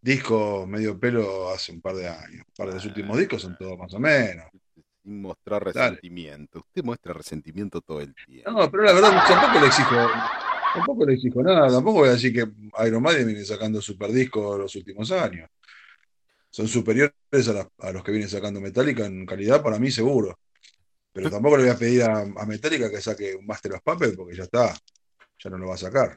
disco medio pelo hace un par de años, un par de los últimos discos son todos más o menos. Sin mostrar Dale. resentimiento. Usted muestra resentimiento todo el tiempo. No, pero la verdad, tampoco le exijo, tampoco le exijo nada, tampoco voy a decir que Iron Maiden viene sacando super discos los últimos años. Son superiores a, los que viene sacando Metallica en calidad, para mí seguro. Pero tampoco le voy a pedir a, a Metallica que saque un Master of Puppets porque ya está, ya no lo va a sacar.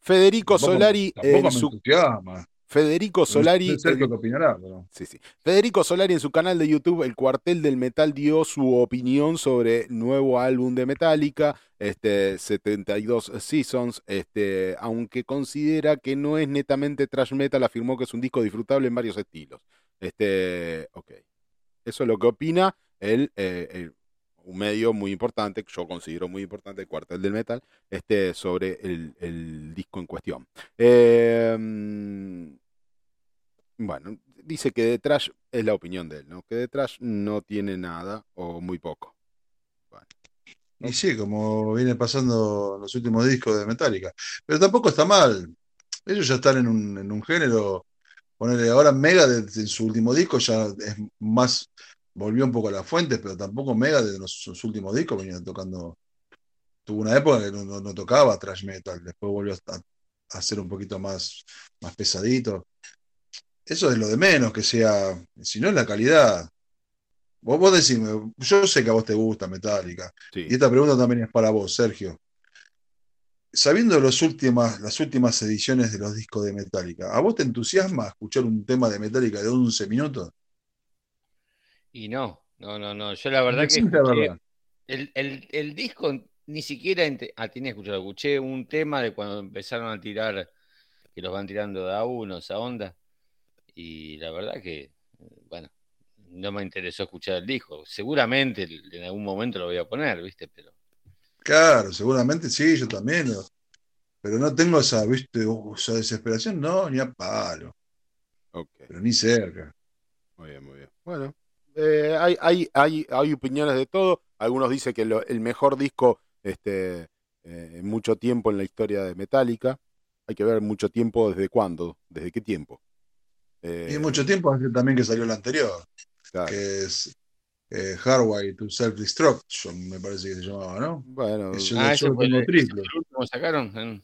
Federico Tampoco- Solari tampoco en me su entusiasma. Federico Solari opinará, pero- Sí, sí. Federico Solari en su canal de YouTube, El Cuartel del Metal, dio su opinión sobre nuevo álbum de Metallica, este, 72 Seasons, este, aunque considera que no es netamente thrash metal, afirmó que es un disco disfrutable en varios estilos. Este, ok. Eso es lo que opina el, eh, el- un medio muy importante, que yo considero muy importante, el Cuartel del Metal, este, sobre el, el disco en cuestión. Eh, bueno, dice que de Trash es la opinión de él, ¿no? Que de Trash no tiene nada o muy poco. Y sí, como viene pasando en los últimos discos de Metallica. Pero tampoco está mal. Ellos ya están en un, en un género. Ponerle ahora Megadeth en su último disco ya es más. Volvió un poco a las fuentes, pero tampoco Megadeth en los, sus últimos discos venía tocando. Tuvo una época que no, no- no tocaba thrash metal. Después volvió a, a ser un poquito más, más pesadito. Eso es lo de menos que sea. Si no es la calidad. Vos, vos decime, yo sé que a vos te gusta Metallica. Sí. Y esta pregunta también es para vos, Sergio. Sabiendo los últimas, las últimas ediciones de los discos de Metallica, ¿a vos te entusiasma escuchar un tema de Metallica de 11 minutos? Y no, no, no, no. Yo la verdad que verdad. el, el- el disco ni siquiera ah, tenía escuchado, escuché un tema de cuando empezaron a tirar, que los van tirando de a uno, esa onda. Y la verdad que, bueno, no me interesó escuchar el disco. Seguramente en algún momento lo voy a poner, ¿viste? Pero Claro, seguramente sí, yo también. lo- Pero no tengo esa, ¿viste? Esa desesperación, no, ni a palo, Ok, pero ni cerca. muy bien, muy bien. Bueno, eh, hay, hay, hay, hay opiniones de todo. Algunos dicen que lo- el mejor disco este, eh, en mucho tiempo en la historia de Metallica. Hay que ver mucho tiempo desde cuándo, desde qué tiempo. Eh, Y mucho tiempo hace también que salió la anterior, claro. que es eh, Hardwire to Self-Destruction, me parece que se llamaba, ¿no? Bueno, Ah, ese fue el- el último sacaron.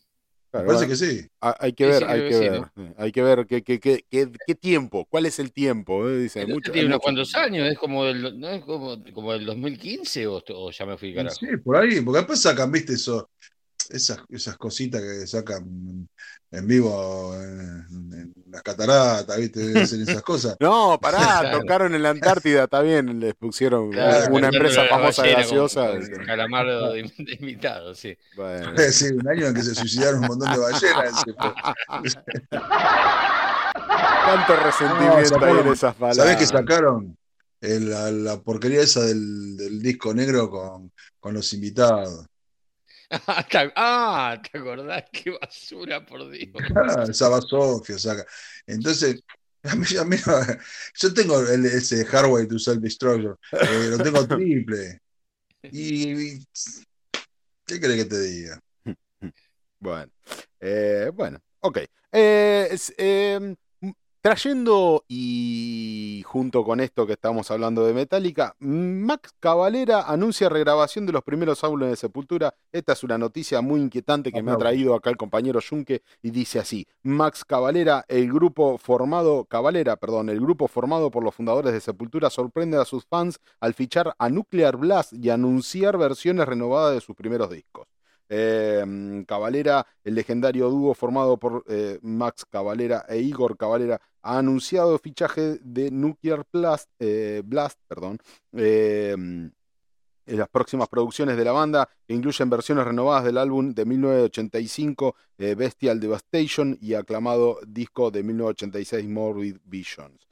Claro, parece bueno, que sí. ha- hay que ver, sí, hay que sí, ver. Hay que ver qué, qué, qué, qué, tiempo, cuál es el tiempo. eh, Dice, mucho, tiene unos cuantos tiempo. años, es como del, ¿no es como, como del 2015 o, o ya me fui carajo. Sí, por ahí, porque después sacan, viste, eso, esas, esas cositas que sacan en vivo en, en las cataratas, viste, hacen esas cosas. No, pará, Claro. tocaron en la Antártida, está bien, les pusieron Claro, una empresa famosa de con- gaseosa. con Calamardo de, de invitado, sí. bueno. Sí, un año en que se suicidaron un montón de ballenas. Tanto resentimiento en esas palabras. ¿Sabés que sacaron el- la, la porquería esa del, del disco negro con, con los invitados? Ah, ¿te, ah, ¿te acordás? Qué basura, por Dios. Ah, esa Sofía saca. Entonces, a mí, a mí yo tengo el- ese Hardware to Self-Destruction, eh, lo tengo triple. Y, y- ¿qué querés que te diga? Bueno, eh, bueno, ok. Eh, es- eh, m- trayendo y junto con esto que estamos hablando de Metallica, Max Cavalera anuncia regrabación de los primeros álbumes de Sepultura. Esta es una noticia muy inquietante que me ha traído acá el compañero Junque y dice así: Max Cavalera, el grupo formado, Cavalera, perdón, el grupo formado por los fundadores de Sepultura sorprende a sus fans al fichar a Nuclear Blast y anunciar versiones renovadas de sus primeros discos. Eh, Cavalera, el legendario dúo formado por eh, Max Cavalera e Igor Cavalera, ha anunciado fichaje de Nuclear Blast, eh, Blast perdón, eh, eh, las próximas producciones de la banda que incluyen versiones renovadas del álbum de 1985 eh, Bestial Devastation y aclamado disco de 1986 Morbid Visions.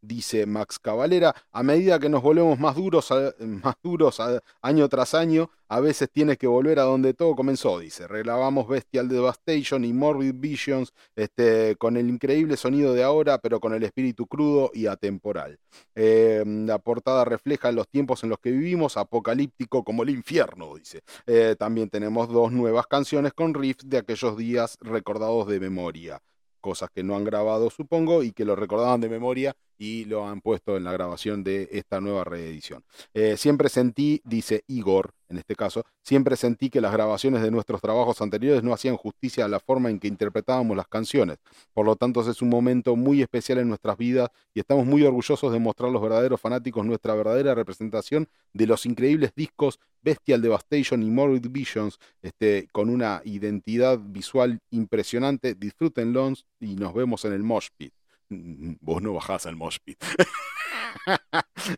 Dice Max Cavalera, a medida que nos volvemos más duros, más duros año tras año, a veces tienes que volver a donde todo comenzó, dice. Regrabamos Bestial Devastation y Morbid Visions este, con el increíble sonido de ahora, pero con el espíritu crudo y atemporal. Eh, la portada refleja los tiempos en los que vivimos, apocalíptico como el infierno, dice. Eh, también tenemos dos nuevas canciones con riffs de aquellos días recordados de memoria. Cosas que no han grabado, supongo, y que lo recordaban de memoria y lo han puesto en la grabación de esta nueva reedición. Eh, siempre sentí, dice Igor, en este caso, siempre sentí que las grabaciones de nuestros trabajos anteriores no hacían justicia a la forma en que interpretábamos las canciones. Por lo tanto, es un momento muy especial en nuestras vidas y estamos muy orgullosos de mostrar a los verdaderos fanáticos nuestra verdadera representación de los increíbles discos Bestial Devastation y Morbid Visions, este, con una identidad visual impresionante. Disfrútenlos y nos vemos en el Mosh Pit. Mm, Vos no bajás al Mosh Pit.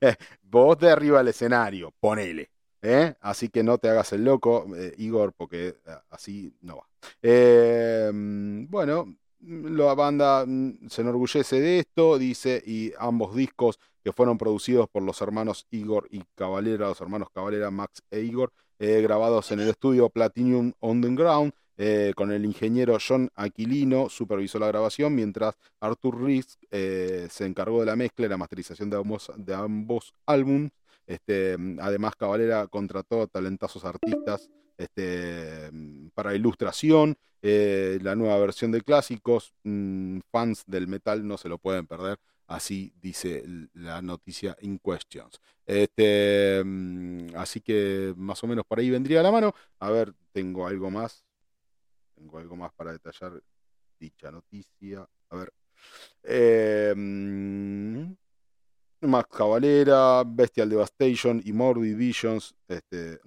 Eh, Vos de arriba del escenario, ponele. ¿eh? Así que no te hagas el loco, eh, Igor, porque eh, así no va. Eh, mm, bueno, mm, la banda mm, se enorgullece de esto, dice, y ambos discos que fueron producidos por los hermanos Igor y Cavalera, los hermanos Cavalera, Max e Igor, grabados en el estudio Platinum on the Ground, eh, con el ingeniero John Aquilino, supervisó la grabación, mientras Arthur Rees eh, se encargó de la mezcla y la masterización de ambos, de álbumes. Este, además, Cavalera contrató a artistas este, para ilustración, eh, la nueva versión de clásicos. mm, fans del metal no se lo pueden perder. Así dice la noticia in questions. Este, mm, así que más o menos por ahí vendría la mano. A ver, tengo algo más. Tengo algo más para detallar dicha noticia. A ver. Max Cavalera, Bestial Devastation y Morbid Visions. Este,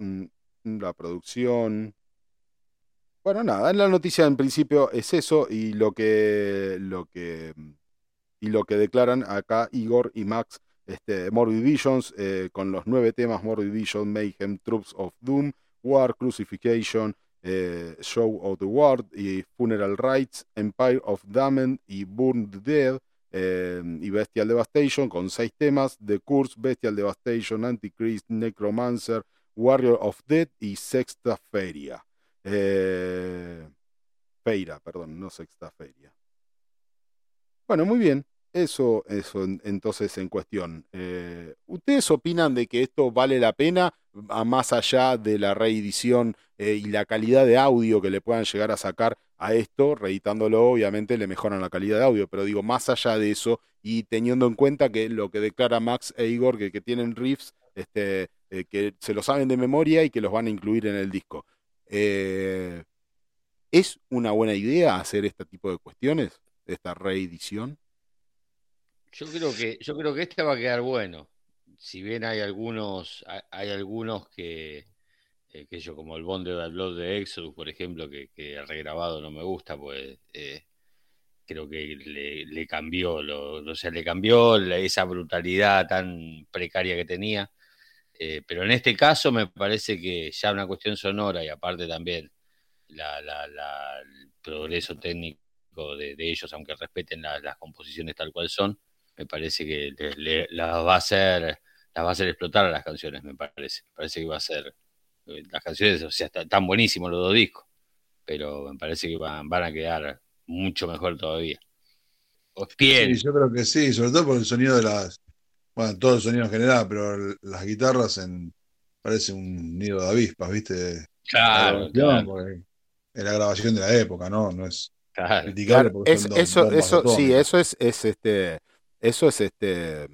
la producción. Bueno, nada, la noticia en principio es eso y lo que lo que y lo que declaran acá Igor y Max este, Morbid Visions eh, con los nueve temas Morbid Vision, Mayhem, Troops of Doom, War, Crucifixion, eh, Show of the World y Funeral Rites, Empire of Damned y Burn Dead eh, y Bestial Devastation con seis temas, The Curse, Bestial Devastation, Antichrist, Necromancer, Warrior of Death y Sexta Feria. Eh, Feira, perdón, no Sexta Feria. Bueno, muy bien. Eso, eso en- entonces en cuestión. Eh, ¿ustedes opinan de que esto vale la pena, a más allá de la reedición eh, y la calidad de audio que le puedan llegar a sacar a esto? Reeditándolo, obviamente le mejoran la calidad de audio, pero digo, más allá de eso y teniendo en cuenta que lo que declara Max e Igor, que, tienen riffs este, eh, que se lo saben de memoria y que los van a incluir en el disco. ¿Es una buena idea hacer este tipo de cuestiones, esta reedición? Yo creo que, yo creo que este va a quedar bueno. Si bien hay algunos, hay, algunos que, eh, yo, como el Bond de Blood de Exodus, por ejemplo, que, que regrabado no me gusta, pues eh, creo que le, cambió, lo, o sea, le cambió esa brutalidad tan precaria que tenía. Eh, pero en este caso me parece que ya una cuestión sonora y aparte también el progreso técnico de, ellos, aunque respeten la- las composiciones tal cual son, me parece que le- le- las va a hacer, las va a hacer explotar a las canciones, me parece. Me parece que va a ser, eh, las canciones, o sea, están tan buenísimos los dos discos, pero me parece que van, van a quedar mucho mejor todavía. Sí, yo creo que sí, sobre todo por el sonido de las, bueno, todo el sonido en general, pero las guitarras en, parece un nido de avispas, ¿viste? La claro, claro, es la grabación de la época, ¿no? No es claro. Claro, es- eso, eso, sí, eso es, es este, eso es este,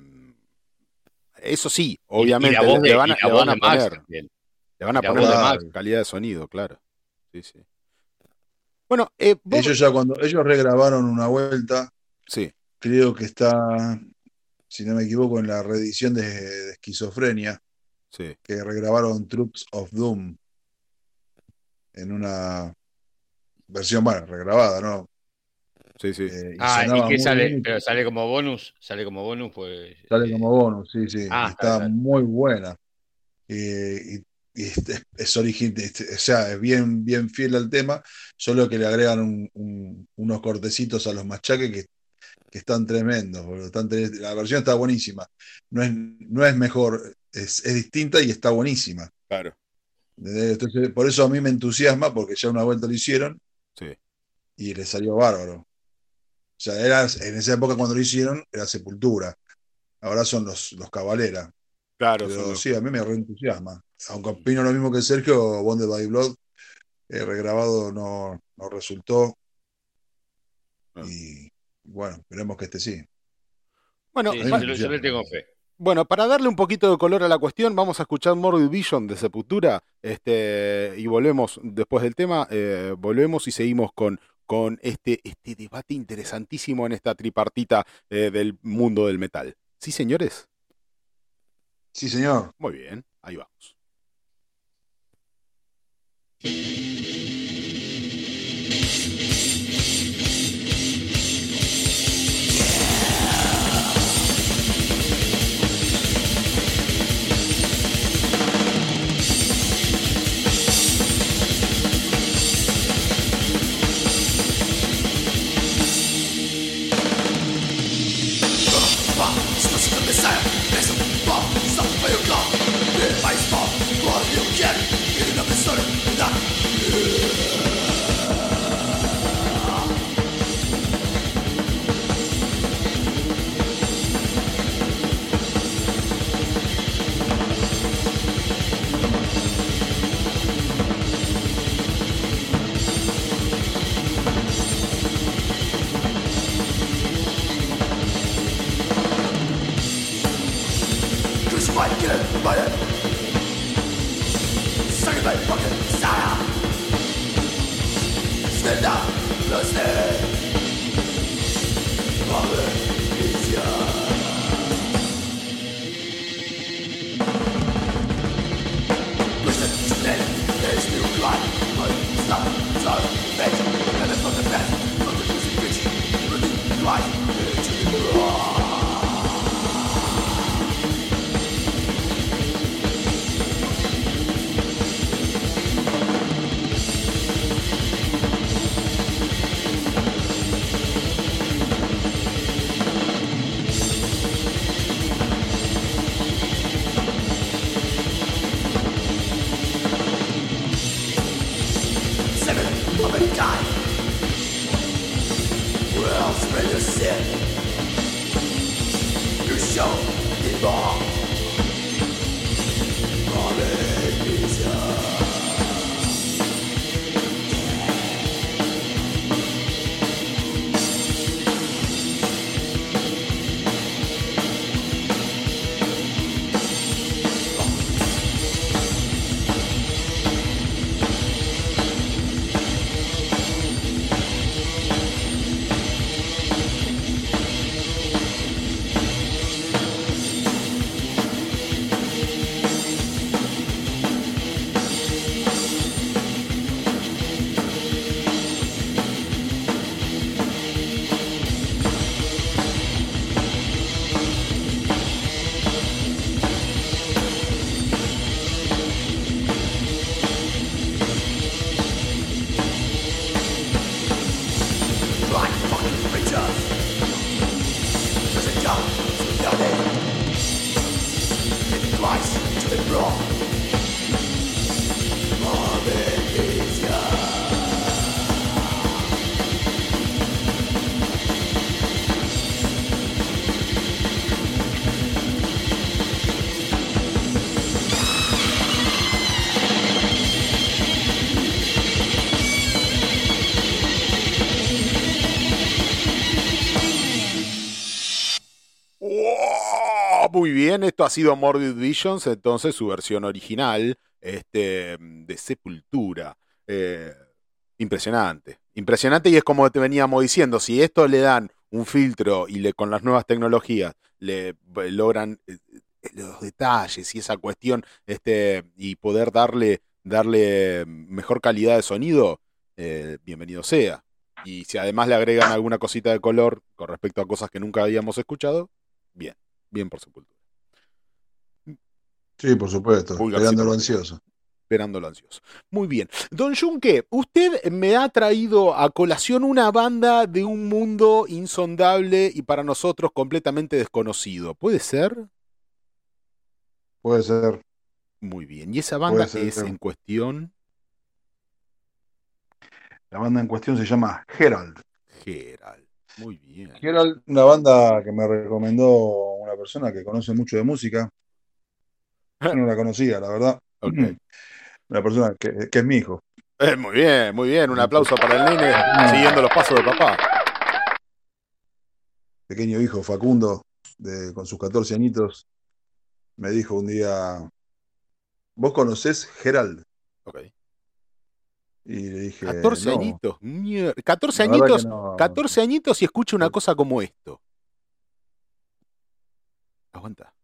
eso sí, Y, y obviamente le, de, van a, le van a poner, también. le van a la poner la calidad de sonido, claro. Sí, sí. Bueno, eh, vos, Ellos ya cuando ellos regrabaron una vuelta, sí, creo que está, si no me equivoco, en la reedición de, de Esquizofrenia, sí. que regrabaron Troops of Doom en una versión, bueno, regrabada, ¿no? Sí, sí. Eh, y Ah, ¿y muy sale? bien. Pero sale como bonus, sale como bonus, pues. Sale eh, como bonus, sí, sí. ah, está claro. muy buena. eh, y, y es, es o sea, es bien, bien fiel al tema, solo que le agregan un- un- unos cortecitos a los machaques que, que están tremendos, boludo, están la versión está buenísima, no es, no es mejor, es, es distinta y está buenísima. Claro. Entonces, por eso a mí me entusiasma, porque ya una vuelta lo hicieron Sí. y le salió bárbaro. O sea, era, en esa época cuando lo hicieron, era Sepultura. Ahora son los, los Cabalera. Claro, Pero sí, a mí me reentusiasma. Aunque opino lo mismo que Sergio, Bonded by Blood, eh, regrabado no, no resultó. Ah. Y bueno, esperemos que este sí. Bueno, Sí, a mí yo, me le- yo le tengo fe. Bueno, para darle un poquito de color a la cuestión, vamos a escuchar Morbid Vision de Sepultura este, y volvemos después del tema, eh, volvemos y seguimos con, con este, este debate interesantísimo en esta tripartita eh, del mundo del metal. ¿Sí, señores? Sí, señor. Muy bien, ahí vamos. Bien, esto ha sido Morbid Visions, entonces su versión original este, de Sepultura. Eh, impresionante, impresionante y es como te veníamos diciendo, si esto le dan un filtro y le, con las nuevas tecnologías le eh, logran eh, los detalles y esa cuestión este, y poder darle, darle mejor calidad de sonido, bienvenido sea. Y si además le agregan alguna cosita de color con respecto a cosas que nunca habíamos escuchado, bien, bien por Sepultura. Sí, por supuesto. Esperándolo ansioso. Esperándolo ansioso. Muy bien. Don Junque, usted me ha traído a colación una banda de un mundo insondable y para nosotros completamente desconocido. ¿Puede ser? Puede ser. Muy bien. ¿Y esa banda ser. es en cuestión? La banda en cuestión se llama Herald. Gerald. Muy bien. Herald, una banda que me recomendó una persona que conoce mucho de música. Yo no la conocía, la verdad. Una persona que, que es mi hijo. Eh, muy bien, muy bien. Un aplauso para el nene siguiendo los pasos de papá. pequeño hijo Facundo, de, con sus 14 añitos, me dijo un día, ¿vos conocés Gerald? Ok. Y le dije, 14 "No". añitos. Mier- 14 La verdad añitos. no. 14 añitos y escucha una cosa como esto. Aguanta.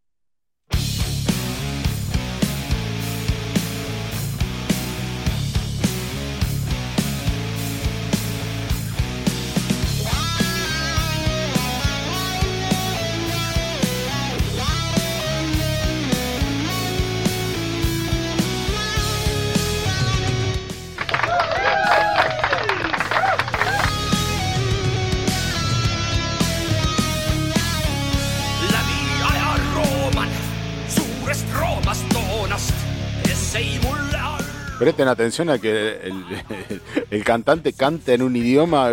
Presten atención a que el, el- el cantante canta en un idioma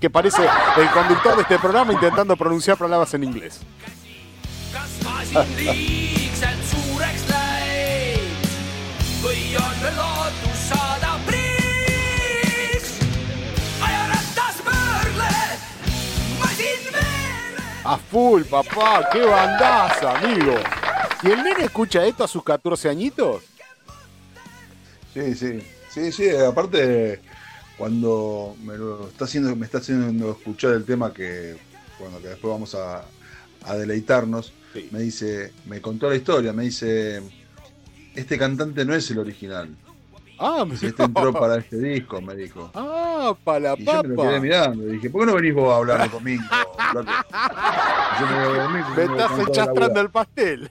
que parece el conductor de este programa intentando pronunciar palabras en inglés. A full, papá, qué bandaza, amigo. ¿Y el nene escucha esto a sus 14 añitos? Sí, sí, sí, sí, aparte cuando me lo está haciendo, me está haciendo escuchar el tema que, bueno, que después vamos a, a deleitarnos, Sí. me dice, me contó la historia, me dice, este cantante no es el original, Ah, si este entró para este disco, me dijo. Ah, para la Y yo me lo quedé mirando y dije, ¿por qué no venís vos a hablar conmigo? Yo me voy a dormir, Me estás enchastrando el pastel.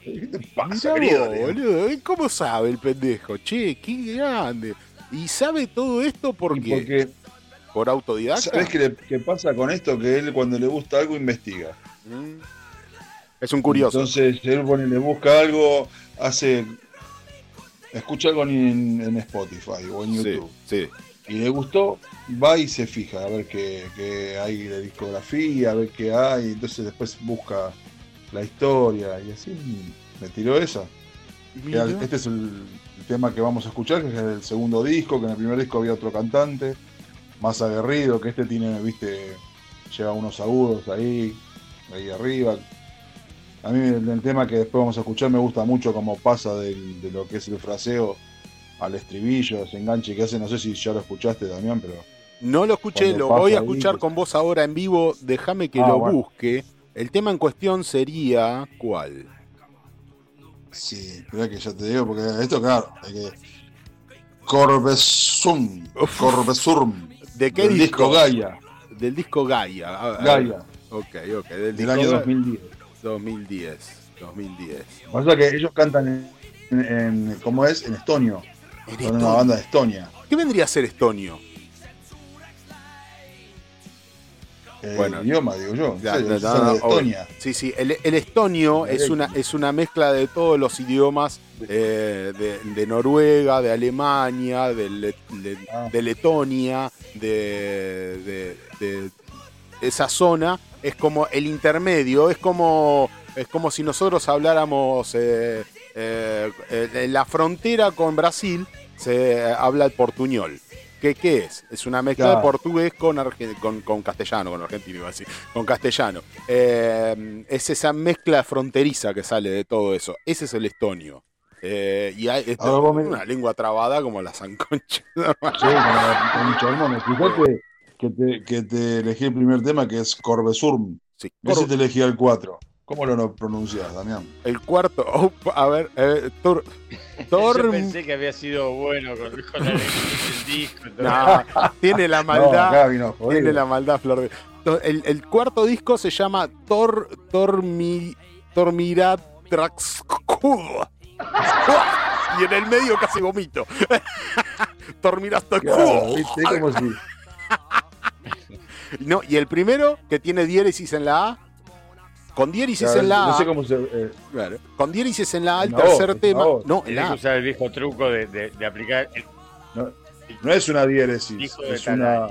¿Qué te pasa, Mirá querido? vos, boludo. ¿eh? ¿Cómo sabe el pendejo? Che, qué grande. ¿Y sabe todo esto por Y qué? porque, ¿Por autodidacta? ¿sabés qué, qué pasa con esto? Que él cuando le gusta algo investiga. Mm. Es un curioso. Entonces él pone, le busca algo, hace, escucha algo en, en Spotify o en sí, YouTube sí. y le gustó, va y se fija a ver qué, qué hay de discografía, a ver qué hay, entonces después busca la historia y así me tiró esa. Este es el, el tema que vamos a escuchar, que es el segundo disco, que en el primer disco había otro cantante, más aguerrido, que este tiene, viste, lleva unos agudos ahí, ahí arriba. A mí el, el tema que después vamos a escuchar me gusta mucho cómo pasa del- de lo que es el fraseo al estribillo, ese enganche que hace, no sé si ya lo escuchaste Damián, pero No lo escuché, lo voy a escuchar con vos ahora en vivo. Déjame que Ah, lo bueno. busque. El tema en cuestión sería. ¿Cuál? sí, mirá que ya te digo, porque esto claro, hay que... Corbesum, Uf. Corbesum, ¿De qué del disco? disco Gaia, Del disco Gaia. Gaia, Ok, ok. Del, del disco año Gaia. 2010. 2010. 2010. Pasa que ellos cantan en, en- ¿cómo es? En estonio. En Son una banda de Estonia. ¿Qué vendría a ser estonio? Eh, Bueno. el idioma, digo yo. Ya, Sí. Estonia. Sí, sí, el, el estonio es una, es una mezcla de todos los idiomas eh, de, de Noruega, de Alemania, de, de- Ah. de Letonia, de esa zona. Es como el intermedio, es como, es como si nosotros habláramos eh, eh, en la frontera con Brasil, se habla el portuñol. ¿Qué, qué es? Es una mezcla de portugués con, con, con castellano, con argentino iba a decir, con castellano. Eh, es esa mezcla fronteriza que sale de todo eso. Ese es el estonio. Eh, y hay me- una lengua trabada como la sanconcha. Sí, con, la- mucho hormonas. Que te, que te elegí el primer tema que es Corbesurm. Sí. No si te elegí el 4. ¿Cómo lo no pronuncias, Damián? El cuarto, oh, a ver, eh, Tor, Tor- Yo pensé que había sido bueno con, con la elección del disco. No, tiene la No, maldad, vino jodido. tiene la maldad, Flor El, el cuarto disco se llama Tor Tormi Tormiratraxkud. Y en el medio casi vomito. Tormiratraxkud. Claro. Como si. No, y el primero que tiene diéresis en la A. Con diéresis Claro, en la A. no sé cómo se. eh, Claro. Con diéresis en la A, el No, tercer tema. favor. No, en la que A. usar el viejo truco de, de- de aplicar. el- no, no es una diéresis. Es una.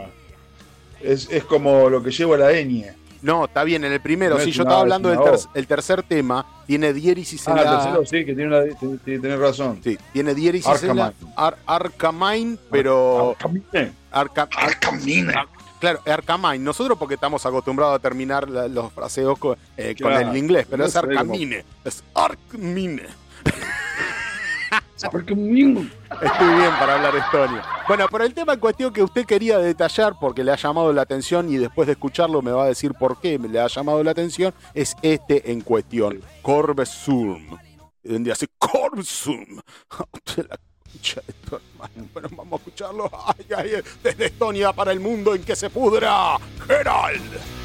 Es, es como lo que lleva la ñ. No, está bien, en el primero. No sí, es yo estaba A, hablando del una ter- O. el tercer tema. Tiene diéresis en Ah, el la A. tercero sí, que tiene una. tiene- tiene- Tenés razón. Sí, tiene diéresis en la Arcamine. Ar- Arcamine, pero. Camine. Arca- Arcamine. Claro, Arcamine. Nosotros porque estamos acostumbrados a terminar la- los fraseos con, eh, con el inglés, pero No es Arcamine. Es Arcmine. Estoy bien para hablar estonio. Bueno, pero el tema en cuestión que usted quería detallar porque le ha llamado la atención y después de escucharlo me va a decir por qué le ha llamado la atención es este en cuestión, Corbsum. Donde hace Corbsum. De la concha de tu hermano. Bueno, ay, ay, desde Estonia para el mundo en que se pudra. Gerald.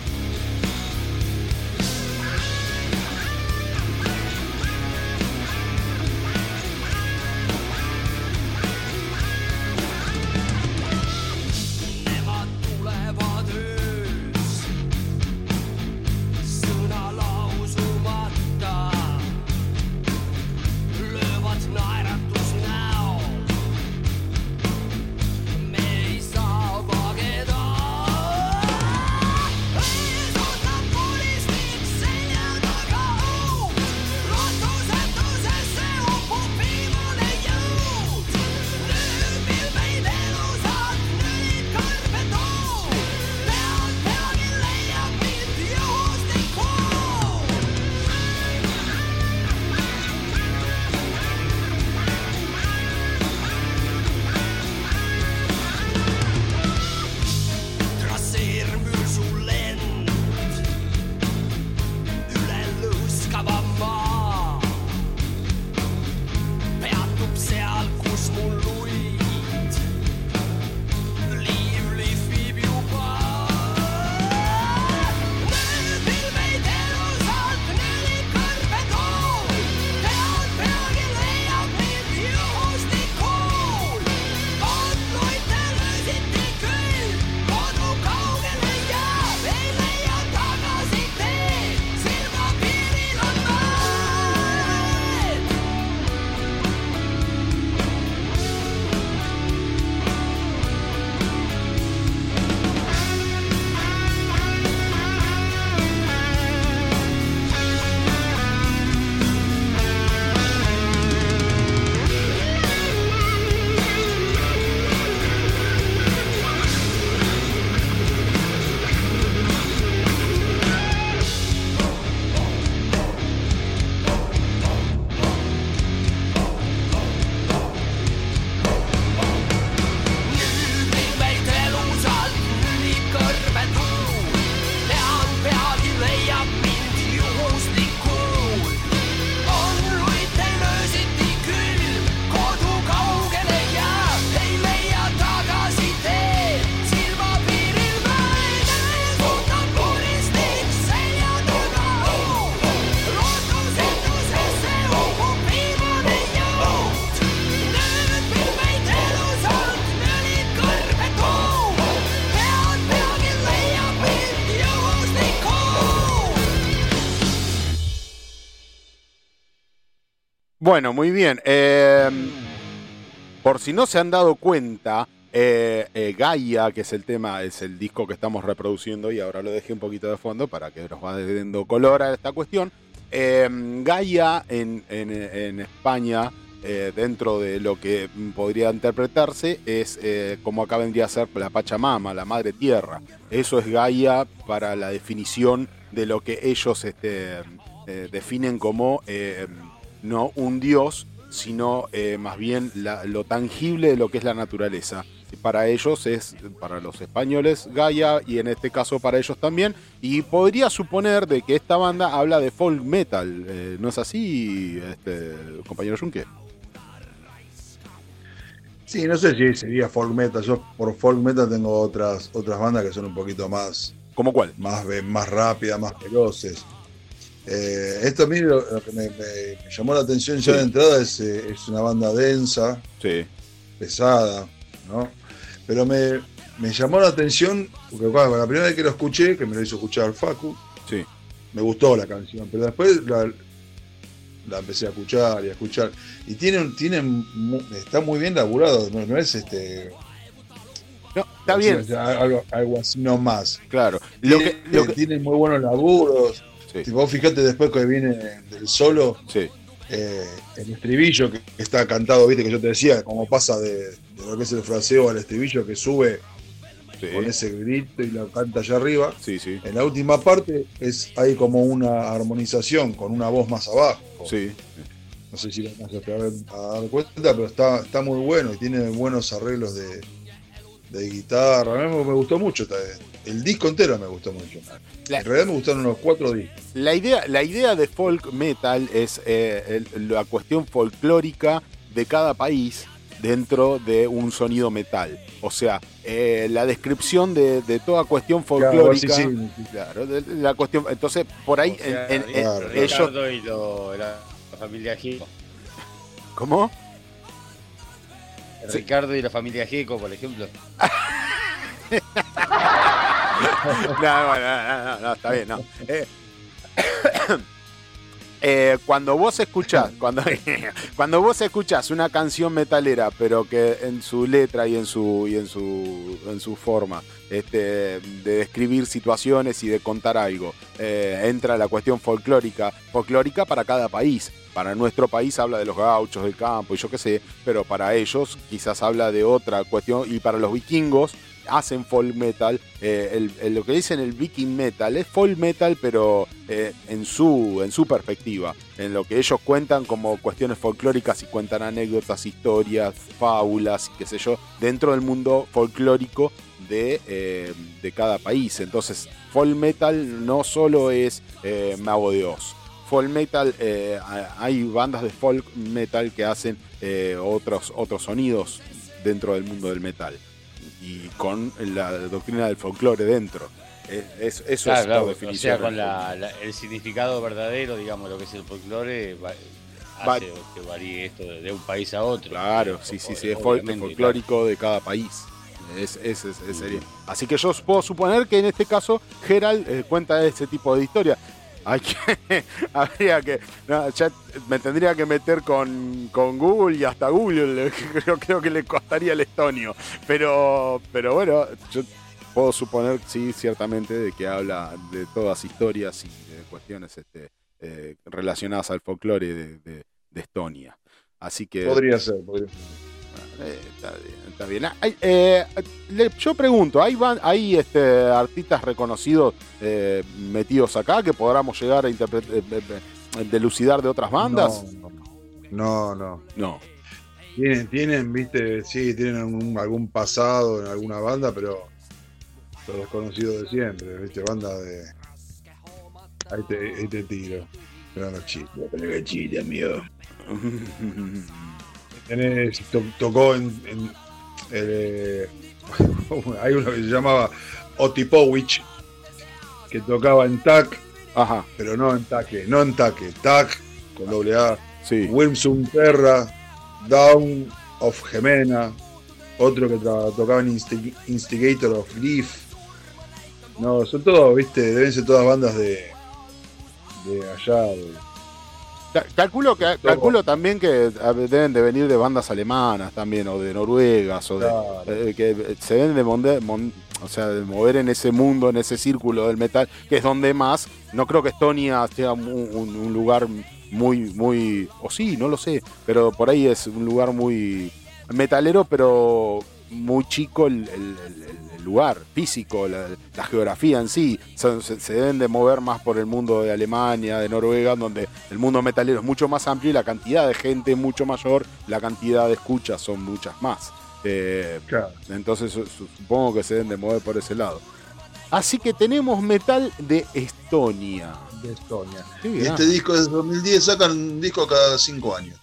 Bueno, muy bien. Eh, por si no se han dado cuenta, eh, eh, Gaia, que es el tema, es el disco que estamos reproduciendo y ahora lo dejé un poquito de fondo para que nos vaya dando color a esta cuestión. Eh, Gaia en, España, eh, dentro de lo que podría interpretarse, es como acá vendría a ser la Pachamama, la Madre Tierra. Eso es Gaia para la definición de lo que ellos este, definen como eh, no un dios, sino eh, más bien la- lo tangible de lo que es la naturaleza. Para ellos es, para los españoles, Gaia, y en este caso para ellos también. Y podría suponer de que esta banda habla de folk metal. eh, ¿No es así, este, compañero Junque? Sí, no sé si sería folk metal. Yo por folk metal tengo otras, otras bandas que son un poquito más, ¿Cómo cuál? más, más rápidas, más veloces. Eh, esto a mí lo, lo que me, me- me llamó la atención ya Sí. de entrada es, eh, es una banda densa, Sí. pesada, ¿no? Pero me, me llamó la atención, porque cuando la primera vez que lo escuché, que me lo hizo escuchar Facu, Sí. me gustó la canción, pero después la, la empecé a escuchar y a escuchar. Y tiene, un- tiene mu- está muy bien laburado, no, no es este. No, está bien, algo, algo así nomás. claro. Lo que, lo que- tiene muy buenos laburos. Sí. Si vos fijate después que viene del solo, sí, eh, el estribillo que está cantado, viste que yo te decía, como pasa de, de lo que es el fraseo al estribillo que sube sí, con ese grito y lo canta allá arriba. En la última parte es hay como una armonización con una voz más abajo. No sé si lo vas a dar cuenta, pero está, está muy bueno y tiene buenos arreglos de, de guitarra. A mí me, me gustó mucho. esta- El disco entero me gustó mucho. La- En realidad me gustaron los cuatro discos. La idea, la idea de folk metal es eh, el- la cuestión folclórica de cada país dentro de un sonido metal. O sea, eh, la descripción de, de toda cuestión folclórica. Claro, sí, sí. Claro, de- de la cuestión. Entonces, por ahí, O sea, en- en- en- Claro. ellos. Ricardo y lo- la familia Gieco. ¿Cómo? Sí. Ricardo y la familia Gieco, por ejemplo. No, no, no, no, no, está bien, no. Eh, eh, cuando vos escuchás, cuando, cuando vos escuchás una canción metalera, pero que en su letra y en su y en su en su forma este, de describir situaciones y de contar algo, eh, entra la cuestión folclórica, folclórica para cada país. Para nuestro país habla de los gauchos del campo y yo qué sé, pero para ellos quizás habla de otra cuestión y para los vikingos hacen folk metal. eh, lo que dicen el viking metal es folk metal, pero eh, en, su, en su perspectiva, en lo que ellos cuentan como cuestiones folclóricas y cuentan anécdotas, historias, fábulas, qué sé yo, dentro del mundo folclórico de, eh, de cada país. Entonces, folk metal no solo es Mago de Oz. Folk metal, hay bandas de folk metal que hacen otros, otros sonidos dentro del mundo del metal y con la doctrina del folclore dentro. Es- es- eso Claro, es claro, la o definición. sea, del con la- la- el significado verdadero, digamos, lo que es el folclore, va- Va- hace que varíe esto de, de un país a otro. Claro, sí, sí, sí, es folclórico de cada país. Es, es- es- es sería. Así que yo puedo suponer que en este caso Gerald eh, cuenta ese tipo de historia. Hay que, habría que, me tendría que meter con, con Google y hasta Google creo, creo que le costaría el estonio. Pero, pero bueno, yo puedo suponer, sí, ciertamente, de que habla de todas historias y de cuestiones este, eh, relacionadas al folclore de, de- de Estonia. Así que... Podría ser, podría ser. Eh, está bien, está bien. Hay, eh, le- yo pregunto, ¿hay, van- hay este, artistas reconocidos eh, metidos acá que podamos llegar a delucidar de otras bandas? No, no. No. Tienen, tienen, viste, sí, tienen algún, algún pasado en alguna banda, pero los desconocidos de siempre, viste, banda de. Ahí te, ahí te tiro. Pero no chiste, pero chiste, amigo. Tenés, to- tocó en. en, eh, hay uno que se llamaba Otipowicz, que tocaba en TAC, Ajá, pero no en Taque, no en Taque, TAC con doble A. sí. Wilson Terra, Down of Gemena, otro que tocaba en Insti- Instigator of Leaf. No, son todos, viste, deben ser todas bandas de, de allá. de- Calculo, que, calculo también que deben de venir de bandas alemanas también, o de noruegas, o de, Claro. eh, que se deben de, monde- mon- o sea, de mover en ese mundo, en ese círculo del metal, que es donde más. No creo que Estonia sea un, un- un lugar muy, muy, o sí, no lo sé, pero por ahí es un lugar muy metalero, pero muy chico el, el- el- el lugar físico, la, la geografía en sí. Se, deben de mover más por el mundo de Alemania, de Noruega, donde el mundo metalero es mucho más amplio y la cantidad de gente es mucho mayor, la cantidad de escuchas son muchas más. Eh, Claro. entonces su- su- supongo que se deben de mover por ese lado. Así que tenemos metal de Estonia. de Estonia. Sí, ah, este disco es de 2010, sacan un disco cada cinco años.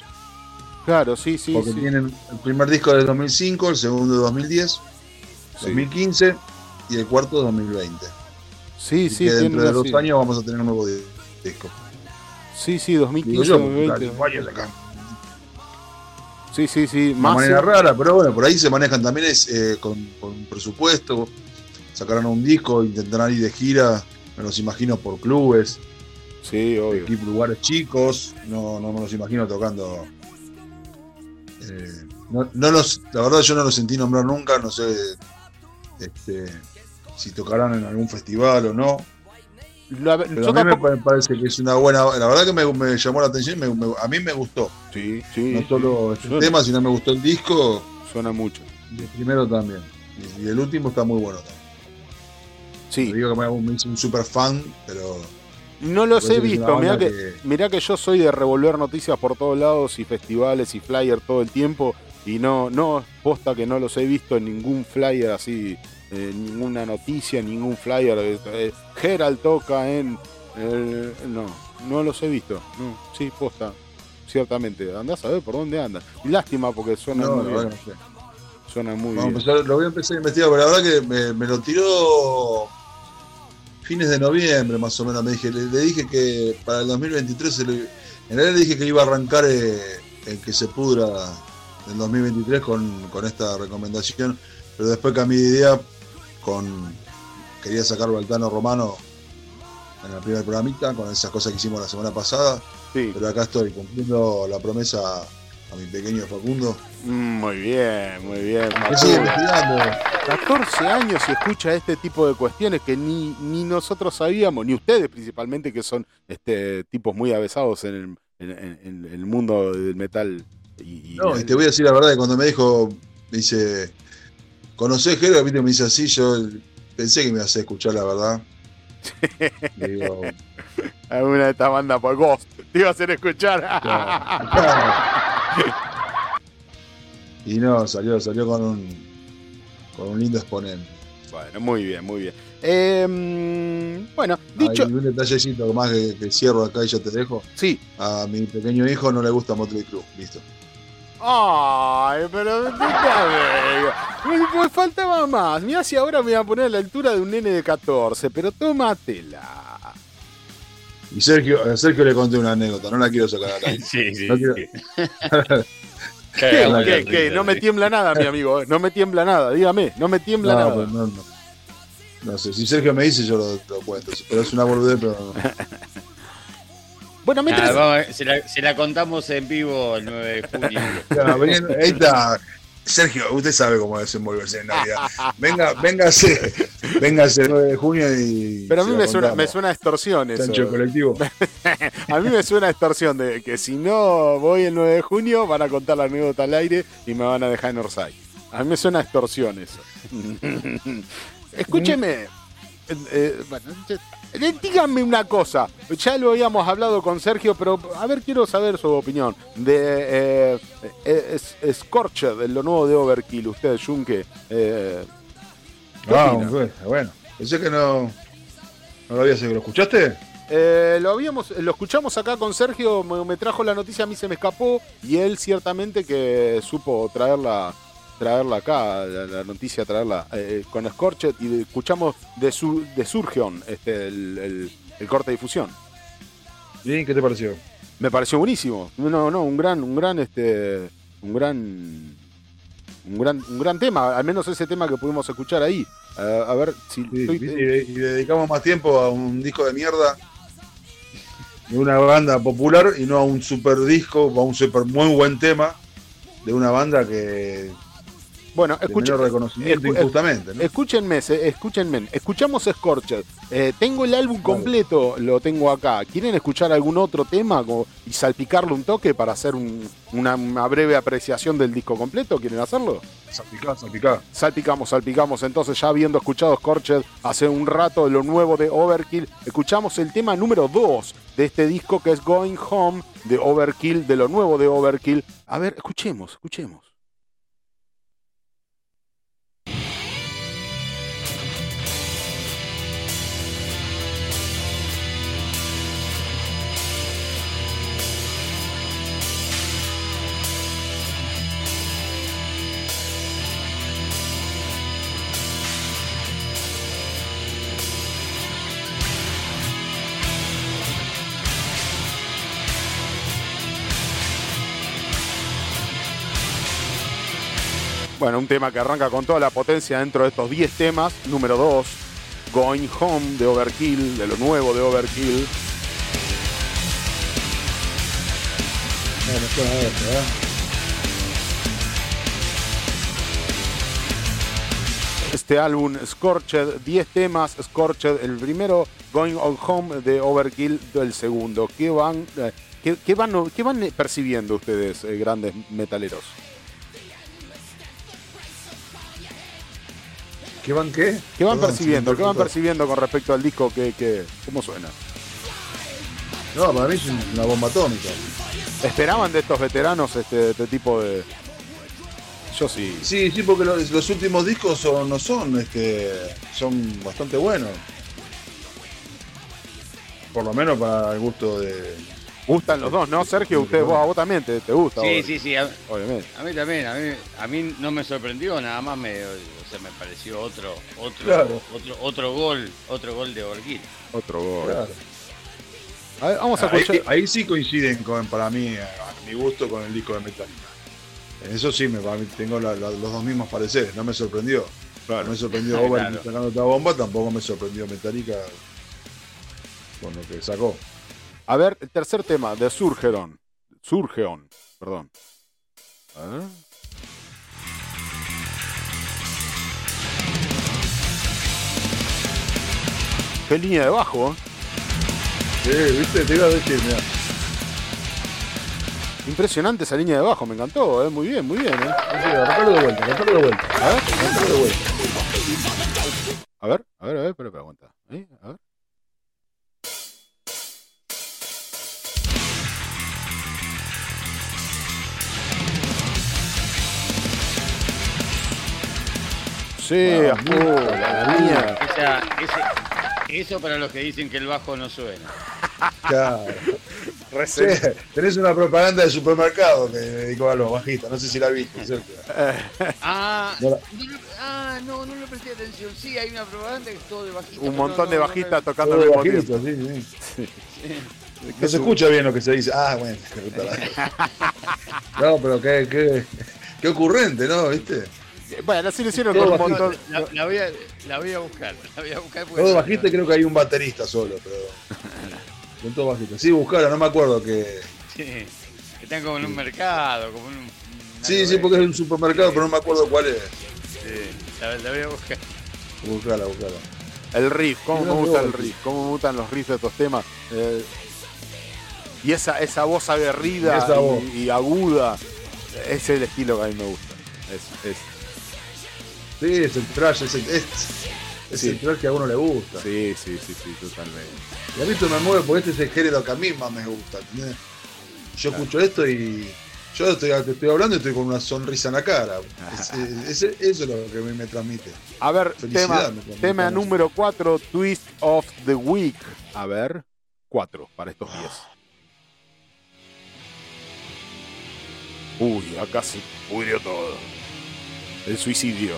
Claro, sí, sí. porque sí. tienen el primer disco de 2005, el segundo de 2010, Sí. 2015 y el cuarto de 2020. Sí, y sí, que dentro de dos años vamos a tener un nuevo di- disco. Sí, sí, Digo 2015, yo, porque 2020. cinco años acá. Sí, sí, sí. De Más manera sí. rara, pero bueno, por ahí se manejan también es, eh, con, con un presupuesto. Sacarán un disco, intentarán ir de gira, me los imagino por clubes, Sí, obvio. equipos, lugares chicos, no, no me los imagino tocando. eh, no, no los, la verdad yo no los sentí nombrar nunca, no sé este, si tocarán en algún festival o no. La- Pero yo a mí me tampoco- parece que es una buena. La verdad que me, me llamó la atención, me- me- a mí me gustó. Sí, sí. No solo este Suena- tema, sino me gustó el disco. Suena mucho. Y el primero también. Y, y el último está muy bueno también. Sí. Digo que me, hice un super fan, pero. No los he que visto. Mirá que, mirá que yo soy de revolver noticias por todos lados y festivales y flyer todo el tiempo. Y no, no, posta que no los he visto en ningún flyer así, eh, ninguna noticia, ningún flyer. eh, eh, Gerald toca en. eh, no, no los he visto. No, sí, posta. Ciertamente. Andás a ver por dónde andan. Y lástima porque suena No, muy bien. Suena muy Vamos bien. empezar- lo voy a empezar a investigar, pero la verdad que me, me lo tiró fines de noviembre más o menos. Me dije, le, le dije que para el 2023, se le- en realidad le dije que iba a arrancar eh, el que se pudra del 2023 con, con esta recomendación, pero después cambié de idea con quería sacarlo al Tano Romano en el primer programita con esas cosas que hicimos la semana pasada, Sí. pero acá estoy cumpliendo la promesa a mi pequeño Facundo. Mm, Muy bien, muy bien. Que sigue Facundo. investigando. 14 años y escucha este tipo de cuestiones que ni, ni nosotros sabíamos, ni ustedes principalmente, que son este, tipos muy avesados en el, en- en- en el mundo del metal. Y, y- No, te voy a decir la verdad que cuando me dijo, me dice, ¿conocés Jero? Viste, me dice así, yo pensé que me ibas a escuchar la verdad. Le digo, Alguna de estas bandas por Ghost. Te iba a hacer escuchar. y no, salió, salió con un con un lindo exponente. bueno, muy bien, muy bien. Eh, bueno, dicho. Hay un detallecito más que, que cierro acá y ya te dejo. Sí. A mi pequeño hijo no le gusta Motley Crue, listo. Ay, pero déjame. Pues faltaba más. Mira si ahora me voy a poner a la altura de un nene de 14, pero tómatela. Y Sergio, a Sergio le conté una anécdota, no la quiero sacar acá. Sí, sí. No quiero- ¿Qué, qué, qué? No me sí. tiembla nada, mi amigo. eh. No me tiembla nada. Dígame, no me tiembla No, nada. pues no, no. No sé, si Sergio me dice yo lo, lo cuento, pero es una boludez, pero no. Bueno, me Ah, vamos, se, la, se la contamos en vivo el 9 de junio. Vení, ahí está. Sergio, usted sabe cómo desenvolverse en Navidad. Venga, véngase, véngase el 9 de junio y. Pero a mí me suena, contamos. me suena a extorsión eso. Chancho colectivo. A mí me suena a extorsión de que si no voy el 9 de junio van a contar la anécdota al aire y me van a dejar en Orsay. A mí me suena a extorsión eso. Escúcheme. eh, eh, bueno, eh, díganme una cosa. Ya lo habíamos hablado con Sergio, pero a ver, quiero saber su opinión. De eh, eh, es- de lo nuevo de Overkill. Usted, Junke. Eh, ¿qué Ah, bueno, bueno. Pensé que no. No lo había seguido. ¿Lo escuchaste? Eh, lo habíamos, lo escuchamos acá con Sergio, me, me trajo la noticia, a mí se me escapó y él ciertamente que supo traerla, traerla acá, la, la noticia traerla eh, con Scorched y escuchamos de, su, de Surgeon este, el, el- el corte de difusión. Bien, ¿qué te pareció? Me pareció buenísimo. No, no, un gran, un gran, este, un gran, un gran, un gran tema. Al menos ese tema que pudimos escuchar ahí. Eh, a ver si Sí, estoy- y, y dedicamos más tiempo a un disco de mierda de una banda popular y no a un super disco, a un super muy buen tema de una banda que Bueno, menor reconocimiento escu- injustamente. ¿no? Escúchenme. Escuchamos Scorched. Eh, tengo el álbum completo, lo tengo acá. ¿Quieren escuchar algún otro tema y salpicarle un toque para hacer un- una, una breve apreciación del disco completo? ¿Quieren hacerlo? Salpicá, salpicá. Salpicamos, salpicamos. Entonces, ya habiendo escuchado Scorched hace un rato de lo nuevo de Overkill, escuchamos el tema número 2 de este disco que es Going Home de Overkill, de lo nuevo de Overkill. A ver, escuchemos, escuchemos. Bueno, un tema que arranca con toda la potencia dentro de estos 10 temas. Número 2, Going Home de Overkill, de lo nuevo de Overkill. Bueno, suena esto, ¿eh? Este álbum Scorched, 10 temas, Scorched, el primero, Going on Home de Overkill, el segundo. ¿Qué van, eh, qué, qué van, qué van percibiendo ustedes, eh, grandes metaleros? ¿Qué van qué? ¿Qué van Perdón, percibiendo? ¿Qué van percibiendo con respecto al disco? que que- ¿Cómo suena? No, para mí es una bomba atómica. ¿Esperaban de estos veteranos este, este tipo de...? Yo sí. Sí, sí, porque los, los últimos discos son, no son, este, son bastante buenos. Por lo menos para el gusto de. Gustan los dos, ¿no? Sergio, usted, vos, a vos también te, te gusta. Sí, sí, sí. A, Obviamente. a mí también. A mí, a mí no me sorprendió, nada más me, o sea, me pareció otro, otro, Claro. otro, otro gol, otro gol de Orgil. Otro gol. Claro. A ver, vamos a Ahí, escuchar... ahí sí coinciden con, para mí, a, a mi gusto, con el disco de Metallica. En eso sí, me, tengo la- la- los dos mismos pareceres, no me sorprendió. Claro. No me sorprendió Claro. Overkill sacando esta bomba, tampoco me sorprendió Metallica con lo que sacó. A ver, el tercer tema, de Surgeon. Surgeon, perdón. A ver. Qué línea de bajo, ¿eh? Sí, viste, te iba a decir, mira. Impresionante esa línea de bajo, me encantó, ¿eh? Muy bien, muy bien, ¿eh? Arrancalo de vuelta, arrancalo de vuelta. A ver, Arrancalo de vuelta. a ver, a ver, a ver, espera, aguanta. Ahí, a ver. Sí, Ah, a full, la línea. O sea, ese- eso para los que dicen que el bajo no suena. Claro. Sí, tenés una propaganda de supermercado que dedicó a los bajistas, no sé si la viste, Sergio. Ah, No la- no, lo- ah, no, no le presté atención. Sí, hay una propaganda que es todo de bajista. Un montón no, de bajistas no, tocando Todo mismo tiempo. sí, sí. No se escucha bien lo que se dice. Ah, bueno. No, pero qué, qué, qué ocurrente, ¿no? ¿Viste? Bueno, así lo hicieron Todo con un bajito. montón. La, la voy a, la voy a buscar. La voy a buscar porque- Todo bajista y creo que hay un baterista solo, pero. Son todos bajitos. Sí, buscara, no me acuerdo que. Sí, que están como en un mercado, como en un. Sí, sí, porque es un supermercado, pero no me acuerdo cuál es. Sí, la, la voy a buscar. Buscala, buscala. El riff, cómo me gusta el riff, cómo me gustan los riffs de estos temas. Eh, y esa, esa voz aguerrida Esa y, voz. y aguda, ese es el estilo que a mí me gusta. Es, es- Sí, es el trash, es el, es, es Sí. el trash que a uno le gusta. sí, sí, sí, sí, totalmente. Y a mí esto me mueve porque este es el género que a mí más me gusta. ¿entendés? Yo escucho esto y yo estoy, te estoy hablando y estoy con una sonrisa en la cara. Es- es- es- eso es lo que a mí me transmite. A ver, Felicidad, tema, tema número 4, Twist of the Week. A ver, 4 para estos 10. Uy, acá se pudrió todo. El suicidio.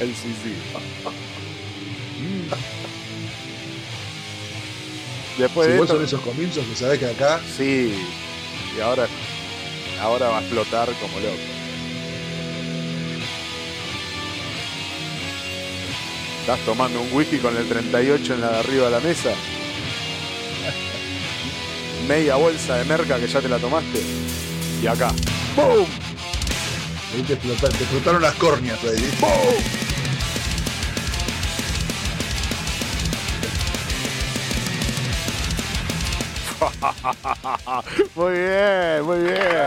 El suicidio. Después si de vos esto, son esos comienzos que sabés que acá Sí, y ahora, ahora va a explotar como loco. ¿Estás tomando un whisky con el 38 en la de arriba de la mesa? Media bolsa de merca que ya te la tomaste. Y acá. ¡Boom! Ahí te, explota- te explotaron las córneas ahí. muy bien, muy bien.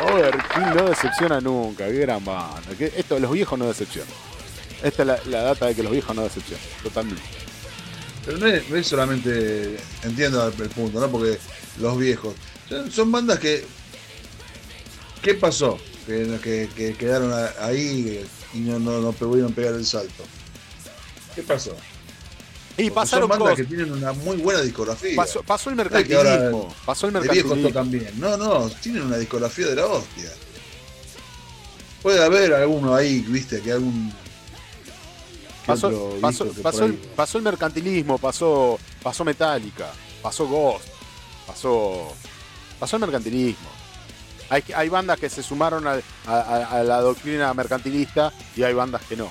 Overkill no decepciona nunca, qué gran banda. Esto, los viejos no decepcionan. Esta es la, la data de que los viejos no decepcionan, totalmente. Pero no es, no es solamente, entiendo el, el punto, ¿no? Porque los viejos. Son, son bandas que. ¿Qué pasó? Que, que- que quedaron ahí y no, no, no pudieron pegar el salto. ¿Qué pasó? Y Porque pasaron son bandas que tienen una muy buena discografía. Pasó, pasó el mercantilismo. Pasó el mercantilismo. tocan bien. No, no, tienen una discografía de la hostia. Puede haber alguno ahí, viste, que algún. Pasó, pasó, pasó el, pasó el mercantilismo, pasó, pasó Metallica, pasó Ghost, pasó pasó al mercantilismo. Hay, bandas que se sumaron a la doctrina mercantilista y hay bandas que no.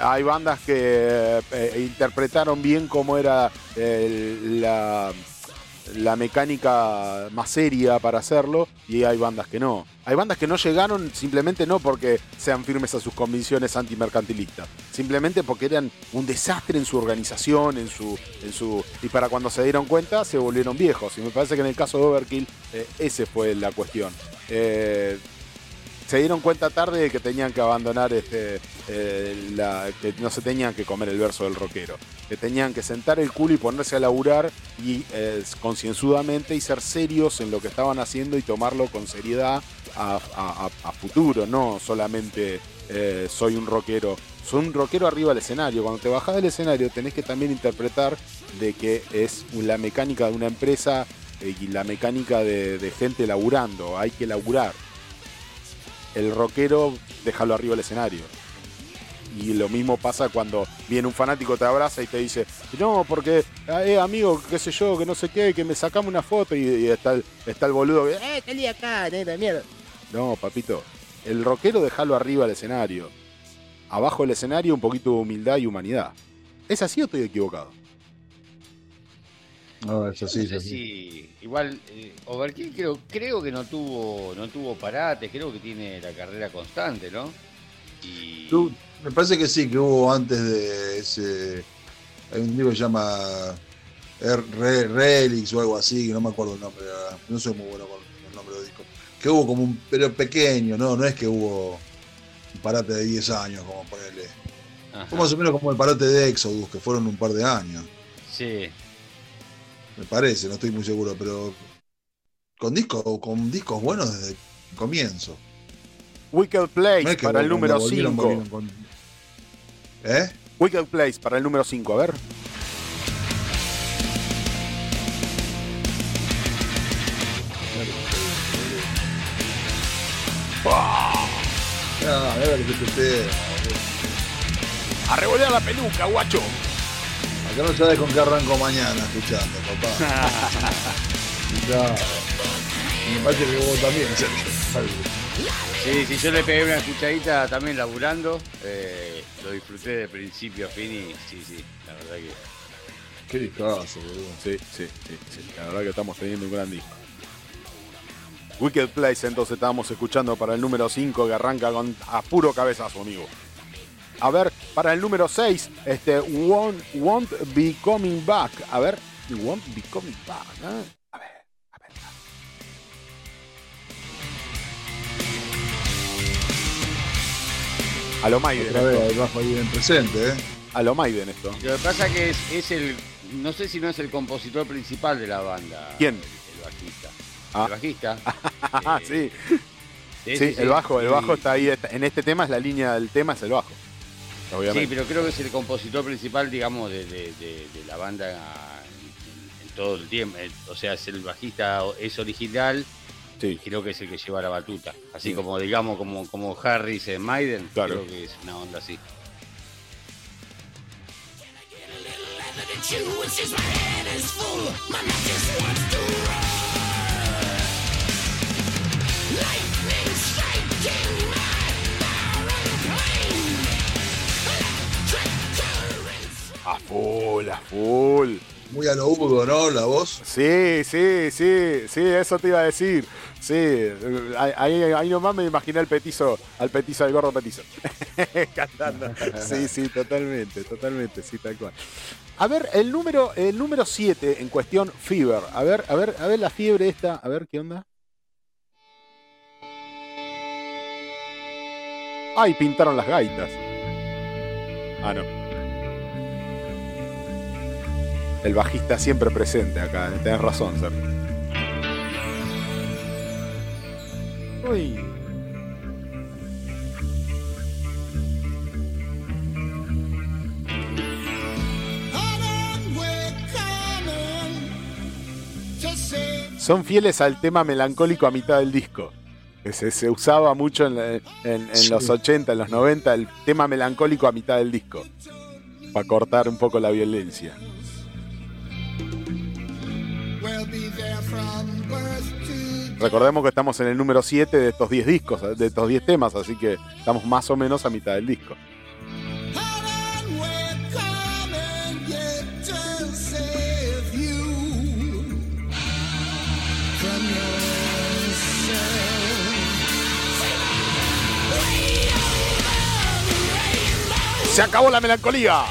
Hay bandas que eh, interpretaron bien cómo era eh, la, la mecánica más seria para hacerlo y hay bandas que no. Hay bandas que no llegaron simplemente no porque sean firmes a sus convicciones antimercantilistas, simplemente porque eran un desastre en su organización, en su, en su y para cuando se dieron cuenta se volvieron viejos. Y me parece que en el caso de Overkill eh, ese fue la cuestión. Eh, se dieron cuenta tarde de que tenían que abandonar este, eh, la, que no se tenían que comer el verso del rockero, que tenían que sentar el culo y ponerse a laburar y eh, concienzudamente y ser serios en lo que estaban haciendo y tomarlo con seriedad a, futuro, no solamente eh, soy un rockero, soy un rockero arriba del escenario. Cuando te bajas del escenario tenés que también interpretar de que es la mecánica de una empresa eh, y la mecánica de, de gente laburando, hay que laburar el rockero, déjalo arriba del escenario. Y lo mismo pasa cuando viene un fanático, te abraza y te dice, no, porque, eh, amigo, qué sé yo, que no sé qué, que me sacamos una foto y, y está, el, está el boludo que, eh, salí acá, mierda. No, papito, el rockero déjalo arriba del escenario. Abajo del escenario un poquito de humildad y humanidad. ¿Es así o estoy equivocado? No, es así, No es sé así. si igual eh, Overkill creo, creo que no tuvo no tuvo parates, creo que tiene la carrera constante, ¿no? Y Tú- me parece que sí, que hubo antes de ese. Hay un libro que se llama Er- Re- Relics o algo así, que no me acuerdo el nombre. ahora. No soy muy bueno con el nombre de disco. Que hubo como un. Pero pequeño, ¿no? No es que hubo un parate de 10 años, como ponerle. Fue más o menos como el parate de Exodus, que fueron un par de años. sí, Me parece, no estoy muy seguro, pero. Con discos, con discos buenos desde el comienzo. Wicked Place No es que para el número volvieron, 5. volvieron con- ¿Eh? Wicked Place para el número 5, a ver. Ah, a ver A revolear la peluca, guacho. Acá no sabes con qué arranco mañana escuchando, papá. Claro. Y Me parece que vos también, Sergio. sí, sí, yo le pegué una escuchadita también laburando, eh, lo disfruté de principio a fin y sí, sí, la verdad que Qué discazo, boludo. Sí, sí, sí, sí. La verdad que estamos teniendo un gran disco. Wicked Place, entonces estábamos escuchando para el número 5 que arranca con a puro cabezazo, amigo. A ver, para el número 6, este Won't, Won't Be Coming Back. A ver, Won't Be Coming Back. ¿eh? A ver, a ver. A lo Maiden, vez, bajo ahí en presente, ¿eh? A lo Maiden esto. Lo que pasa que es, es el, no sé si no es el compositor principal de la banda. ¿Quién? El, el bajista. Ah. El bajista. Ah, Eh, sí. sí, Sí, el bajo, el bajo está ahí. En este tema es la línea del tema, es el bajo. Sí, pero creo que es el compositor principal, digamos, de, de- de- de la banda en, en todo el tiempo. Eh, O sea, es el bajista, es original, Sí. creo que es el que lleva la batuta. Así Sí. como, digamos, como, como Harris en Maiden, Claro. creo que es una onda así. A full, a full. Muy a lo Udo, ¿no? La voz. Sí, sí, sí, sí, eso te iba a decir. Sí, ahí, ahí nomás me imaginé al petizo, al petizo, al gordo petizo. Cantando. Sí, sí, totalmente, totalmente, sí, tal cual. A ver, el número, el número 7 en cuestión Fever. A ver, a ver, a ver la fiebre esta, a ver qué onda. Ay, pintaron las gaitas. Ah, no. El bajista siempre presente acá, tenés razón, Ser. Uy. Son fieles al tema melancólico a mitad del disco. Se, se usaba mucho en, la- en- en los 80, en los 90, el tema melancólico a mitad del disco. Para cortar un poco la violencia. Recordemos que estamos en el número 7 de estos 10 discos, de estos 10 temas, así que estamos más o menos a mitad del disco. Se acabó la melancolía.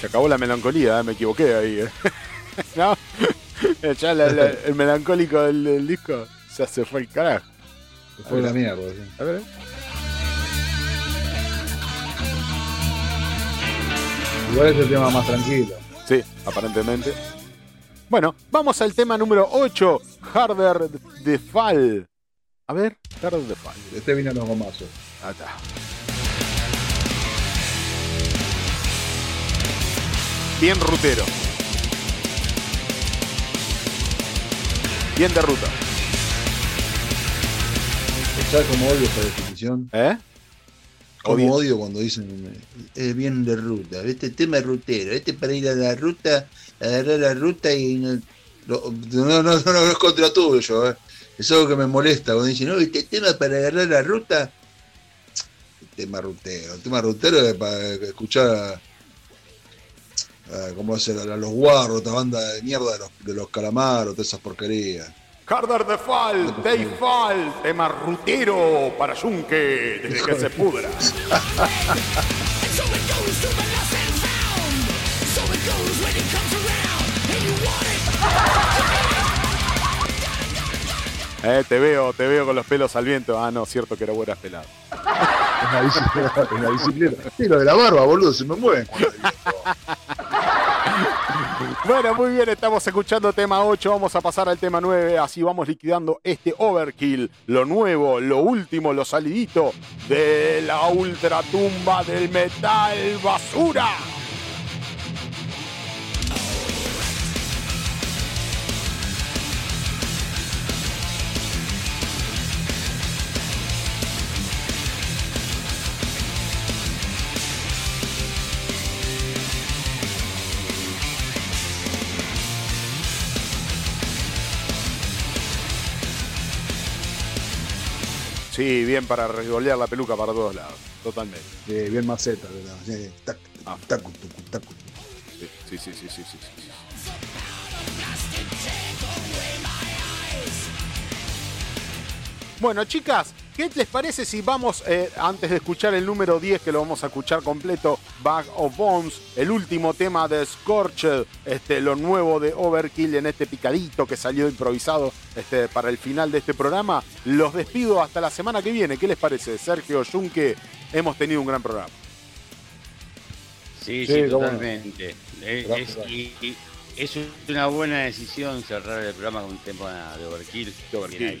Se acabó la melancolía, eh, me equivoqué ahí. eh. ¿No? Ya la- la- el melancólico del, del disco ya se fue el carajo. Se fue la mierda. sí. A ver. Igual es el tema más tranquilo. Sí, aparentemente. Bueno, vamos al tema número 8, Harder de Fall. A ver, Harder de Fall. Este vino los gomazos. Ahí está. Bien rutero. Bien de ruta. ¿Sabes cómo odio esa definición? ¿Eh? Como Odio. odio cuando dicen es bien de ruta, este tema es rutero, este para ir a la ruta, agarrar la ruta y no, no, no, no, no es contra tuyo, eh. es algo que me molesta cuando dicen, no, este tema para agarrar la ruta, el tema rutero, el tema rutero es para escuchar ¿cómo hacer? A los guarros, esta banda de mierda de los, de los calamaros, todas esas porquerías. Harder de Fall, Day Fall, tema rutero para Yunque, desde que se pudra. Eh, te veo, te veo con los pelos al viento. Ah, no, cierto que era buenas pelado. Es la disciplina. es la disciplina. Sí, lo de la barba, boludo, se me mueven. Bueno, muy bien, estamos escuchando tema 8, vamos a pasar al tema 9, así vamos liquidando este overkill, lo nuevo, lo último, lo salidito de la ultratumba del metal basura. Sí, bien para regolear la peluca para todos lados, totalmente. Eh, bien maceta, ¿verdad? Sí, tac, Ah. tacu, tucu, tacu. Sí, sí, sí, sí, sí, sí, sí. Bueno, chicas, ¿qué les parece si vamos, eh, antes de escuchar el número 10, que lo vamos a escuchar completo, Bag of Bones, el último tema de Scorched, este, lo nuevo de Overkill en este picadito que salió improvisado este, para el final de este programa? Los despido hasta la semana que viene. ¿Qué les parece? Sergio Junque, hemos tenido un gran programa. Sí, Sí, sí, cómo no. totalmente. Es, y- es una buena decisión cerrar el programa con un tema de Overkill. De.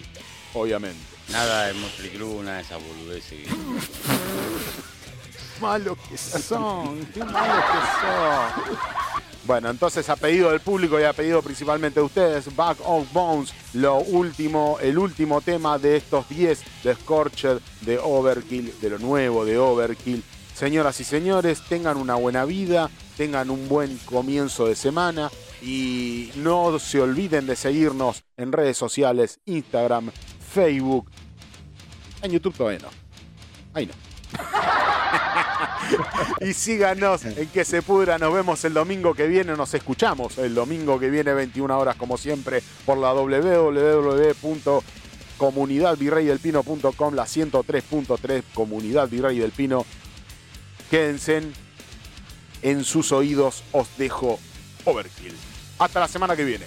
Obviamente. Nada de Motley Crue, nada de esas boludeces. malos que son, qué malos que son. Bueno, entonces a pedido del público y a pedido principalmente de ustedes, Back of Bones, lo último, el último tema de estos 10 de Scorched, de Overkill, de lo nuevo de Overkill. Señoras y señores, tengan una buena vida, tengan un buen comienzo de semana y no se olviden de seguirnos en redes sociales, Instagram, Facebook. En YouTube todavía no. Ahí no. y síganos en que se pudra. Nos vemos el domingo que viene. Nos escuchamos el domingo que viene, 21 horas, como siempre, por la www.comunidadvirreydelpino.com, la 103.3 Comunidad Virrey del Pino. Quédense en sus oídos. Os dejo Overkill. Hasta la semana que viene.